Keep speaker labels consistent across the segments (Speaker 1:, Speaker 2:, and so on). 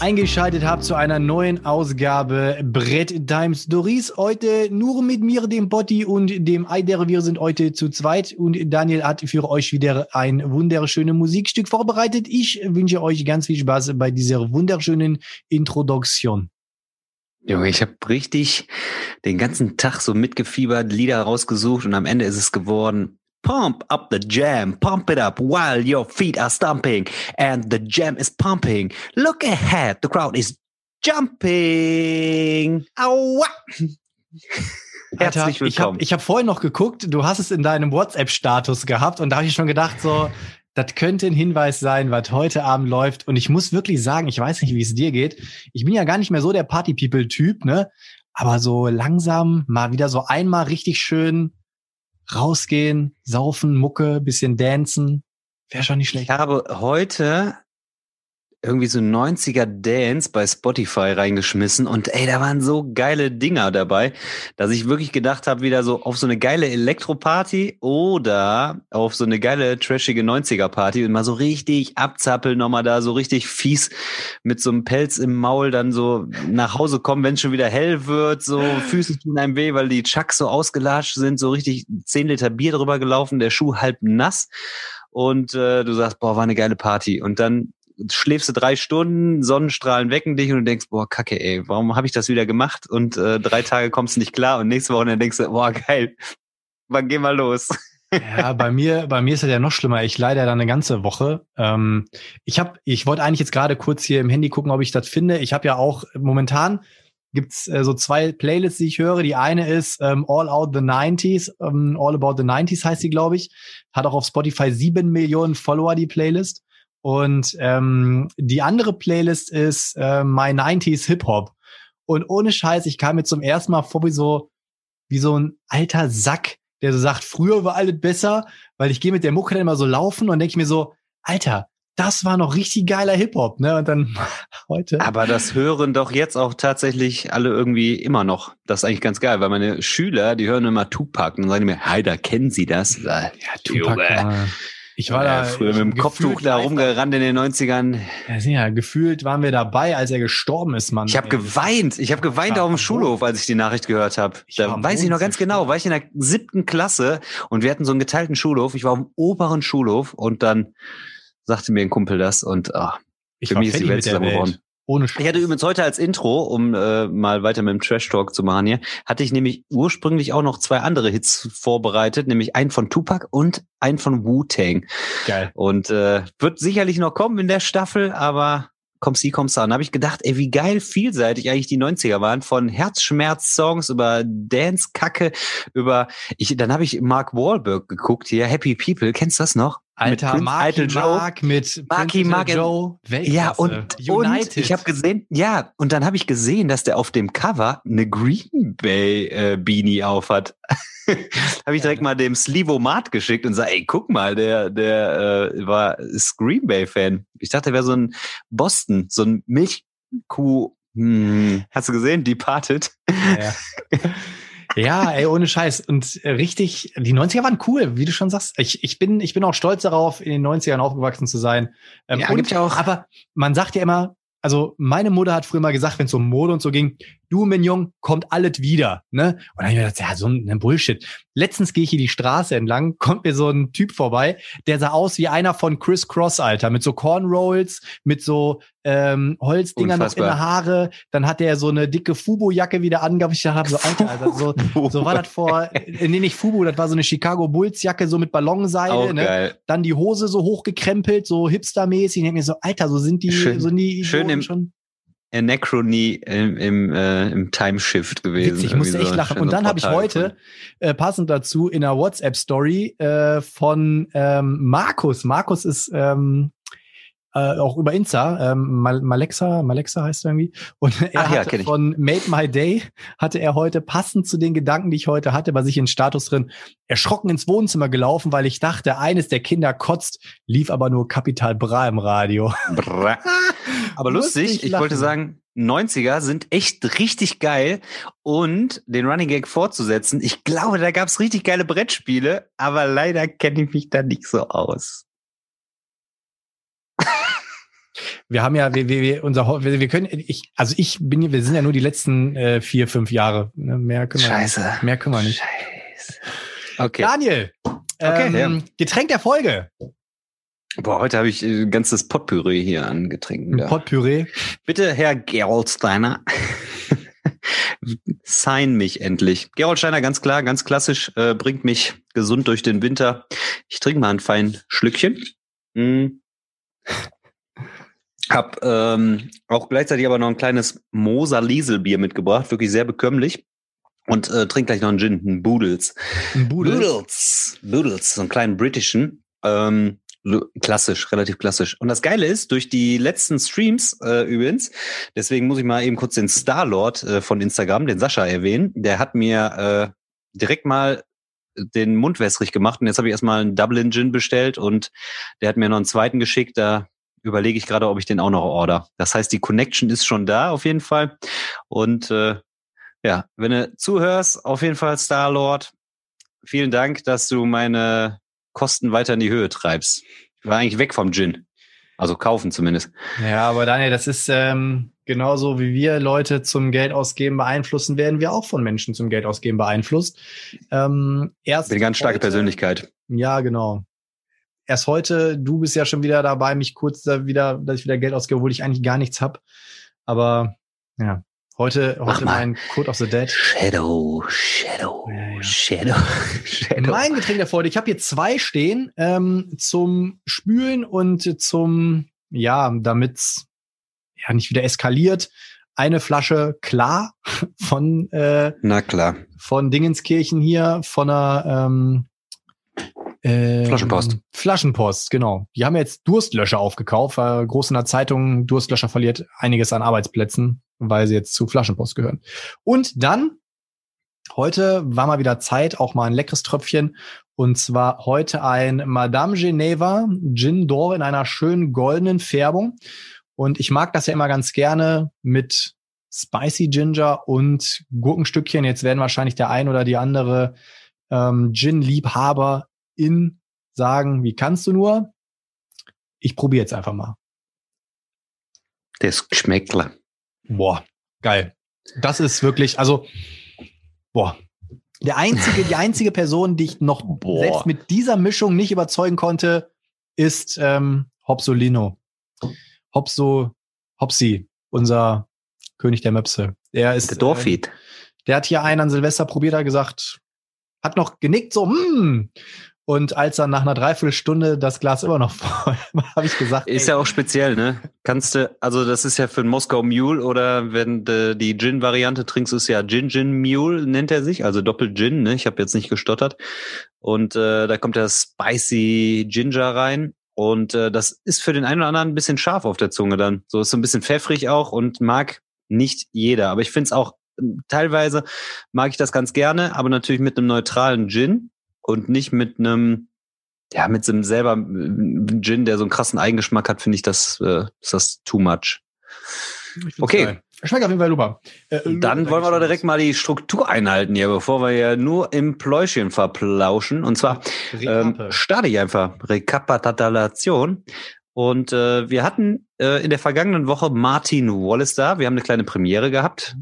Speaker 1: eingeschaltet habt zu einer neuen Ausgabe Brett Times Stories. Heute nur mit mir, dem Botti und dem Eider. Wir sind heute zu zweit und Daniel hat für euch wieder ein wunderschönes Musikstück vorbereitet. Ich wünsche euch ganz viel Spaß bei dieser wunderschönen Introduktion.
Speaker 2: Junge, ich habe richtig den ganzen Tag so mitgefiebert, Lieder rausgesucht und am Ende ist es geworden Pump up the jam, pump it up while your feet are stomping and the jam is pumping. Look ahead, the crowd is jumping. Aua!
Speaker 1: Herzlich willkommen. Ich habe hab vorhin noch geguckt, du hast es in deinem WhatsApp-Status gehabt und da habe ich schon gedacht, so, das könnte ein Hinweis sein, was heute Abend läuft. Und ich muss wirklich sagen, ich weiß nicht, wie es dir geht. Ich bin ja gar nicht mehr so der Party-People-Typ, ne? Aber so langsam mal wieder so einmal richtig schön rausgehen, saufen, Mucke, bisschen dancen. Wäre schon nicht schlecht.
Speaker 2: Ich habe heute irgendwie so 90er Dance bei Spotify reingeschmissen und ey, da waren so geile Dinger dabei, dass ich wirklich gedacht habe, wieder so auf so eine geile Elektroparty oder auf so eine geile trashige 90er Party und mal so richtig abzappeln, nochmal da so richtig fies mit so einem Pelz im Maul dann so nach Hause kommen, wenn es schon wieder hell wird, so Füße tun einem weh, weil die Chucks so ausgelatscht sind, so richtig 10 Liter Bier drüber gelaufen, der Schuh halb nass und äh, du sagst, boah, war eine geile Party. Und dann schläfst du drei Stunden, Sonnenstrahlen wecken dich und du denkst, boah, kacke, ey, warum habe ich das wieder gemacht? Und äh, drei Tage kommst du nicht klar und nächste Woche denkst du, boah, geil, wann geh mal los?
Speaker 1: Ja, bei mir, bei mir ist es ja noch schlimmer. Ich leide ja dann eine ganze Woche. Ähm, ich habe, ich wollte eigentlich jetzt gerade kurz hier im Handy gucken, ob ich das finde. Ich habe ja auch momentan gibt's äh, so zwei Playlists, die ich höre. Die eine ist ähm, All Out the 90s, ähm, All About the 90s heißt sie, glaube ich. Hat auch auf Spotify sieben Millionen Follower, die Playlist. Und ähm, die andere Playlist ist äh, My 90s Hip Hop. Und ohne Scheiß, ich kam mir zum ersten Mal vor wie so, wie so ein alter Sack, der so sagt, früher war alles besser, weil ich gehe mit der Mucke dann immer so laufen und denke ich mir so, Alter, das war noch richtig geiler Hip-Hop, ne? Und dann heute.
Speaker 2: Aber das hören doch jetzt auch tatsächlich alle irgendwie immer noch. Das ist eigentlich ganz geil, weil meine Schüler, die hören immer Tupac und dann sagen die mir, hey, da kennen sie das. Ja,
Speaker 1: Tupac. Junge. Ich war ja, da
Speaker 2: früher mit dem Kopftuch da rumgerannt in den 90ern.
Speaker 1: Ja, gefühlt waren wir dabei, als er gestorben ist, Mann.
Speaker 2: Ich habe geweint. Ich habe geweint auf dem Schulhof, als ich die Nachricht gehört habe. Da weiß ich noch ganz genau, war ich in der siebten Klasse und wir hatten so einen geteilten Schulhof. Ich war auf dem oberen Schulhof und dann sagte mir ein Kumpel das und ah,
Speaker 1: ich für mich ist die Welt zusammengebrochen.
Speaker 2: Ohne Scheiß. Ich hatte übrigens heute als Intro, um äh, mal weiter mit dem Trash Talk zu machen hier, hatte ich nämlich ursprünglich auch noch zwei andere Hits vorbereitet, nämlich einen von Tupac und einen von Wu-Tang. Geil. Und äh, wird sicherlich noch kommen in der Staffel, aber komm sie, kommst an. habe ich gedacht, ey, wie geil vielseitig eigentlich die 90er waren, von Herzschmerz-Songs über Dance-Kacke, über, ich, dann habe ich Mark Wahlberg geguckt hier, Happy People, kennst du das noch?
Speaker 1: Alter, mit Marky Mark mit
Speaker 2: Marky Mark Joe. Weltklasse. Ja, und, United. und ich habe gesehen, ja, und dann habe ich gesehen, dass der auf dem Cover eine Green Bay äh, Beanie aufhat. habe ich direkt ja. mal dem Slivo Mart geschickt und sag, ey, guck mal, der der äh, war Green Bay Fan. Ich dachte, er wäre so ein Boston, so ein Milchkuh. Hm. Hast du gesehen? Departed. Ja.
Speaker 1: Ja, ey, ohne Scheiß. Und äh, richtig, die 90er waren cool, wie du schon sagst. Ich, ich, bin, ich bin auch stolz darauf, in den 90ern aufgewachsen zu sein.
Speaker 2: Ähm, ja, gibt ja auch.
Speaker 1: Aber man sagt ja immer, also meine Mutter hat früher mal gesagt, wenn es um Mode und so ging, du, Jung, kommt alles wieder. Ne? Und dann habe ich mir gedacht, ja, so ein Bullshit. Letztens gehe ich hier die Straße entlang, kommt mir so ein Typ vorbei, der sah aus wie einer von Chris Cross, Alter, mit so Cornrolls, mit so ähm, Holzdingern noch in der Haare. Dann hat er so eine dicke Fubo-Jacke wieder angehabt. Ich dachte, so, Alter, Alter so, so war das vor, äh, nee, nicht Fubo, das war so eine Chicago Bulls-Jacke, so mit Ballonseile. Auch ne? Geil. Dann die Hose so hochgekrempelt, so hipstermäßig. Ich denke mir so, Alter, so sind die,
Speaker 2: schön,
Speaker 1: so sind die
Speaker 2: schön im, schon. Anachrony im, im, äh, im Timeshift gewesen.
Speaker 1: Witzig, ich musste echt so lachen. Und dann habe ich heute, äh, passend dazu, in einer WhatsApp-Story äh, von ähm, Markus. Markus ist, ähm, äh, auch über Insta, ähm, Mal Malexa, Malexa heißt er irgendwie. Und er
Speaker 2: Ach
Speaker 1: hatte von Made My Day hatte er heute passend zu den Gedanken, die ich heute hatte, bei sich in Status drin, erschrocken ins Wohnzimmer gelaufen, weil ich dachte, eines der Kinder kotzt, lief aber nur Kapital Bra im Radio.
Speaker 2: Bra. Aber lustig,
Speaker 1: ich
Speaker 2: wollte sagen, 90er sind echt richtig geil und den Running Gag fortzusetzen, ich glaube, da gab's richtig geile Brettspiele, aber leider kenne ich mich da nicht so aus.
Speaker 1: Wir haben ja, wir, wir, wir, unser, wir, wir können, ich, also ich bin, hier- wir sind ja nur die letzten äh, vier, fünf Jahre. Ne? Mehr können wir
Speaker 2: Scheiße.
Speaker 1: Mehr können wir nicht.
Speaker 2: Scheiße. Okay.
Speaker 1: Daniel,
Speaker 2: Okay,
Speaker 1: ähm, Getränk der Folge.
Speaker 2: Boah, heute habe ich ein ganzes Potpüree hier an Getränken. Da.
Speaker 1: Potpüree.
Speaker 2: Bitte, Herr Gerolsteiner. Sign mich endlich. Gerolsteiner, ganz klar, ganz klassisch, äh, bringt mich gesund durch den Winter. Ich trinke mal ein fein Schlückchen. Mm. Hab ähm, auch gleichzeitig aber noch ein kleines Moser Lieselbier mitgebracht, wirklich sehr bekömmlich. Und äh, trink gleich noch einen Gin, einen Boodles.
Speaker 1: Ein Budel.
Speaker 2: Boodles. Boodles, so einen kleinen britischen. Ähm, klassisch, relativ klassisch. Und das Geile ist, durch die letzten Streams äh, übrigens, deswegen muss ich mal eben kurz den Starlord äh, von Instagram, den Sascha, erwähnen. Der hat mir äh, direkt mal den Mund wässrig gemacht und jetzt habe ich erstmal einen Dublin Gin bestellt und der hat mir noch einen zweiten geschickt. Da überlege ich gerade, ob ich den auch noch order. Das heißt, die Connection ist schon da auf jeden Fall. Und äh, ja, wenn du zuhörst, auf jeden Fall Starlord, vielen Dank, dass du meine Kosten weiter in die Höhe treibst. Ich war eigentlich weg vom Gin. Also kaufen zumindest.
Speaker 1: Ja, aber Daniel, das ist ähm, genauso wie wir Leute zum Geld ausgeben beeinflussen, werden wir auch von Menschen zum Geld ausgeben beeinflusst. Ähm, erst
Speaker 2: Bin eine ganz starke
Speaker 1: heute-
Speaker 2: Persönlichkeit.
Speaker 1: Ja, genau. Erst heute, du bist ja schon wieder dabei, mich kurz da wieder, dass ich wieder Geld ausgebe, obwohl ich eigentlich gar nichts hab. Aber ja, heute,
Speaker 2: Mach
Speaker 1: heute
Speaker 2: mal.
Speaker 1: mein Code of the Dead.
Speaker 2: Shadow, Shadow,
Speaker 1: Ja, ja.
Speaker 2: Shadow, Shadow.
Speaker 1: Mein Getränk der Freude. Ich habe hier zwei stehen ähm, zum Spülen und zum, ja, damit's ja nicht wieder eskaliert. Eine Flasche klar von äh,
Speaker 2: Na klar.
Speaker 1: von Dingenskirchen hier, von einer ähm, ähm,
Speaker 2: Flaschenpost.
Speaker 1: Flaschenpost, genau. Die haben jetzt Durstlöscher aufgekauft, weil groß in der Zeitung, Durstlöscher verliert einiges an Arbeitsplätzen, weil sie jetzt zu Flaschenpost gehören. Und dann, heute war mal wieder Zeit, auch mal ein leckeres Tröpfchen. Und zwar heute ein Madame Geneva Gin d'Or in einer schönen goldenen Färbung. Und ich mag das ja immer ganz gerne mit Spicy Ginger und Gurkenstückchen. Jetzt werden wahrscheinlich der ein oder die andere ähm, Gin-Liebhaber in sagen, wie kannst du nur? Ich probiere jetzt einfach mal.
Speaker 2: Das Geschmäckler.
Speaker 1: Boah, geil. Das ist wirklich, also, boah. Der einzige, die einzige Person, die ich noch
Speaker 2: Boah.
Speaker 1: selbst mit dieser Mischung nicht überzeugen konnte, ist ähm, Hopsolino. Hopso, Hopsi, unser König der Möpse. Der ist,
Speaker 2: Der Dorfeed.
Speaker 1: der hat hier einen an Silvester probiert, hat gesagt, hat noch genickt, so, hm. Und als dann nach einer Dreiviertelstunde das Glas immer noch voll war, habe ich gesagt,
Speaker 2: Ist
Speaker 1: ey,
Speaker 2: ja auch speziell, ne? Kannst du, also das ist ja für einen Moskau Mule oder wenn du die Gin-Variante trinkst, ist ja Gin Gin Mule, nennt er sich, also Doppel Gin, ne? Ich habe jetzt nicht gestottert. Und äh, da kommt der Spicy Ginger rein. Und äh, das ist für den einen oder anderen ein bisschen scharf auf der Zunge dann. So ist so ein bisschen pfeffrig auch und mag nicht jeder. Aber ich finde es auch, ähm, teilweise mag ich das ganz gerne, aber natürlich mit einem neutralen Gin und nicht mit einem ja, mit so einem selber äh, Gin, der so einen krassen Eigengeschmack hat, finde ich das, äh, ist das too much. okay.
Speaker 1: geil. Schmeckt auf jeden Fall super. Äh,
Speaker 2: Dann wollen wir doch direkt mal die Struktur einhalten hier, bevor wir ja nur im Pläuschen verplauschen. Und zwar ähm, starte ich einfach Rekapitulation. Und äh, wir hatten äh, in der vergangenen Woche Martin Wallace da. Wir haben eine kleine Premiere gehabt,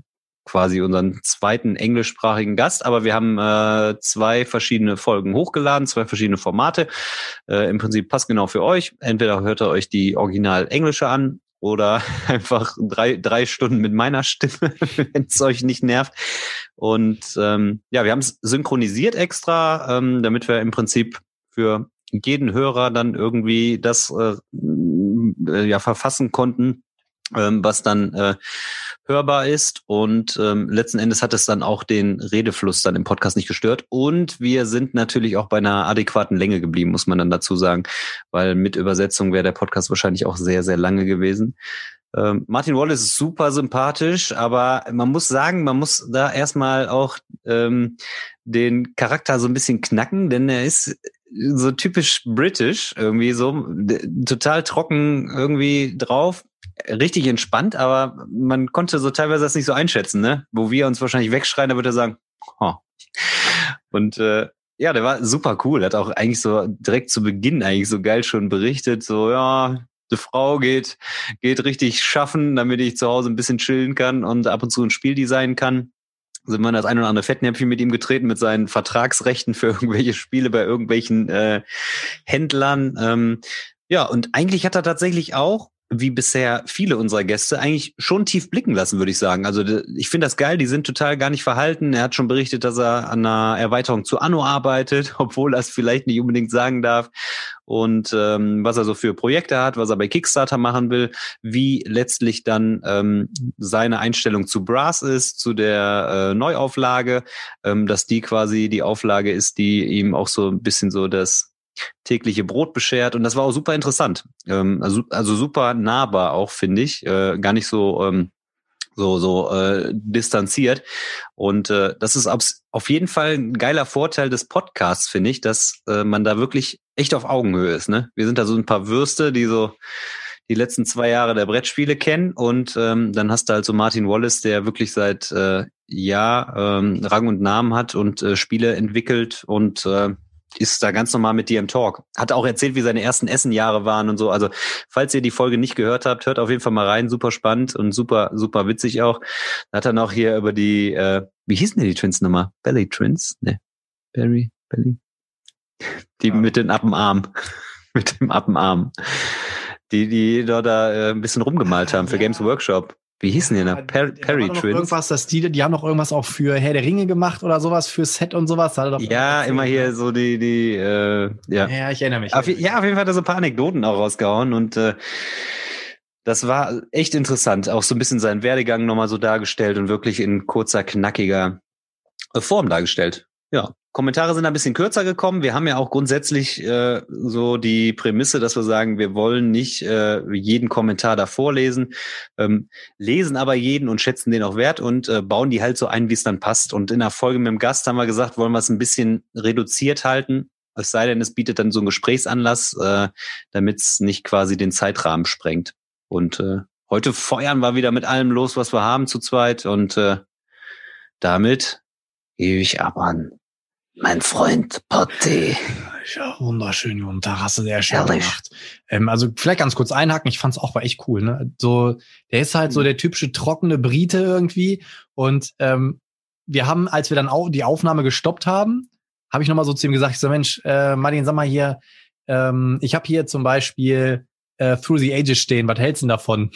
Speaker 2: quasi unseren zweiten englischsprachigen Gast, aber wir haben äh, zwei verschiedene Folgen hochgeladen, zwei verschiedene Formate. Äh, Im Prinzip passt genau für euch. Entweder hört ihr euch die original englische an oder einfach drei, drei Stunden mit meiner Stimme, wenn es euch nicht nervt. Und ähm, ja, wir haben es synchronisiert extra, ähm, damit wir im Prinzip für jeden Hörer dann irgendwie das äh, äh, ja verfassen konnten, ähm, was dann äh, hörbar ist. Und ähm, letzten Endes hat es dann auch den Redefluss dann im Podcast nicht gestört. Und wir sind natürlich auch bei einer adäquaten Länge geblieben, muss man dann dazu sagen, weil mit Übersetzung wäre der Podcast wahrscheinlich auch sehr, sehr lange gewesen. Ähm, Martin Wallace ist super sympathisch, aber man muss sagen, man muss da erstmal auch ähm, den Charakter so ein bisschen knacken, denn er ist so typisch british irgendwie so total trocken irgendwie drauf richtig entspannt aber man konnte so teilweise das nicht so einschätzen ne wo wir uns wahrscheinlich wegschreien da würde er sagen oh. und äh, ja der war super cool hat auch eigentlich so direkt zu Beginn eigentlich so geil schon berichtet so ja die Frau geht geht richtig schaffen damit ich zu Hause ein bisschen chillen kann und ab und zu ein Spiel designen kann sind wir das ein oder andere Fettnäpfchen mit ihm getreten mit seinen Vertragsrechten für irgendwelche Spiele bei irgendwelchen äh, Händlern. Ähm, ja, und eigentlich hat er tatsächlich auch wie bisher viele unserer Gäste eigentlich schon tief blicken lassen, würde ich sagen. Also ich finde das geil, die sind total gar nicht verhalten. Er hat schon berichtet, dass er an einer Erweiterung zu Anno arbeitet, obwohl er es vielleicht nicht unbedingt sagen darf. Und ähm, was er so für Projekte hat, was er bei Kickstarter machen will, wie letztlich dann ähm, seine Einstellung zu Brass ist, zu der äh, Neuauflage, ähm, dass die quasi die Auflage ist, die ihm auch so ein bisschen so das tägliche Brot beschert und das war auch super interessant. Ähm, also, also super nahbar auch, finde ich. Äh, gar nicht so, ähm, so, so äh, distanziert. Und äh, das ist auf jeden Fall ein geiler Vorteil des Podcasts, finde ich, dass äh, man da wirklich echt auf Augenhöhe ist. Ne? Wir sind da so ein paar Würste, die so die letzten zwei Jahre der Brettspiele kennen und ähm, dann hast du halt so Martin Wallace, der wirklich seit äh, Jahr ähm, Rang und Namen hat und äh, Spiele entwickelt und äh, ist da ganz normal mit dir im Talk. Hat auch erzählt, wie seine ersten Essenjahre waren und so. Also, falls ihr die Folge nicht gehört habt, hört auf jeden Fall mal rein. Super spannend und super, super witzig auch. Da hat er noch hier über die, äh, wie hießen denn die Twins nochmal? Belly Twins? Ne. Barry, Belly. Die ja. mit den Appenarm. mit dem Appenarm. Die, die dort da äh, ein bisschen rumgemalt haben für ja. Games Workshop. Wie hießen die denn? Per Perry Twins.
Speaker 1: Irgendwas, dass die, die haben noch irgendwas auch für Herr der Ringe gemacht oder sowas, für Set und sowas.
Speaker 2: ja, immer hier ne? so die, die, äh, ja.
Speaker 1: Ja, ich erinnere mich.
Speaker 2: Auf, ja, auf jeden Fall hat er so ein paar Anekdoten auch rausgehauen und äh, das war echt interessant. Auch so ein bisschen seinen Werdegang nochmal so dargestellt und wirklich in kurzer, knackiger Form dargestellt. Ja, Kommentare sind ein bisschen kürzer gekommen. Wir haben ja auch grundsätzlich äh, so die Prämisse, dass wir sagen, wir wollen nicht äh, jeden Kommentar da vorlesen, ähm, lesen aber jeden und schätzen den auch wert und äh, bauen die halt so ein, wie es dann passt. Und in der Folge mit dem Gast haben wir gesagt, wollen wir es ein bisschen reduziert halten. Es sei denn, es bietet dann so einen Gesprächsanlass, äh, damit es nicht quasi den Zeitrahmen sprengt. Und äh, heute feuern wir wieder mit allem los, was wir haben zu zweit. Und äh, damit gebe ich ab an mein Freund Potti.
Speaker 1: Ja, wunderschön, guten Tag, hast du sehr schön Ehrlich? gemacht. Ähm, also vielleicht ganz kurz einhaken, ich fand's auch war echt cool. Ne? So, der ist halt so mhm. der typische trockene Brite irgendwie. Und ähm, wir haben, als wir dann auch die Aufnahme gestoppt haben, habe ich nochmal so zu ihm gesagt, ich so, Mensch, äh, Martin, sag mal hier, ähm, ich habe hier zum Beispiel äh, Through the Ages stehen, was hältst du denn davon?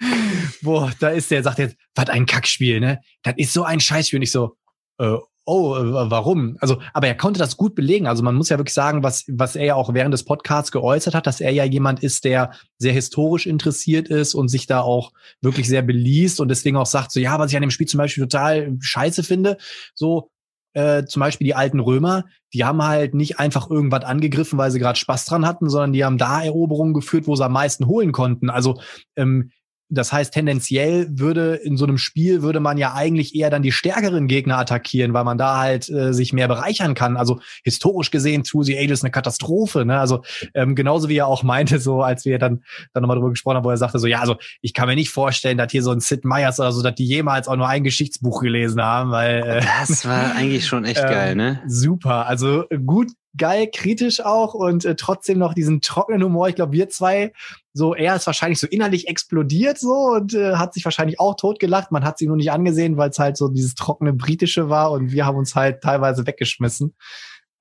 Speaker 1: Boah, da ist der, sagt jetzt, was ein Kackspiel, ne? Das ist so ein Scheißspiel. Und ich so, äh, oh, äh, warum? Also, aber er konnte das gut belegen. Also man muss ja wirklich sagen, was, was er ja auch während des Podcasts geäußert hat, dass er ja jemand ist, der sehr historisch interessiert ist und sich da auch wirklich sehr beliest und deswegen auch sagt, so ja, was ich an dem Spiel zum Beispiel total scheiße finde, so äh, zum Beispiel die alten Römer, die haben halt nicht einfach irgendwas angegriffen, weil sie gerade Spaß dran hatten, sondern die haben da Eroberungen geführt, wo sie am meisten holen konnten. Also ähm, das heißt, tendenziell würde in so einem Spiel würde man ja eigentlich eher dann die stärkeren Gegner attackieren, weil man da halt äh, sich mehr bereichern kann. Also historisch gesehen, Through the Ages eine Katastrophe. Ne? Also ähm, genauso wie er auch meinte, so als wir dann dann nochmal drüber gesprochen haben, wo er sagte so, ja, also ich kann mir nicht vorstellen, dass hier so ein Sid Meyers oder so, dass die jemals auch nur ein Geschichtsbuch gelesen haben, weil
Speaker 2: äh, das war eigentlich schon echt geil, ne?
Speaker 1: Super, also gut geil, kritisch auch und äh, trotzdem noch diesen trockenen Humor. Ich glaube, wir zwei, so er ist wahrscheinlich so innerlich explodiert so und äh, hat sich wahrscheinlich auch totgelacht. Man hat sie nur nicht angesehen, weil es halt so dieses trockene britische war und wir haben uns halt teilweise weggeschmissen.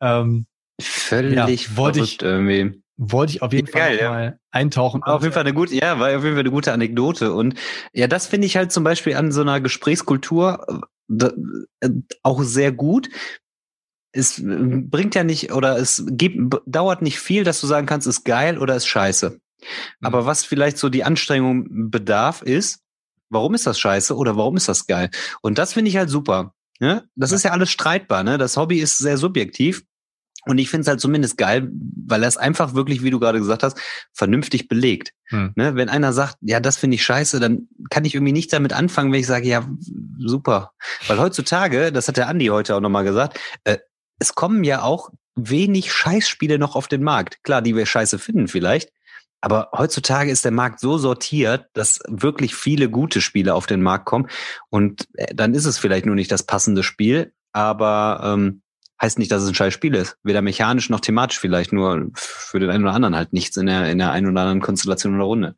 Speaker 1: Ähm,
Speaker 2: Völlig ja, wollte
Speaker 1: ich irgendwie. Wollte ich auf jeden Fall Geil, mal ja. eintauchen.
Speaker 2: Auf jeden Fall eine gute, ja, war auf jeden Fall eine gute Anekdote. Und ja, das finde ich halt zum Beispiel an so einer Gesprächskultur äh, äh, auch sehr gut, es äh, bringt ja nicht oder es gibt, dauert nicht viel, dass du sagen kannst, ist geil oder ist scheiße. Mhm. Aber was vielleicht so die Anstrengung bedarf, ist, warum ist das scheiße oder warum ist das geil? Und das finde ich halt super. Ne? Das ja. ist ja alles streitbar. Ne? Das Hobby ist sehr subjektiv. Und ich finde es halt zumindest geil, weil er es einfach wirklich, wie du gerade gesagt hast, vernünftig belegt. Hm. Ne? Wenn einer sagt, ja, das finde ich scheiße, dann kann ich irgendwie nicht damit anfangen, wenn ich sage, ja, super. Weil heutzutage, das hat der Andi heute auch nochmal gesagt, äh, es kommen ja auch wenig Scheißspiele noch auf den Markt. Klar, die wir scheiße finden vielleicht. Aber heutzutage ist der Markt so sortiert, dass wirklich viele gute Spiele auf den Markt kommen. Und äh, dann ist es vielleicht nur nicht das passende Spiel, aber ähm, heißt nicht, dass es ein scheiß Spiel ist. Weder mechanisch noch thematisch vielleicht, nur für den einen oder anderen halt nichts in der, in der einen oder anderen Konstellation oder Runde.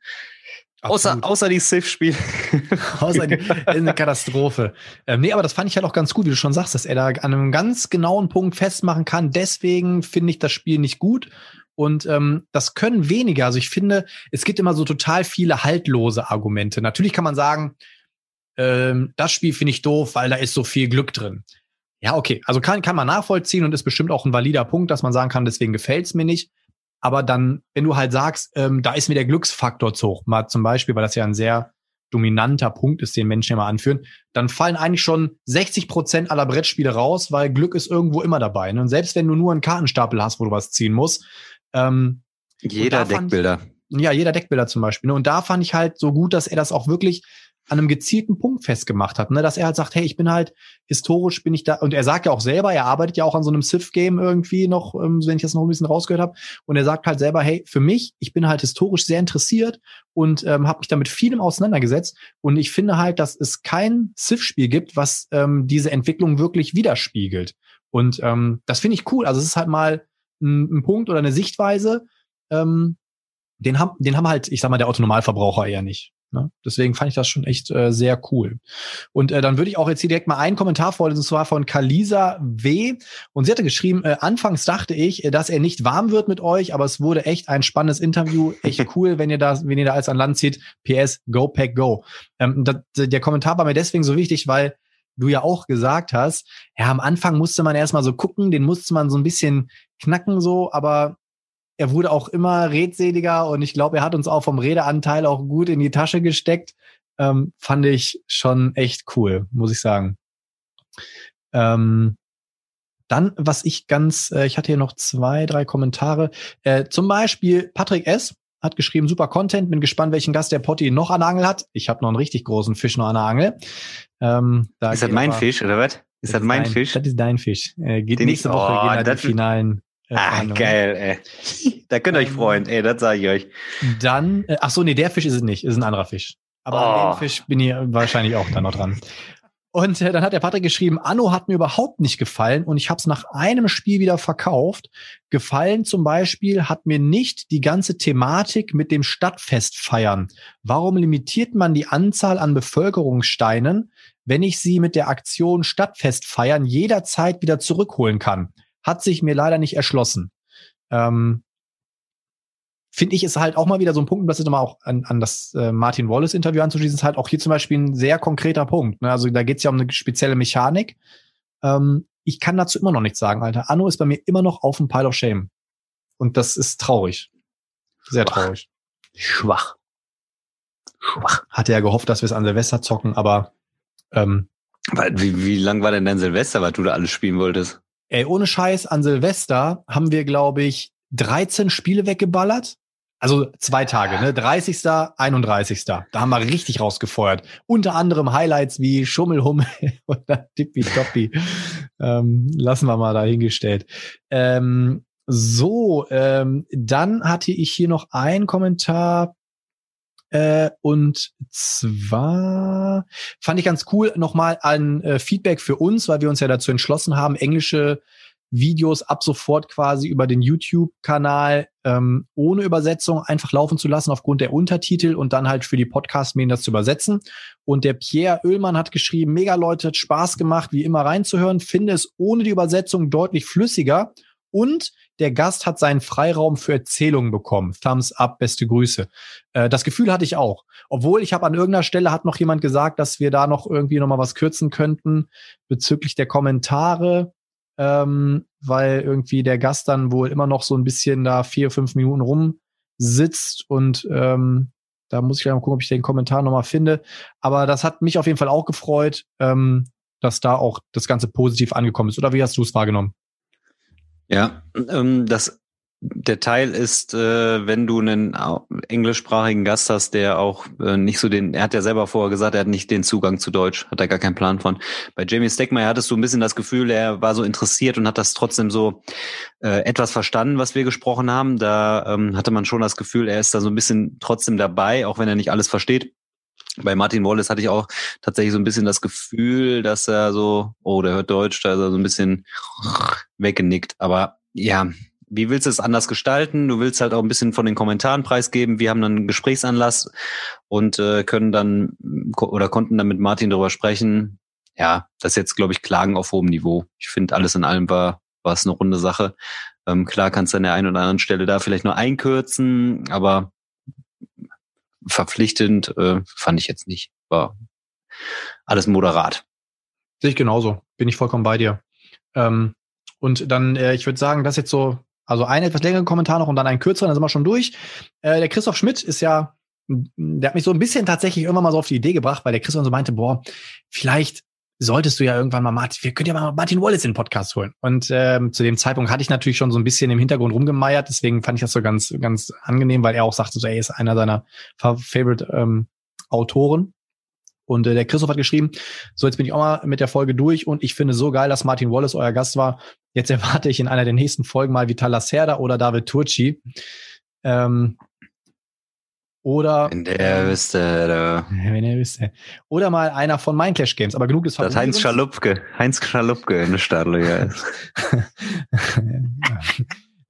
Speaker 2: Außer, außer die Civ-Spiele.
Speaker 1: außer die, eine Katastrophe. Ähm, nee, aber das fand ich halt auch ganz gut, wie du schon sagst, dass er da an einem ganz genauen Punkt festmachen kann. Deswegen finde ich das Spiel nicht gut. Und ähm, das können weniger. Also ich finde, es gibt immer so total viele haltlose Argumente. Natürlich kann man sagen, ähm, das Spiel finde ich doof, weil da ist so viel Glück drin. Ja, okay. Also kann, kann man nachvollziehen und ist bestimmt auch ein valider Punkt, dass man sagen kann, deswegen gefällt's mir nicht. Aber dann, wenn du halt sagst, ähm, da ist mir der Glücksfaktor zu hoch, mal zum Beispiel, weil das ja ein sehr dominanter Punkt ist, den Menschen immer anführen, dann fallen eigentlich schon 60 Prozent aller Brettspiele raus, weil Glück ist irgendwo immer dabei. Ne? Und selbst wenn du nur einen Kartenstapel hast, wo du was ziehen musst. Ähm,
Speaker 2: jeder Deckbilder.
Speaker 1: ja, jeder Deckbilder zum Beispiel. Ne? Und da fand ich halt so gut, dass er das auch wirklich an einem gezielten Punkt festgemacht hat, ne? dass er halt sagt, hey, ich bin halt historisch bin ich da und er sagt ja auch selber, er arbeitet ja auch an so einem Civ-Game irgendwie noch, ähm, wenn ich das noch ein bisschen rausgehört habe, und er sagt halt selber, hey, für mich, ich bin halt historisch sehr interessiert und ähm, habe mich damit vielem auseinandergesetzt und ich finde halt, dass es kein Civ-Spiel gibt, was ähm, diese Entwicklung wirklich widerspiegelt und ähm, das finde ich cool. Also es ist halt mal ein, ein Punkt oder eine Sichtweise, ähm, den haben, den haben halt, ich sag mal, der Autonomalverbraucher eher nicht. Ne? Deswegen fand ich das schon echt äh, sehr cool. Und äh, dann würde ich auch jetzt hier direkt mal einen Kommentar vorlesen, und zwar von Kalisa W. Und sie hatte geschrieben, äh, anfangs dachte ich, äh, dass er nicht warm wird mit euch, aber es wurde echt ein spannendes Interview. Echt cool, wenn ihr da, wenn ihr da als an Land zieht. PS, go, pack, go. Ähm, das, der Kommentar war mir deswegen so wichtig, weil du ja auch gesagt hast, ja, am Anfang musste man erstmal so gucken, den musste man so ein bisschen knacken so, aber er wurde auch immer redseliger und ich glaube, er hat uns auch vom Redeanteil auch gut in die Tasche gesteckt. Ähm, fand ich schon echt cool, muss ich sagen. Ähm, dann, was ich ganz, äh, ich hatte hier noch zwei, drei Kommentare. Äh, zum Beispiel Patrick S. hat geschrieben, super Content, bin gespannt, welchen Gast der Potti noch an der Angel hat. Ich habe noch einen richtig großen Fisch noch an der Angel.
Speaker 2: Ähm, da ist das mein Fisch, oder was? Ist das, das mein Fisch?
Speaker 1: Das ist dein Fisch. Äh, geht Den nächste ich, Woche oh, gehen da die finalen
Speaker 2: Ah, geil, ey. Da könnt ihr euch ähm, freuen, ey, das sage ich euch.
Speaker 1: Dann, äh, ach so, nee, der Fisch ist es nicht, ist ein anderer Fisch. Aber oh. an dem Fisch bin ich wahrscheinlich auch da noch dran. Und äh, dann hat der Patrick geschrieben, Anno hat mir überhaupt nicht gefallen und ich habe es nach einem Spiel wieder verkauft. Gefallen zum Beispiel hat mir nicht die ganze Thematik mit dem Stadtfest feiern. Warum limitiert man die Anzahl an Bevölkerungssteinen, wenn ich sie mit der Aktion Stadtfest feiern jederzeit wieder zurückholen kann? Hat sich mir leider nicht erschlossen. Ähm, Finde ich, ist halt auch mal wieder so ein Punkt, und das ist nochmal auch an, an das äh, Martin Wallace-Interview anzuschließen, ist halt auch hier zum Beispiel ein sehr konkreter Punkt. Ne? Also da geht es ja um eine spezielle Mechanik. Ähm, ich kann dazu immer noch nichts sagen, Alter. Anno ist bei mir immer noch auf dem Pile of Shame. Und das ist traurig. Sehr Schwach. traurig.
Speaker 2: Schwach.
Speaker 1: Schwach. Hatte ja gehofft, dass wir es an Silvester zocken, aber ähm,
Speaker 2: wie, wie lang war denn dein Silvester, was du da alles spielen wolltest?
Speaker 1: Ey, ohne Scheiß, an Silvester haben wir, glaube ich, 13 Spiele weggeballert. Also zwei Tage, ne? 30. 31. Da haben wir richtig rausgefeuert. Unter anderem Highlights wie Schummelhummel oder Tippitoppi. ähm, lassen wir mal dahingestellt. Ähm, so, ähm, dann hatte ich hier noch einen Kommentar äh, und zwar fand ich ganz cool nochmal ein äh, Feedback für uns, weil wir uns ja dazu entschlossen haben, englische Videos ab sofort quasi über den YouTube-Kanal ähm, ohne Übersetzung einfach laufen zu lassen aufgrund der Untertitel und dann halt für die Podcast-Medien das zu übersetzen. Und der Pierre Oehlmann hat geschrieben, mega Leute, hat Spaß gemacht, wie immer reinzuhören, finde es ohne die Übersetzung deutlich flüssiger und der Gast hat seinen Freiraum für Erzählungen bekommen. Thumbs up, beste Grüße. Äh, das Gefühl hatte ich auch. Obwohl ich habe an irgendeiner Stelle hat noch jemand gesagt, dass wir da noch irgendwie noch mal was kürzen könnten bezüglich der Kommentare, ähm, weil irgendwie der Gast dann wohl immer noch so ein bisschen da vier, fünf Minuten rumsitzt und ähm, Da muss ich gleich mal gucken, ob ich den Kommentar nochmal finde. Aber das hat mich auf jeden Fall auch gefreut, ähm, dass da auch das Ganze positiv angekommen ist. Oder wie hast du es wahrgenommen?
Speaker 2: Ja, ähm, das der Teil ist, äh, wenn du einen englischsprachigen Gast hast, der auch äh, nicht so den, er hat ja selber vorher gesagt, er hat nicht den Zugang zu Deutsch, hat er gar keinen Plan von. Bei Jamie Steckmeyer hattest du ein bisschen das Gefühl, er war so interessiert und hat das trotzdem so äh, etwas verstanden, was wir gesprochen haben. Da ähm, hatte man schon das Gefühl, er ist da so ein bisschen trotzdem dabei, auch wenn er nicht alles versteht. Bei Martin Wallace hatte ich auch tatsächlich so ein bisschen das Gefühl, dass er so, oh, der hört Deutsch, da ist er so ein bisschen weggenickt. Aber ja, wie willst du es anders gestalten? Du willst halt auch ein bisschen von den Kommentaren preisgeben. Wir haben dann einen Gesprächsanlass und äh, können dann oder konnten dann mit Martin darüber sprechen. Ja, das ist jetzt, glaube ich, Klagen auf hohem Niveau. Ich finde, alles in allem war, war es eine runde Sache. Ähm, klar kannst du an der einen oder anderen Stelle da vielleicht nur einkürzen, aber verpflichtend äh, fand ich jetzt nicht. War alles moderat.
Speaker 1: Sehe ich genauso. Bin ich vollkommen bei dir. Ähm, und dann, äh, ich würde sagen, das jetzt so also ein etwas längeren Kommentar noch und dann ein kürzeren, dann sind wir schon durch. Äh, der Christoph Schmidt ist ja, der hat mich so ein bisschen tatsächlich irgendwann mal so auf die Idee gebracht, weil der Christoph so meinte, boah, vielleicht solltest du ja irgendwann mal Martin, wir können ja mal Martin Wallace in den Podcast holen. Und ähm, zu dem Zeitpunkt hatte ich natürlich schon so ein bisschen im Hintergrund rumgemeiert, deswegen fand ich das so ganz, ganz angenehm, weil er auch sagte, so, er ist einer seiner Favorite ähm, Autoren. Und äh, der Christoph hat geschrieben, so jetzt bin ich auch mal mit der Folge durch und ich finde so geil, dass Martin Wallace euer Gast war. Jetzt erwarte ich in einer der nächsten Folgen mal Vital Lacerda oder David Turci. Ähm, oder
Speaker 2: wenn der ähm, wüsste, da.
Speaker 1: wenn er wüsste. Oder mal einer von Mindclash Games, aber genug
Speaker 2: ist Das Heinz Schalupke, Heinz Schalupke in der Stadtliga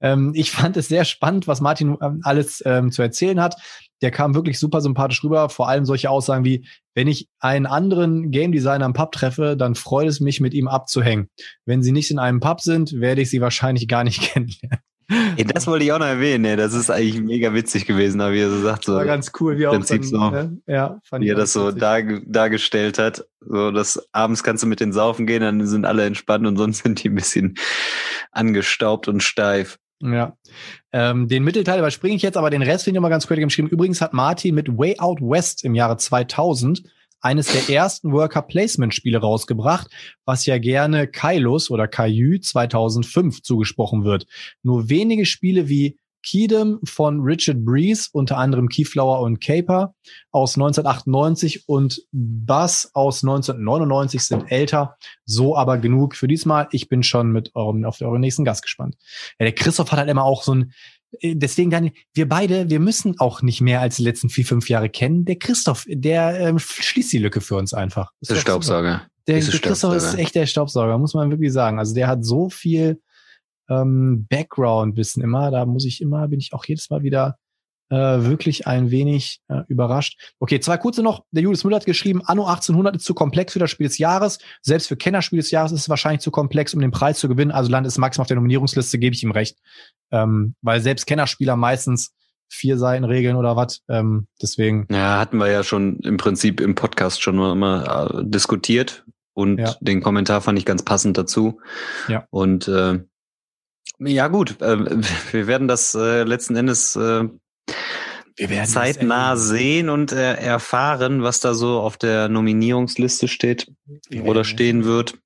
Speaker 1: ähm, ich fand es sehr spannend, was Martin ähm, alles ähm, zu erzählen hat der kam wirklich super sympathisch rüber. Vor allem solche Aussagen wie, wenn ich einen anderen Game Designer im Pub treffe, dann freut es mich, mit ihm abzuhängen. Wenn sie nicht in einem Pub sind, werde ich sie wahrscheinlich gar nicht kennenlernen.
Speaker 2: Ey, das wollte ich auch noch erwähnen, ey. das ist eigentlich mega witzig gewesen, wie er so sagt. So
Speaker 1: war ganz cool, wie er Prinzip
Speaker 2: auch dann, so, ja, fand wie er das so dar, dargestellt hat. So, dass abends kannst du mit den Saufen gehen, dann sind alle entspannt und sonst sind die ein bisschen angestaubt und steif.
Speaker 1: Ja. Ähm, den Mittelteil überspringe ich jetzt, aber den Rest finde ich mal ganz kurz geschrieben. Übrigens hat Martin mit Way Out West im Jahre 2000 eines der ersten Worker Placement Spiele rausgebracht, was ja gerne Kailos oder Caillou 2005 zugesprochen wird. Nur wenige Spiele wie Keedem von Richard Breeze, unter anderem Keyflower und Caper aus 1998 und Buzz aus 1999 sind älter. So aber genug für diesmal. Ich bin schon mit eurem, auf euren nächsten Gast gespannt. Ja, der Christoph hat halt immer auch so ein, deswegen dann, wir beide, wir müssen auch nicht mehr als die letzten vier, fünf Jahre kennen. Der Christoph, der ähm, schließt die Lücke für uns einfach.
Speaker 2: Das ist der Staubsauger.
Speaker 1: Der, der Christoph ist echt der Staubsauger, muss man wirklich sagen. Also der hat so viel ähm, Background-Wissen immer. Da muss ich immer, bin ich auch jedes Mal wieder äh, wirklich ein wenig äh, überrascht. Okay, zwei kurze noch. Der Julius Müller hat geschrieben, Anno 1800 ist zu komplex für das Spiel des Jahres. Selbst für Kennerspiel des Jahres ist es wahrscheinlich zu komplex, um den Preis zu gewinnen. Also landet es maximal auf der Nominierungsliste, gebe ich ihm recht. Ähm, weil selbst Kennerspieler meistens vier Seiten regeln oder was. Ähm, deswegen.
Speaker 2: Ja, hatten wir ja schon im Prinzip im Podcast schon mal, mal äh, diskutiert. Und ja. den Kommentar fand ich ganz passend dazu. Ja. Und äh, ja gut, äh, wir werden das äh, letzten Endes äh, zeitnah sehen und äh, erfahren, was da so auf der Nominierungsliste steht oder stehen wird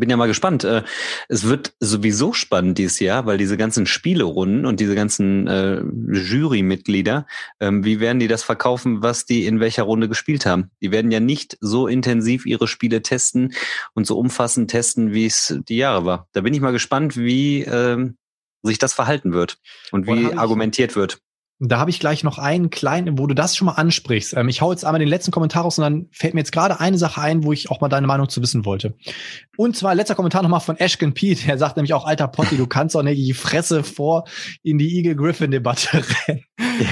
Speaker 2: bin ja mal gespannt. Äh, es wird sowieso spannend dieses Jahr, weil diese ganzen Spielerunden und diese ganzen äh, Jurymitglieder, ähm, wie werden die das verkaufen, was die in welcher Runde gespielt haben? Die werden ja nicht so intensiv ihre Spiele testen und so umfassend testen, wie es die Jahre war. Da bin ich mal gespannt, wie ähm, sich das verhalten wird und wie argumentiert wird.
Speaker 1: Da habe ich gleich noch einen kleinen, wo du das schon mal ansprichst. Ähm, ich hau jetzt einmal den letzten Kommentar raus und dann fällt mir jetzt gerade eine Sache ein, wo ich auch mal deine Meinung zu wissen wollte. Und zwar letzter Kommentar nochmal von Ashken Pete. Der sagt nämlich auch, alter Potti, du kannst doch nicht die Fresse vor in die Eagle-Griffin-Debatte rennen.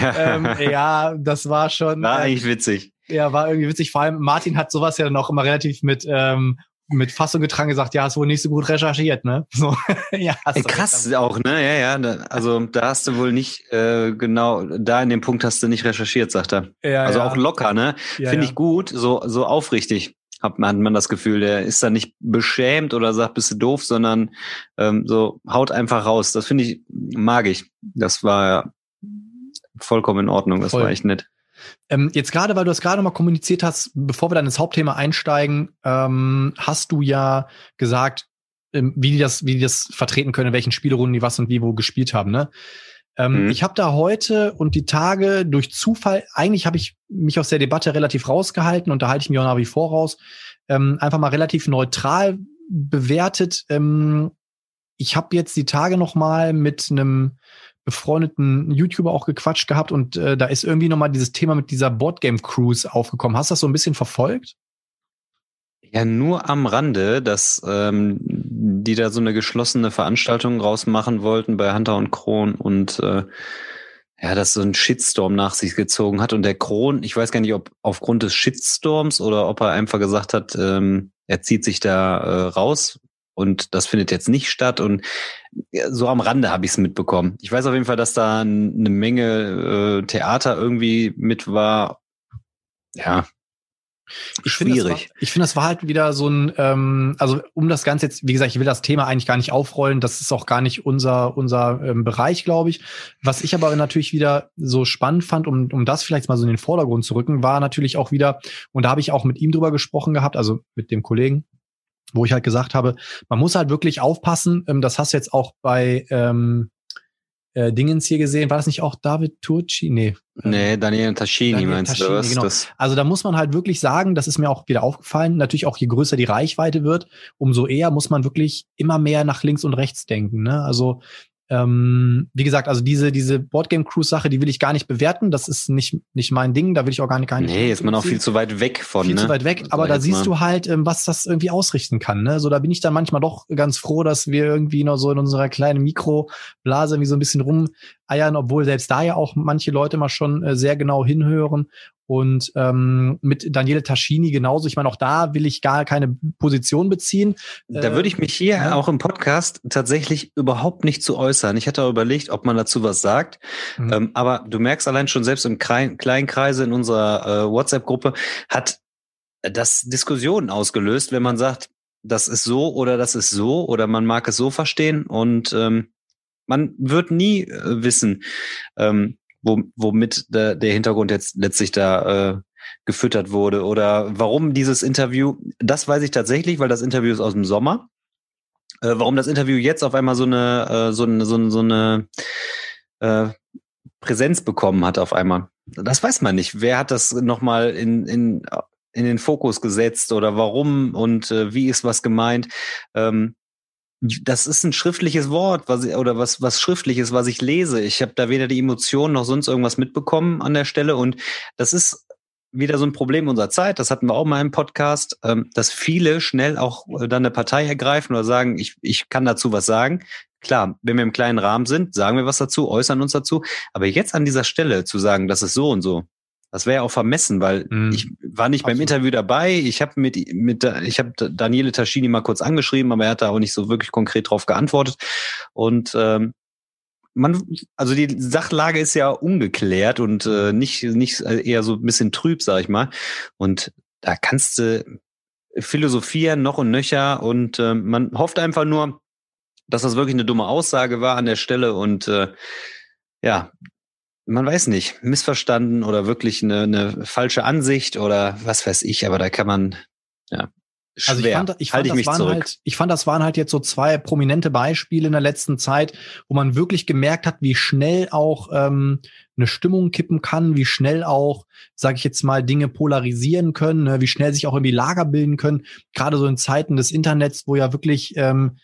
Speaker 1: Ja. ähm, ja, das war schon.
Speaker 2: War eigentlich witzig.
Speaker 1: Ja, war irgendwie witzig. Vor allem Martin hat sowas ja dann auch immer relativ mit ähm, mit Fassung getragen gesagt, ja, hast wohl nicht so gut recherchiert, ne? So,
Speaker 2: ja, Ey, krass auch, ne? Ja, ja. Also da hast du wohl nicht äh, genau, da in dem Punkt hast du nicht recherchiert, sagt er. Ja, also ja. auch locker, ne? Ja, Finde ich gut, so so aufrichtig. Hat man, hat man das Gefühl, der ist da nicht beschämt oder sagt, bist du doof, sondern ähm, so haut einfach raus. Das finde ich, mag ich. Das war vollkommen in Ordnung. Das Voll. war echt nett.
Speaker 1: Ähm, jetzt gerade, weil du das gerade mal kommuniziert hast, bevor wir dann ins Hauptthema einsteigen, ähm, hast du ja gesagt, ähm, wie die das, wie die das vertreten können, in welchen Spielerunden die was und wie wo gespielt haben. Ne? Ähm, mhm. Ich habe da heute und die Tage durch Zufall, eigentlich habe ich mich aus der Debatte relativ rausgehalten und da halte ich mich auch nach wie vor raus, ähm, einfach mal relativ neutral bewertet. Ähm, ich habe jetzt die Tage noch mal mit einem befreundeten YouTuber auch gequatscht gehabt und äh, da ist irgendwie noch mal dieses Thema mit dieser Boardgame Cruise aufgekommen. Hast du das so ein bisschen verfolgt?
Speaker 2: Ja, nur am Rande, dass ähm, die da so eine geschlossene Veranstaltung rausmachen wollten bei Hunter und Kron und äh, ja, das so ein Shitstorm nach sich gezogen hat. Und der Kron, ich weiß gar nicht, ob aufgrund des Shitstorms oder ob er einfach gesagt hat, ähm, er zieht sich da äh, raus und das findet jetzt nicht statt. Und so am Rande habe ich es mitbekommen. Ich weiß auf jeden Fall, dass da eine Menge äh, Theater irgendwie mit war. Ja,
Speaker 1: ich schwierig. Find, ich finde, das war halt wieder so ein, ähm, also um das Ganze jetzt, wie gesagt, ich will das Thema eigentlich gar nicht aufrollen, das ist auch gar nicht unser, unser ähm, Bereich, glaube ich. Was ich aber natürlich wieder so spannend fand, um, um das vielleicht mal so in den Vordergrund zu rücken, war natürlich auch wieder, und da habe ich auch mit ihm drüber gesprochen gehabt, also mit dem Kollegen, wo ich halt gesagt habe, man muss halt wirklich aufpassen, ähm, das hast du jetzt auch bei, ähm, äh, Dingens hier gesehen. War das nicht auch David Turci? Nee.
Speaker 2: Nee, Daniel Taschini Daniel meinst Taschini, du? Was?
Speaker 1: Genau. Also da muss man halt wirklich sagen, das ist mir auch wieder aufgefallen, natürlich auch je größer die Reichweite wird, umso eher muss man wirklich immer mehr nach links und rechts denken. Ne? Also ähm, wie gesagt, also diese, diese Boardgame Cruise Sache, die will ich gar nicht bewerten. Das ist nicht, nicht mein Ding. Da will ich auch gar nicht, gar nicht.
Speaker 2: Nee, ist man auch viel zu weit weg von.
Speaker 1: Viel ne? zu weit weg. Aber da siehst mal. du halt, ähm, was das irgendwie ausrichten kann. Ne? So, da bin ich dann manchmal doch ganz froh, dass wir irgendwie noch so in unserer kleinen Mikroblase irgendwie so ein bisschen rumeiern, obwohl selbst da ja auch manche Leute mal schon äh, sehr genau hinhören und ähm, mit Daniele Taschini genauso. Ich meine, auch da will ich gar keine Position beziehen.
Speaker 2: Da würde ich mich hier ja. auch im Podcast tatsächlich überhaupt nicht zu äußern. Ich hatte auch überlegt, ob man dazu was sagt. Mhm. Ähm, aber du merkst allein schon selbst im kleinen Kreise in unserer äh, WhatsApp-Gruppe hat das Diskussionen ausgelöst, wenn man sagt, das ist so oder das ist so oder man mag es so verstehen und ähm, man wird nie äh, wissen, ähm, wo, womit der, der Hintergrund jetzt letztlich da äh, gefüttert wurde oder warum dieses Interview, das weiß ich tatsächlich, weil das Interview ist aus dem Sommer. Äh, warum das Interview jetzt auf einmal so eine, äh, so eine, so eine, so eine äh, Präsenz bekommen hat auf einmal. Das weiß man nicht. Wer hat das nochmal in, in, in den Fokus gesetzt oder warum und äh, wie ist was gemeint? Ähm, das ist ein schriftliches Wort, was ich, oder was was schriftliches, was ich lese. Ich habe da weder die Emotionen noch sonst irgendwas mitbekommen an der Stelle und das ist wieder so ein Problem unserer Zeit. Das hatten wir auch mal im Podcast, ähm, dass viele schnell auch äh, dann eine Partei ergreifen oder sagen, ich ich kann dazu was sagen. Klar, wenn wir im kleinen Rahmen sind, sagen wir was dazu, äußern uns dazu. Aber jetzt an dieser Stelle zu sagen, das ist so und so, das wäre ja auch vermessen, weil mhm. ich war nicht Absolut. beim Interview dabei. Ich habe mit, mit ich habe Daniele Taschini mal kurz angeschrieben, aber er hat da auch nicht so wirklich konkret drauf geantwortet. Und ähm, man, also die Sachlage ist ja ungeklärt und äh, nicht nicht eher so ein bisschen trüb, sag ich mal. Und da kannst du philosophieren noch und nöcher und äh, man hofft einfach nur, dass das wirklich eine dumme Aussage war an der Stelle und äh, ja, man weiß nicht, missverstanden oder wirklich eine, eine falsche Ansicht oder was weiß ich, aber da kann man, ja, Schwer. Also
Speaker 1: ich fand, ich fand, halt, ich das waren halt, ich fand, das waren halt jetzt so zwei prominente Beispiele in der letzten Zeit, wo man wirklich gemerkt hat, wie schnell auch ähm, eine Stimmung kippen kann, wie schnell auch, sage ich jetzt mal, Dinge polarisieren können, ne, wie schnell sich auch irgendwie Lager bilden können. Gerade so in Zeiten des Internets, wo ja wirklich ähm,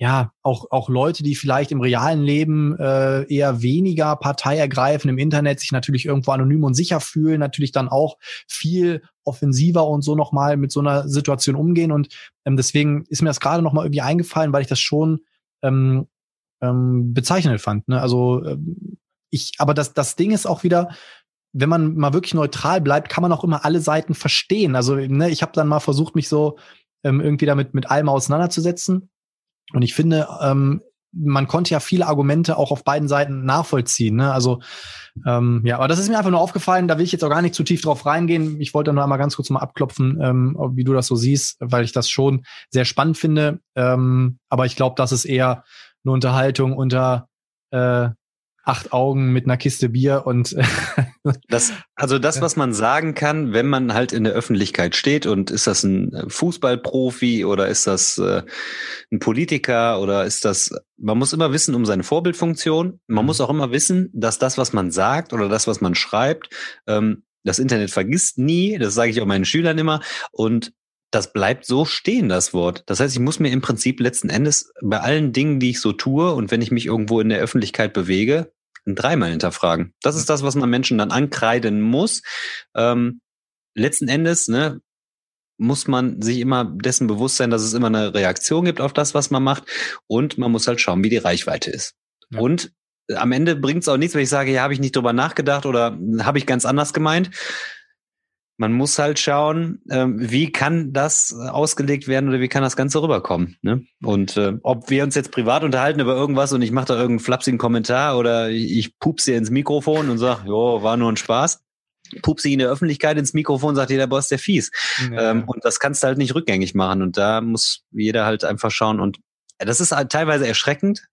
Speaker 1: ja, auch, auch Leute, die vielleicht im realen Leben äh, eher weniger Partei ergreifen, im Internet sich natürlich irgendwo anonym und sicher fühlen, natürlich dann auch viel offensiver und so nochmal mit so einer Situation umgehen. Und ähm, deswegen ist mir das gerade nochmal irgendwie eingefallen, weil ich das schon ähm, ähm, bezeichnend fand. Ne? Also ähm, ich, aber das, das Ding ist auch wieder, wenn man mal wirklich neutral bleibt, kann man auch immer alle Seiten verstehen. Also ne, ich habe dann mal versucht, mich so ähm, irgendwie damit mit allem auseinanderzusetzen und ich finde, ähm, man konnte ja viele Argumente auch auf beiden Seiten nachvollziehen. Ne? Also ähm, ja, aber das ist mir einfach nur aufgefallen. Da will ich jetzt auch gar nicht zu tief drauf reingehen. Ich wollte nur einmal ganz kurz mal abklopfen, ähm, wie du das so siehst, weil ich das schon sehr spannend finde. Ähm, aber ich glaube, das ist eher eine Unterhaltung unter äh, acht Augen mit einer Kiste Bier und
Speaker 2: das, also das, was man sagen kann, wenn man halt in der Öffentlichkeit steht und ist das ein Fußballprofi oder ist das äh, ein Politiker oder ist das, man muss immer wissen um seine Vorbildfunktion. Man mhm. muss auch immer wissen, dass das, was man sagt oder das, was man schreibt, ähm, das Internet vergisst nie, das sage ich auch meinen Schülern immer. Und das bleibt so stehen, das Wort. Das heißt, ich muss mir im Prinzip letzten Endes bei allen Dingen, die ich so tue und wenn ich mich irgendwo in der Öffentlichkeit bewege, dreimal hinterfragen. Das ist das, was man Menschen dann ankreiden muss. Ähm, letzten Endes, ne, muss man sich immer dessen bewusst sein, dass es immer eine Reaktion gibt auf das, was man macht. Und man muss halt schauen, wie die Reichweite ist. Ja. Und am Ende bringt es auch nichts, wenn ich sage, ja, habe ich nicht drüber nachgedacht oder habe ich ganz anders gemeint man muss halt schauen, ähm, wie kann das ausgelegt werden oder wie kann das Ganze rüberkommen. Ne? Und äh, ob wir uns jetzt privat unterhalten über irgendwas und ich mache da irgendeinen flapsigen Kommentar oder ich pupse ins Mikrofon und sage, jo, war nur ein Spaß. Pupse in der Öffentlichkeit ins Mikrofon, sagt jeder Boss, der fies. Ja. Ähm, und das kannst du halt nicht rückgängig machen. Und da muss jeder halt einfach schauen. Und das ist halt teilweise erschreckend,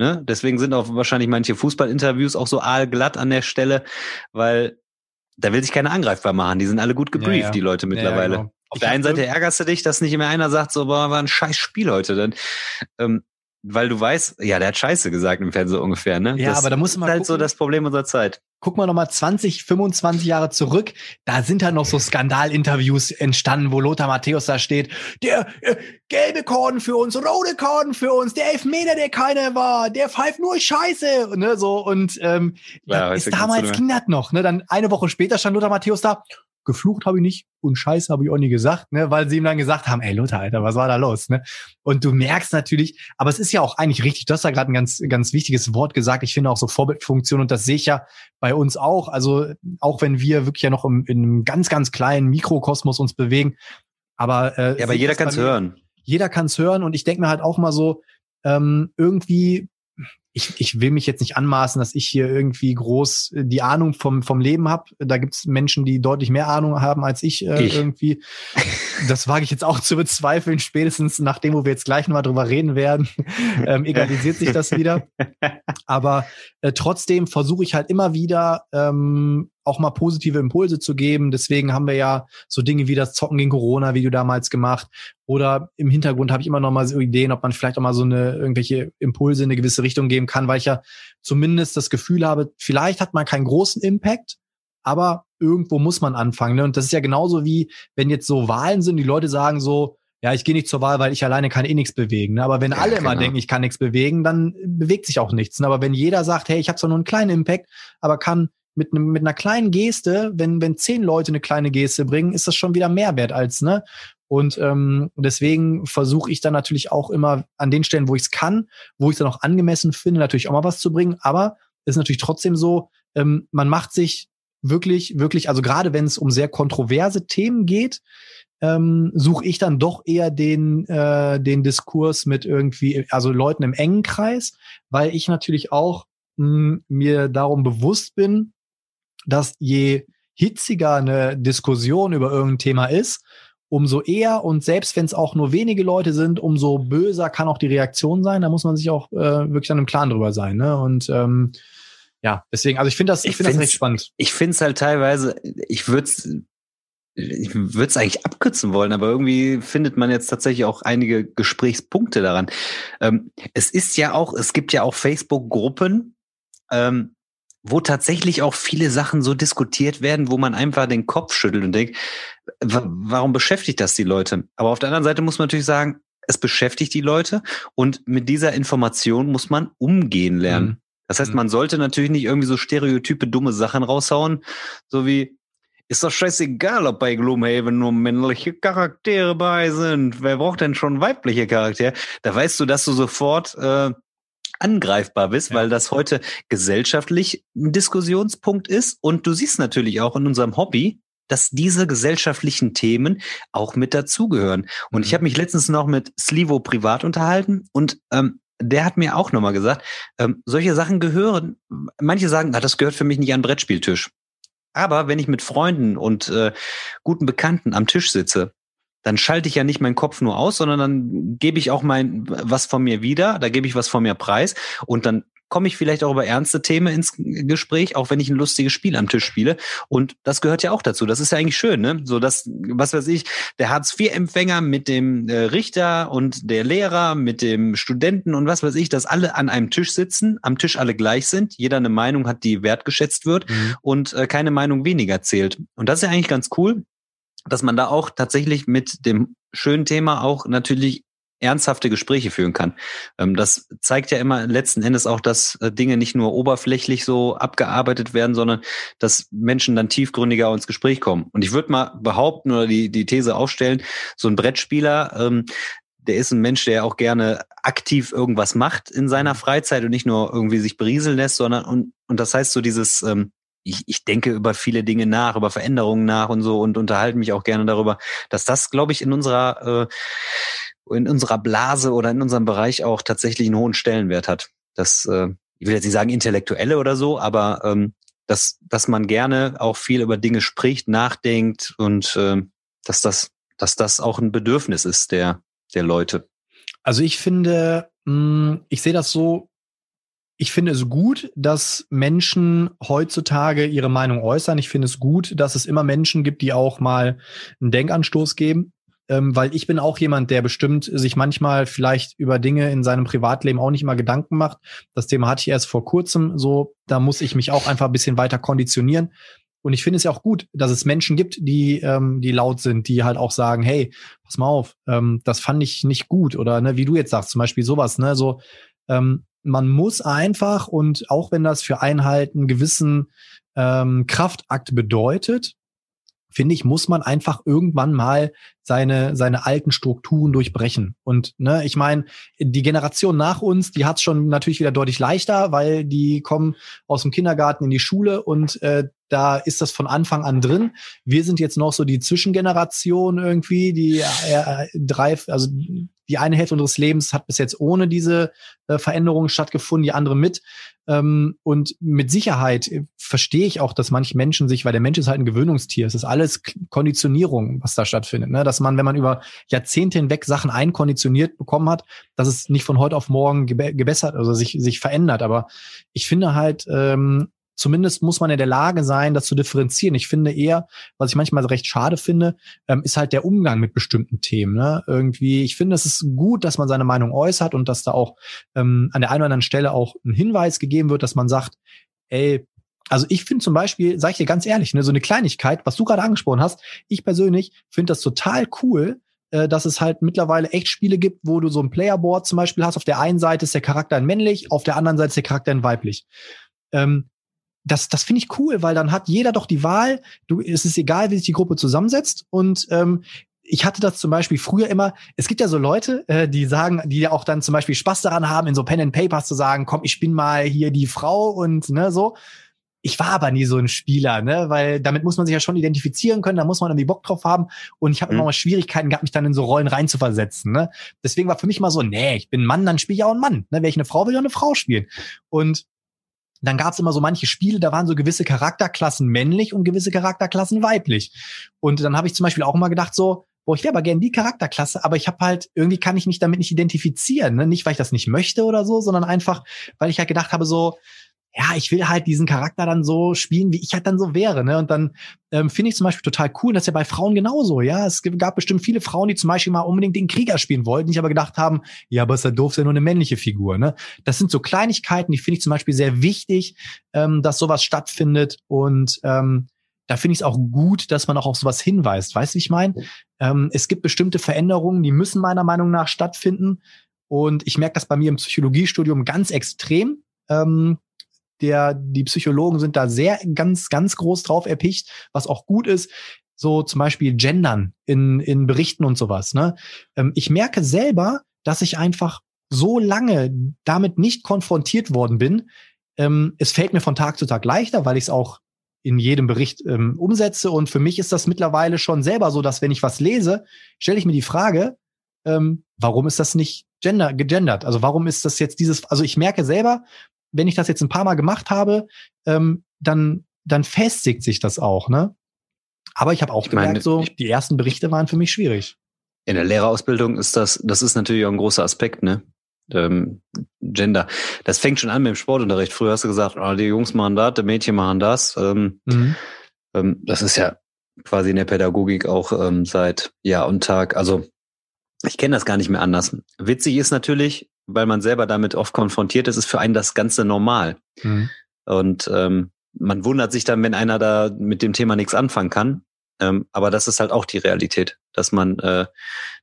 Speaker 2: Ne? Deswegen sind auch wahrscheinlich manche Fußballinterviews auch so aalglatt an der Stelle, weil da will sich keiner angreifbar machen. Die sind alle gut gebrieft, ja, ja. die Leute mittlerweile. Ja, genau. Auf der einen Seite ärgerst du dich, dass nicht immer einer sagt, so, boah, war ein scheiß Spiel heute. Dann, ähm, weil du weißt, ja, der hat Scheiße gesagt im Fernsehen ungefähr, ne?
Speaker 1: Ja,
Speaker 2: das
Speaker 1: aber da muss man
Speaker 2: halt gucken. so das Problem unserer Zeit.
Speaker 1: Guck mal nochmal 20, 25 Jahre zurück. Da sind halt noch so Skandalinterviews entstanden, wo Lothar Matthäus da steht. Der äh, gelbe Korn für uns, rote Korn für uns, der Elfmeter, der keiner war, der pfeift nur Scheiße, ne, so. Und ähm, ja, ist damals ging das noch, ne? Dann eine Woche später stand Lothar Matthäus da geflucht habe ich nicht und Scheiße habe ich auch nie gesagt, ne, weil sie ihm dann gesagt haben, ey Luther, Alter, was war da los, ne? Und du merkst natürlich, aber es ist ja auch eigentlich richtig, du hast da gerade ein ganz ganz wichtiges Wort gesagt. Ich finde auch so Vorbildfunktion und das sehe ich ja bei uns auch, also auch wenn wir wirklich ja noch im, in einem ganz ganz kleinen Mikrokosmos uns bewegen, aber
Speaker 2: äh, ja, aber jeder kann es hören.
Speaker 1: Jeder kann es hören und ich denke mir halt auch mal so ähm, irgendwie ich, ich will mich jetzt nicht anmaßen, dass ich hier irgendwie groß äh, die Ahnung vom, vom Leben habe. Da gibt's Menschen, die deutlich mehr Ahnung haben als ich, äh, ich. irgendwie. Das wage ich jetzt auch zu bezweifeln, spätestens nachdem, wo wir jetzt gleich nochmal drüber reden werden, ähm, egalisiert sich das wieder. Aber äh, trotzdem versuche ich halt immer wieder ähm, auch mal positive Impulse zu geben. Deswegen haben wir ja so Dinge wie das Zocken gegen Corona Video damals gemacht. Oder im Hintergrund habe ich immer noch mal so Ideen, ob man vielleicht auch mal so eine irgendwelche Impulse in eine gewisse Richtung geben kann, weil ich ja zumindest das Gefühl habe, vielleicht hat man keinen großen Impact, aber irgendwo muss man anfangen. Ne? Und das ist ja genauso wie, wenn jetzt so Wahlen sind, die Leute sagen so, ja, ich gehe nicht zur Wahl, weil ich alleine kann eh nichts bewegen. Ne? Aber wenn ja, alle genau. immer denken, ich kann nichts bewegen, dann bewegt sich auch nichts. Ne? Aber wenn jeder sagt, hey, ich habe zwar nur einen kleinen Impact, aber kann mit, einem, mit einer kleinen Geste, wenn, wenn zehn Leute eine kleine Geste bringen, ist das schon wieder Mehrwert als, ne? Und ähm, deswegen versuche ich dann natürlich auch immer an den Stellen, wo ich es kann, wo ich es dann auch angemessen finde, natürlich auch mal was zu bringen. Aber es ist natürlich trotzdem so, ähm, man macht sich wirklich, wirklich, also gerade wenn es um sehr kontroverse Themen geht, ähm, suche ich dann doch eher den, äh, den Diskurs mit irgendwie, also Leuten im engen Kreis, weil ich natürlich auch mh, mir darum bewusst bin, dass je hitziger eine Diskussion über irgendein Thema ist, umso eher und selbst wenn es auch nur wenige Leute sind, umso böser kann auch die Reaktion sein. Da muss man sich auch äh, wirklich an einem Klaren drüber sein. Ne? Und ähm, ja, deswegen, also ich finde das, ich, finde das recht spannend.
Speaker 2: Ich finde es halt teilweise, ich würde ich würde es eigentlich abkürzen wollen, aber irgendwie findet man jetzt tatsächlich auch einige Gesprächspunkte daran. Ähm, es ist ja auch, es gibt ja auch Facebook-Gruppen, ähm, wo tatsächlich auch viele Sachen so diskutiert werden, wo man einfach den Kopf schüttelt und denkt, warum beschäftigt das die Leute? Aber auf der anderen Seite muss man natürlich sagen, es beschäftigt die Leute und mit dieser Information muss man umgehen lernen. Mhm. Das heißt, mhm. man sollte natürlich nicht irgendwie so stereotype dumme Sachen raushauen, so wie ist doch scheißegal, ob bei Gloomhaven nur männliche Charaktere bei sind. Wer braucht denn schon weibliche Charaktere? Da weißt du, dass du sofort äh, angreifbar bist, ja. weil das heute gesellschaftlich ein Diskussionspunkt ist. Und du siehst natürlich auch in unserem Hobby, dass diese gesellschaftlichen Themen auch mit dazugehören. Und mhm. ich habe mich letztens noch mit Slivo privat unterhalten und ähm, der hat mir auch nochmal gesagt, ähm, solche Sachen gehören, manche sagen, ah, das gehört für mich nicht an den Brettspieltisch. Aber wenn ich mit Freunden und äh, guten Bekannten am Tisch sitze dann schalte ich ja nicht meinen Kopf nur aus, sondern dann gebe ich auch mein was von mir wieder, da gebe ich was von mir preis und dann komme ich vielleicht auch über ernste Themen ins Gespräch, auch wenn ich ein lustiges Spiel am Tisch spiele. Und das gehört ja auch dazu. Das ist ja eigentlich schön, ne? So dass, was weiß ich, der Hartz-IV-Empfänger mit dem äh, Richter und der Lehrer mit dem Studenten und was weiß ich, dass alle an einem Tisch sitzen, am Tisch alle gleich sind, jeder eine Meinung hat, die wertgeschätzt wird mhm. und äh, keine Meinung weniger zählt. Und das ist ja eigentlich ganz cool, dass man da auch tatsächlich mit dem schönen Thema auch natürlich ernsthafte Gespräche führen kann. Ähm, das zeigt ja immer letzten Endes auch, dass äh, Dinge nicht nur oberflächlich so abgearbeitet werden, sondern dass Menschen dann tiefgründiger ins Gespräch kommen. Und ich würde mal behaupten oder die, die These aufstellen, so ein Brettspieler, ähm, der ist ein Mensch, der auch gerne aktiv irgendwas macht in seiner mhm. Freizeit und nicht nur irgendwie sich berieseln lässt, sondern und, und das heißt so dieses, ähm, ich, ich denke über viele Dinge nach, über Veränderungen nach und so und unterhalte mich auch gerne darüber, dass das, glaube ich, in unserer äh, in unserer Blase oder in unserem Bereich auch tatsächlich einen hohen Stellenwert hat. Das, äh, ich will jetzt nicht sagen Intellektuelle oder so, aber ähm, dass, dass man gerne auch viel über Dinge spricht, nachdenkt und äh, dass das, dass das auch ein Bedürfnis ist der, der Leute.
Speaker 1: Also ich finde, mh, hm, ich sehe das so, ich finde es gut, dass Menschen heutzutage ihre Meinung äußern. Ich finde es gut, dass es immer Menschen gibt, die auch mal einen Denkanstoß geben ähm, weil ich bin auch jemand, der bestimmt sich manchmal vielleicht über Dinge in seinem Privatleben auch nicht mal Gedanken macht. Das Thema hatte ich erst vor kurzem so, da muss ich mich auch einfach ein bisschen weiter konditionieren. Und ich finde es ja auch gut, dass es Menschen gibt, die, ähm, die laut sind, die halt auch sagen, hey, pass mal auf, ähm, das fand ich nicht gut. Oder ne, wie du jetzt sagst, zum Beispiel sowas, ne, so, ähm, man muss einfach, und auch wenn das für einen halt einen gewissen ähm, Kraftakt bedeutet, finde ich, muss man einfach irgendwann mal seine, seine alten Strukturen durchbrechen. Und ne, ich meine, die Generation nach uns, die hat es schon natürlich wieder deutlich leichter, weil die kommen aus dem Kindergarten in die Schule und äh, da ist das von Anfang an drin. Wir sind jetzt noch so die Zwischengeneration irgendwie, die äh, drei, also die eine Hälfte unseres Lebens hat bis jetzt ohne diese äh, Veränderungen stattgefunden, die andere mit. Ähm, und mit Sicherheit verstehe ich auch, dass manche Menschen sich, weil der Mensch ist halt ein Gewöhnungstier, es ist alles Konditionierung, was da stattfindet. Ne? Dass man, wenn man über Jahrzehnte hinweg Sachen einkonditioniert bekommen hat, dass es nicht von heute auf morgen gebessert, also sich, sich verändert. Aber ich finde halt, ähm, zumindest muss man in der Lage sein, das zu differenzieren. Ich finde eher, was ich manchmal recht schade finde, ähm, ist halt der Umgang mit bestimmten Themen. Ne? Irgendwie, ich finde, es ist gut, dass man seine Meinung äußert und dass da auch ähm, an der einen oder anderen Stelle auch ein Hinweis gegeben wird, dass man sagt, ey, also ich finde zum Beispiel, sag ich dir ganz ehrlich, ne, so eine Kleinigkeit, was du gerade angesprochen hast, ich persönlich finde das total cool, äh, dass es halt mittlerweile echt Spiele gibt, wo du so ein Playerboard zum Beispiel hast. Auf der einen Seite ist der Charakter männlich, auf der anderen Seite ist der Charakter weiblich. Ähm, das, das finde ich cool, weil dann hat jeder doch die Wahl. Du, es ist egal, wie sich die Gruppe zusammensetzt. Und ähm, ich hatte das zum Beispiel früher immer, es gibt ja so Leute, äh, die sagen, die ja auch dann zum Beispiel Spaß daran haben, in so Pen and Papers zu sagen, komm, ich bin mal hier die Frau und ne, so. Ich war aber nie so ein Spieler, ne, weil damit muss man sich ja schon identifizieren können, da muss man irgendwie Bock drauf haben. Und ich habe mhm. immer mal Schwierigkeiten gehabt, mich dann in so Rollen reinzuversetzen. Ne? Deswegen war für mich mal so, nee, ich bin ein Mann, dann spiele ich auch einen Mann. Ne? Wenn ich eine Frau will, ja eine Frau spielen. Und dann gab es immer so manche Spiele, da waren so gewisse Charakterklassen männlich und gewisse Charakterklassen weiblich. Und dann habe ich zum Beispiel auch immer gedacht so, boah, ich wäre aber gerne die Charakterklasse, aber ich habe halt, irgendwie kann ich mich damit nicht identifizieren. Ne? Nicht, weil ich das nicht möchte oder so, sondern einfach, weil ich halt gedacht habe so, ja, ich will halt diesen Charakter dann so spielen, wie ich halt dann so wäre. Ne? Und dann ähm, finde ich zum Beispiel total cool, dass ja bei Frauen genauso. Ja, es gab bestimmt viele Frauen, die zum Beispiel mal unbedingt den Krieger spielen wollten, die aber gedacht haben, ja, aber ist ja doof, ist ja nur eine männliche Figur. Ne? Das sind so Kleinigkeiten, die finde ich zum Beispiel sehr wichtig, ähm, dass sowas stattfindet. Und ähm, da finde ich es auch gut, dass man auch auf sowas hinweist. Weißt du, wie ich meine? Ähm, es gibt bestimmte Veränderungen, die müssen meiner Meinung nach stattfinden. Und ich merke das bei mir im Psychologiestudium ganz extrem. Ähm, der, die Psychologen sind da sehr ganz, ganz groß drauf erpicht, was auch gut ist. So zum Beispiel Gendern in, in Berichten und sowas. Ne? Ähm, ich merke selber, dass ich einfach so lange damit nicht konfrontiert worden bin. Ähm, es fällt mir von Tag zu Tag leichter, weil ich es auch in jedem Bericht ähm, umsetze. Und für mich ist das mittlerweile schon selber so, dass wenn ich was lese, stelle ich mir die Frage, ähm, warum ist das nicht gender, gegendert? Also warum ist das jetzt dieses, also ich merke selber, wenn ich das jetzt ein paar Mal gemacht habe, ähm, dann, dann festigt sich das auch, ne? Aber ich habe auch ich gemerkt, meine, so, die ersten Berichte waren für mich schwierig.
Speaker 2: In der Lehrerausbildung ist das, das ist natürlich auch ein großer Aspekt, ne? ähm, Gender. Das fängt schon an mit dem Sportunterricht. Früher hast du gesagt, oh, die Jungs machen das, die Mädchen machen das. Ähm, mhm. ähm, das ist ja quasi in der Pädagogik auch ähm, seit Jahr und Tag. Also ich kenne das gar nicht mehr anders. Witzig ist natürlich, weil man selber damit oft konfrontiert ist, ist für einen das Ganze normal. Mhm. Und ähm, man wundert sich dann, wenn einer da mit dem Thema nichts anfangen kann. Ähm, aber das ist halt auch die Realität, dass man, äh,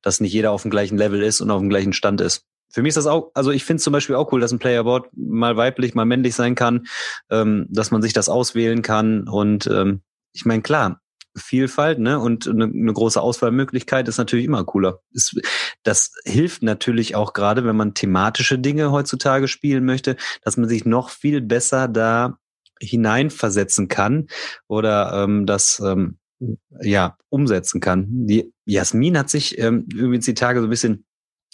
Speaker 2: dass nicht jeder auf dem gleichen Level ist und auf dem gleichen Stand ist. Für mich ist das auch, also ich finde es zum Beispiel auch cool, dass ein Playerboard mal weiblich, mal männlich sein kann, ähm, dass man sich das auswählen kann. Und ähm, ich meine, klar, Vielfalt ne? und eine, eine große Auswahlmöglichkeit ist natürlich immer cooler. Es, das hilft natürlich auch gerade, wenn man thematische Dinge heutzutage spielen möchte, dass man sich noch viel besser da hineinversetzen kann oder ähm, das ähm, ja umsetzen kann. Die Jasmin hat sich ähm, übrigens die Tage so ein bisschen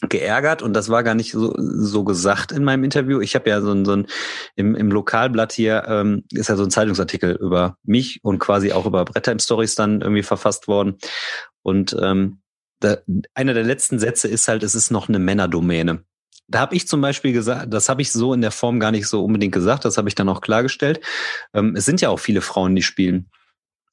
Speaker 2: geärgert und das war gar nicht so, so gesagt in meinem Interview. Ich habe ja so ein, so ein im, im Lokalblatt hier ähm, ist ja so ein Zeitungsartikel über mich und quasi auch über Bretttime Stories dann irgendwie verfasst worden. Und ähm, da, einer der letzten Sätze ist halt, es ist noch eine Männerdomäne. Da habe ich zum Beispiel gesagt, das habe ich so in der Form gar nicht so unbedingt gesagt, das habe ich dann auch klargestellt. Ähm, es sind ja auch viele Frauen, die spielen.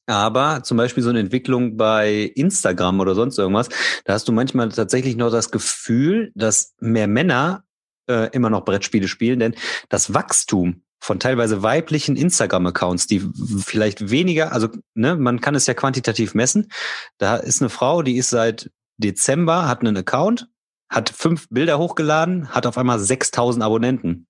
Speaker 2: Aber zum Beispiel so eine Entwicklung bei Instagram oder sonst irgendwas, da hast du manchmal tatsächlich noch das Gefühl, dass mehr Männer äh, immer noch Brettspiele spielen, denn das Wachstum von teilweise weiblichen Instagram-Accounts, die vielleicht weniger, also ne, man kann es ja quantitativ messen. Da ist eine Frau, die ist seit Dezember, hat einen Account, hat fünf Bilder hochgeladen, hat auf einmal 6000 Abonnenten.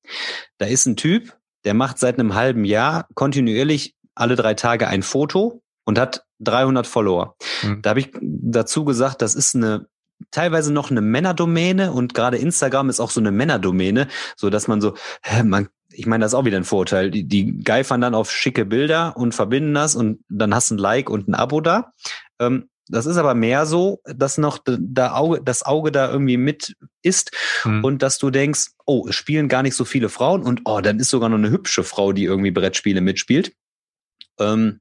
Speaker 2: Da ist ein Typ, der macht seit einem halben Jahr kontinuierlich alle drei Tage ein Foto und hat 300 Follower. Mhm. Da habe ich dazu gesagt, das ist eine teilweise noch eine Männerdomäne und gerade Instagram ist auch so eine Männerdomäne, so dass man so, hä, man, ich meine, das ist auch wieder ein Vorteil. Die, die geifern dann auf schicke Bilder und verbinden das und dann hast du ein Like und ein Abo da. Ähm, das ist aber mehr so, dass noch da Auge, das Auge da irgendwie mit ist mhm. und dass du denkst, oh, es spielen gar nicht so viele Frauen und oh, dann ist sogar noch eine hübsche Frau, die irgendwie Brettspiele mitspielt. Ähm,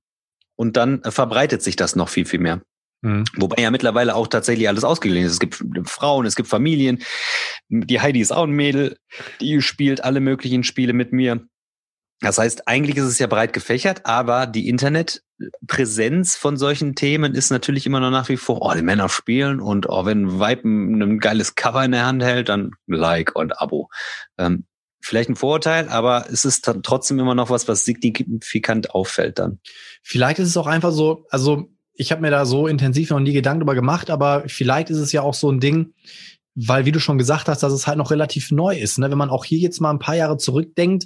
Speaker 2: und dann verbreitet sich das noch viel, viel mehr. Mhm. Wobei ja mittlerweile auch tatsächlich alles ausgeglichen ist. Es gibt Frauen, es gibt Familien. Die Heidi ist auch ein Mädel, die spielt alle möglichen Spiele mit mir. Das heißt, eigentlich ist es ja breit gefächert, aber die Internetpräsenz von solchen Themen ist natürlich immer noch nach wie vor, oh, die Männer spielen und oh, wenn ein Weib ein geiles Cover in der Hand hält, dann Like und Abo. Ähm, vielleicht ein Vorurteil, aber es ist trotzdem immer noch was, was signifikant auffällt dann.
Speaker 1: Vielleicht ist es auch einfach so, also ich habe mir da so intensiv noch nie Gedanken drüber gemacht, aber vielleicht ist es ja auch so ein Ding, weil wie du schon gesagt hast, dass es halt noch relativ neu ist. Ne? Wenn man auch hier jetzt mal ein paar Jahre zurückdenkt,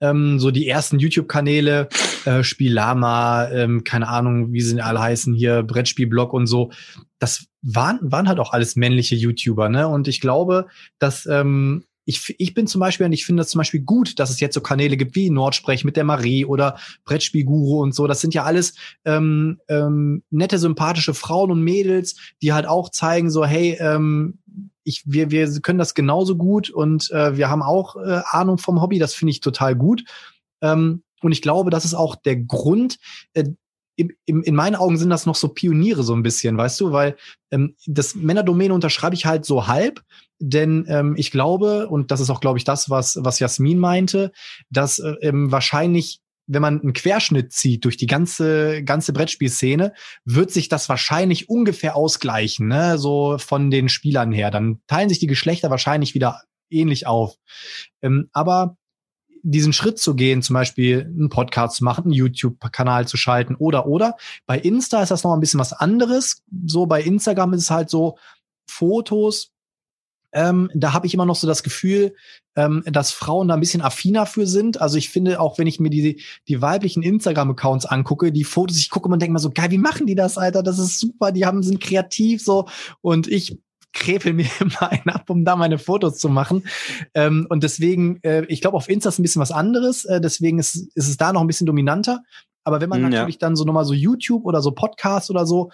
Speaker 1: ähm, so die ersten YouTube-Kanäle, äh, Spielama, ähm, keine Ahnung, wie sie alle heißen hier, Brettspielblog und so, das waren, waren halt auch alles männliche YouTuber, ne? Und ich glaube, dass ähm, ich, ich bin zum Beispiel, und ich finde das zum Beispiel gut, dass es jetzt so Kanäle gibt wie Nordsprech mit der Marie oder Brettspielguru und so. Das sind ja alles ähm, ähm, nette, sympathische Frauen und Mädels, die halt auch zeigen, so, hey, ähm, ich, wir, wir können das genauso gut und äh, wir haben auch äh, Ahnung vom Hobby. Das finde ich total gut. Ähm, und ich glaube, das ist auch der Grund, äh, im, im, in meinen Augen sind das noch so Pioniere so ein bisschen, weißt du, weil ähm, das Männerdomäne unterschreibe ich halt so halb, denn ähm, ich glaube, und das ist auch, glaube ich, das, was, was Jasmin meinte, dass äh, ähm, wahrscheinlich wenn man einen Querschnitt zieht durch die ganze ganze Brettspielszene, wird sich das wahrscheinlich ungefähr ausgleichen, ne? so von den Spielern her. Dann teilen sich die Geschlechter wahrscheinlich wieder ähnlich auf. Ähm, aber diesen Schritt zu gehen, zum Beispiel einen Podcast zu machen, einen YouTube-Kanal zu schalten oder oder. Bei Insta ist das noch ein bisschen was anderes. So bei Instagram ist es halt so Fotos. Ähm, da habe ich immer noch so das Gefühl, ähm, dass Frauen da ein bisschen affiner für sind. Also ich finde, auch wenn ich mir die, die weiblichen Instagram-Accounts angucke, die Fotos, ich gucke und denke mal so, geil, wie machen die das, Alter? Das ist super, die haben, sind kreativ so. Und ich krepel mir immer einen ab, um da meine Fotos zu machen. Ähm, und deswegen, äh, ich glaube, auf Insta ist ein bisschen was anderes. Äh, deswegen ist, ist es da noch ein bisschen dominanter. Aber wenn man ja. natürlich dann so nochmal so YouTube oder so Podcast oder so,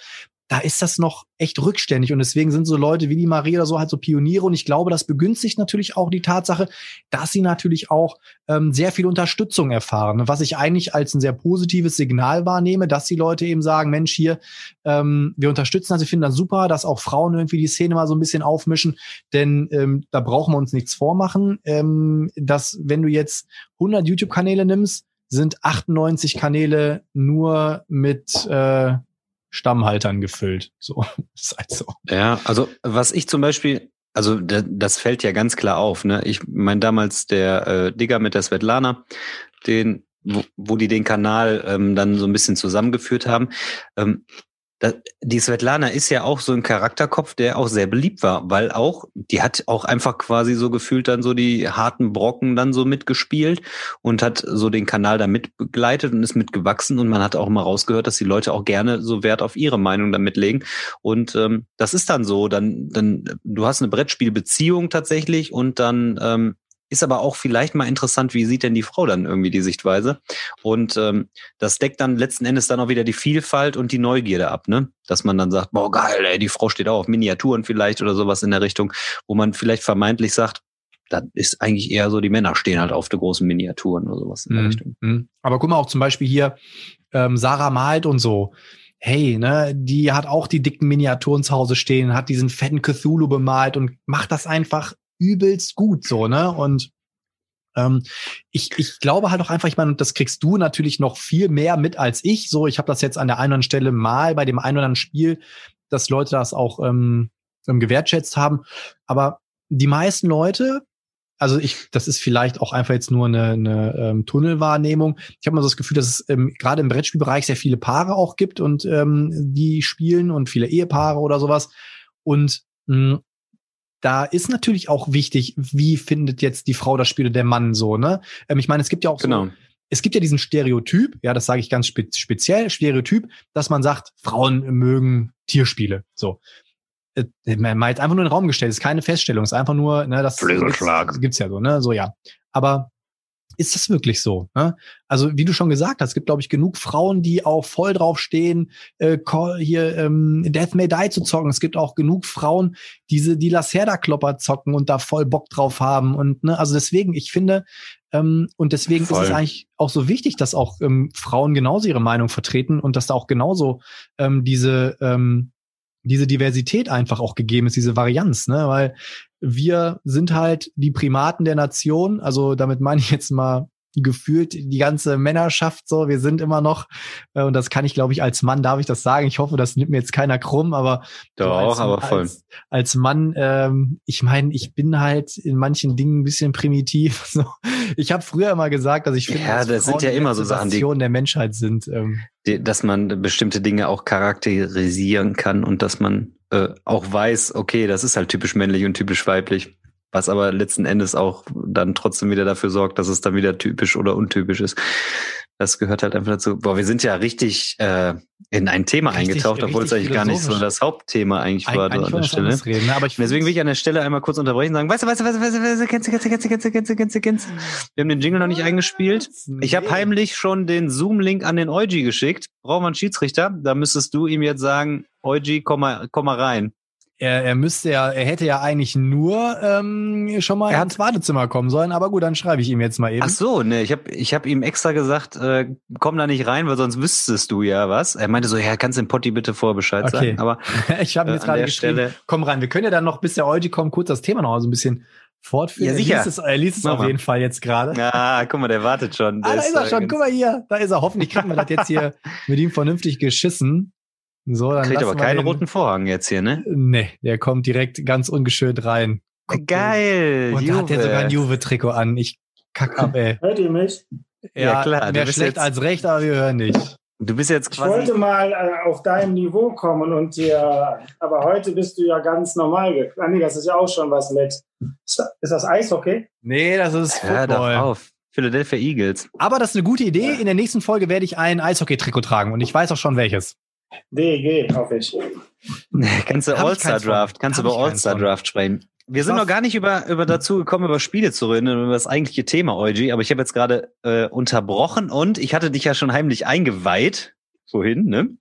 Speaker 1: da ist das noch echt rückständig. Und deswegen sind so Leute wie die Marie oder so halt so Pioniere. Und ich glaube, das begünstigt natürlich auch die Tatsache, dass sie natürlich auch ähm, sehr viel Unterstützung erfahren. Was ich eigentlich als ein sehr positives Signal wahrnehme, dass die Leute eben sagen, Mensch, hier, ähm, wir unterstützen das, wir finden das super, dass auch Frauen irgendwie die Szene mal so ein bisschen aufmischen. Denn ähm, da brauchen wir uns nichts vormachen. Ähm, dass, wenn du jetzt 100 YouTube-Kanäle nimmst, sind 98 Kanäle nur mit äh, Stammhaltern gefüllt. So, ist halt so.
Speaker 2: Ja, also was ich zum Beispiel, also das fällt ja ganz klar auf. Ne? Ich meine damals der äh, Digger mit der Svetlana, den wo, wo die den Kanal ähm, dann so ein bisschen zusammengeführt haben. Ähm, die Svetlana ist ja auch so ein Charakterkopf, der auch sehr beliebt war, weil auch, die hat auch einfach quasi so gefühlt dann so die harten Brocken dann so mitgespielt und hat so den Kanal da mitbegleitet und ist mitgewachsen und man hat auch mal rausgehört, dass die Leute auch gerne so Wert auf ihre Meinung damit legen und ähm, das ist dann so, dann, dann, du hast eine Brettspielbeziehung tatsächlich und dann ähm, ist aber auch vielleicht mal interessant, wie sieht denn die Frau dann irgendwie die Sichtweise? Und ähm, das deckt dann letzten Endes dann auch wieder die Vielfalt und die Neugierde ab, ne? Dass man dann sagt, boah, geil, ey, die Frau steht auch auf Miniaturen vielleicht oder sowas in der Richtung, wo man vielleicht vermeintlich sagt, das ist eigentlich eher so, die Männer stehen halt auf der großen Miniaturen oder sowas in der
Speaker 1: mhm.
Speaker 2: Richtung.
Speaker 1: Mhm. Aber guck mal auch zum Beispiel hier, ähm, Sarah malt und so hey, ne, die hat auch die dicken Miniaturen zu Hause stehen, hat diesen fetten Cthulhu bemalt und macht das einfach übelst gut so, ne? Und ähm, ich, ich glaube halt auch einfach, ich meine, das kriegst du natürlich noch viel mehr mit als ich. So, ich habe das jetzt an der einen oder anderen Stelle mal bei dem einen oder anderen Spiel, dass Leute das auch ähm, ähm, gewertschätzt haben. Aber die meisten Leute, also ich, das ist vielleicht auch einfach jetzt nur eine, eine ähm, Tunnelwahrnehmung. Ich habe mal so das Gefühl, dass es ähm, gerade im Brettspielbereich sehr viele Paare auch gibt und ähm, die spielen und viele Ehepaare oder sowas. Und mh, da ist natürlich auch wichtig, wie findet jetzt die Frau das Spiel oder der Mann so, ne? Ähm, ich meine, es gibt ja auch
Speaker 2: genau.
Speaker 1: so, es gibt ja diesen Stereotyp, ja, das sage ich ganz spe speziell, Stereotyp, dass man sagt, Frauen mögen Tierspiele, so. Äh, man hat einfach nur in den Raum gestellt, ist keine Feststellung, ist einfach nur, ne, das gibt's, gibt's ja so, ne, so ja. Aber ist das wirklich so? Ne? Also wie du schon gesagt hast, es gibt, glaube ich, genug Frauen, die auch voll drauf stehen, äh, hier ähm, Death May Die zu zocken. Es gibt auch genug Frauen, diese die Lacerda-Klopper zocken und da voll Bock drauf haben. Und ne, also deswegen, ich finde, ähm, und deswegen voll. ist es eigentlich auch so wichtig, dass auch ähm, Frauen genauso ihre Meinung vertreten und dass da auch genauso ähm, diese ähm, diese Diversität einfach auch gegeben ist, diese Varianz, ne? Weil wir sind halt die Primaten der Nation. Also damit meine ich jetzt mal gefühlt die ganze Männerschaft so. Wir sind immer noch, äh, und das kann ich, glaube ich, als Mann darf ich das sagen. Ich hoffe, das nimmt mir jetzt keiner krumm, aber
Speaker 2: doch,
Speaker 1: so
Speaker 2: als, aber voll.
Speaker 1: Als, als Mann, ähm, ich meine, ich bin halt in manchen Dingen ein bisschen primitiv. So. Ich habe früher immer gesagt, dass ich finde,
Speaker 2: ja, das sind ja immer so Sachen, die
Speaker 1: der Menschheit sind. Ähm,
Speaker 2: die, dass man bestimmte Dinge auch charakterisieren kann und dass man äh, auch weiß, okay, das ist halt typisch männlich und typisch weiblich. Was aber letzten Endes auch dann trotzdem wieder dafür sorgt, dass es dann wieder typisch oder untypisch ist. Das gehört halt einfach dazu. Boah, wir sind ja richtig äh, in ein Thema richtig, eingetaucht, obwohl es eigentlich gar nicht so das Hauptthema eigentlich war Eig an der Stelle. Reden, ne? aber ich Deswegen will ich an der Stelle einmal kurz unterbrechen und sagen, weißt du, weißt du, weißt du, weißt du, weißt du, kennst du, kennst du, kennst du, kennst du, kennst du, kennst du, kennst du. Wir haben den Jingle noch nicht eingespielt. Ich habe heimlich schon den Zoom-Link an den Eugi geschickt. Brauchen wir einen Schiedsrichter? Da müsstest du ihm jetzt sagen, Eugi, komm mal, komm mal rein
Speaker 1: er, er müsste ja, er hätte ja eigentlich nur ähm, schon mal er ins Wartezimmer kommen sollen, aber gut, dann schreibe ich ihm jetzt mal eben.
Speaker 2: Ach so, ne, ich habe ich hab ihm extra gesagt, äh, komm da nicht rein, weil sonst wüsstest du ja was. Er meinte so, ja, kannst du dem Potti bitte vorher Bescheid okay. sagen. Aber
Speaker 1: ich habe äh, jetzt gerade geschrieben, Stelle komm rein. Wir können ja dann noch, bis der Eugi kommt, kurz das Thema noch so ein bisschen fortführen.
Speaker 2: Ja, sicher.
Speaker 1: Er liest es, er liest es auf jeden Fall jetzt gerade.
Speaker 2: Ja, guck mal, der wartet schon.
Speaker 1: Der ah, da ist er schon. Guck mal hier. Da ist er. Hoffentlich kriegen wir das jetzt hier mit ihm vernünftig geschissen.
Speaker 2: So, dann Kriegt aber keinen den, roten Vorhang jetzt hier, ne?
Speaker 1: Nee, der kommt direkt ganz ungeschönt rein.
Speaker 2: Guck Geil!
Speaker 1: Und da hat er sogar ein Juve-Trikot an. Ich kack ab, ey.
Speaker 3: Hört ihr mich?
Speaker 1: Ja, ja klar. Mehr schlecht als recht, aber wir hören nicht.
Speaker 2: Du bist jetzt
Speaker 3: quasi. Ich wollte mal äh, auf deinem Niveau kommen und dir, aber heute bist du ja ganz normal. Ah, nee, das ist ja auch schon was mit. Ist das Eishockey?
Speaker 1: Nee, das ist Football. Hör doch auf.
Speaker 2: Philadelphia Eagles.
Speaker 1: Aber das ist eine gute Idee. In der nächsten Folge werde ich ein Eishockey-Trikot tragen und ich weiß auch schon welches.
Speaker 3: DEG, hoffe ich.
Speaker 2: Kannst du All-Star Draft, kannst du über All-Star Draft sprechen. Wir sind noch gar nicht über, über dazu gekommen, über Spiele zu reden, über das eigentliche Thema, Eugi, aber ich habe jetzt gerade äh, unterbrochen und ich hatte dich ja schon heimlich eingeweiht, vorhin, ne?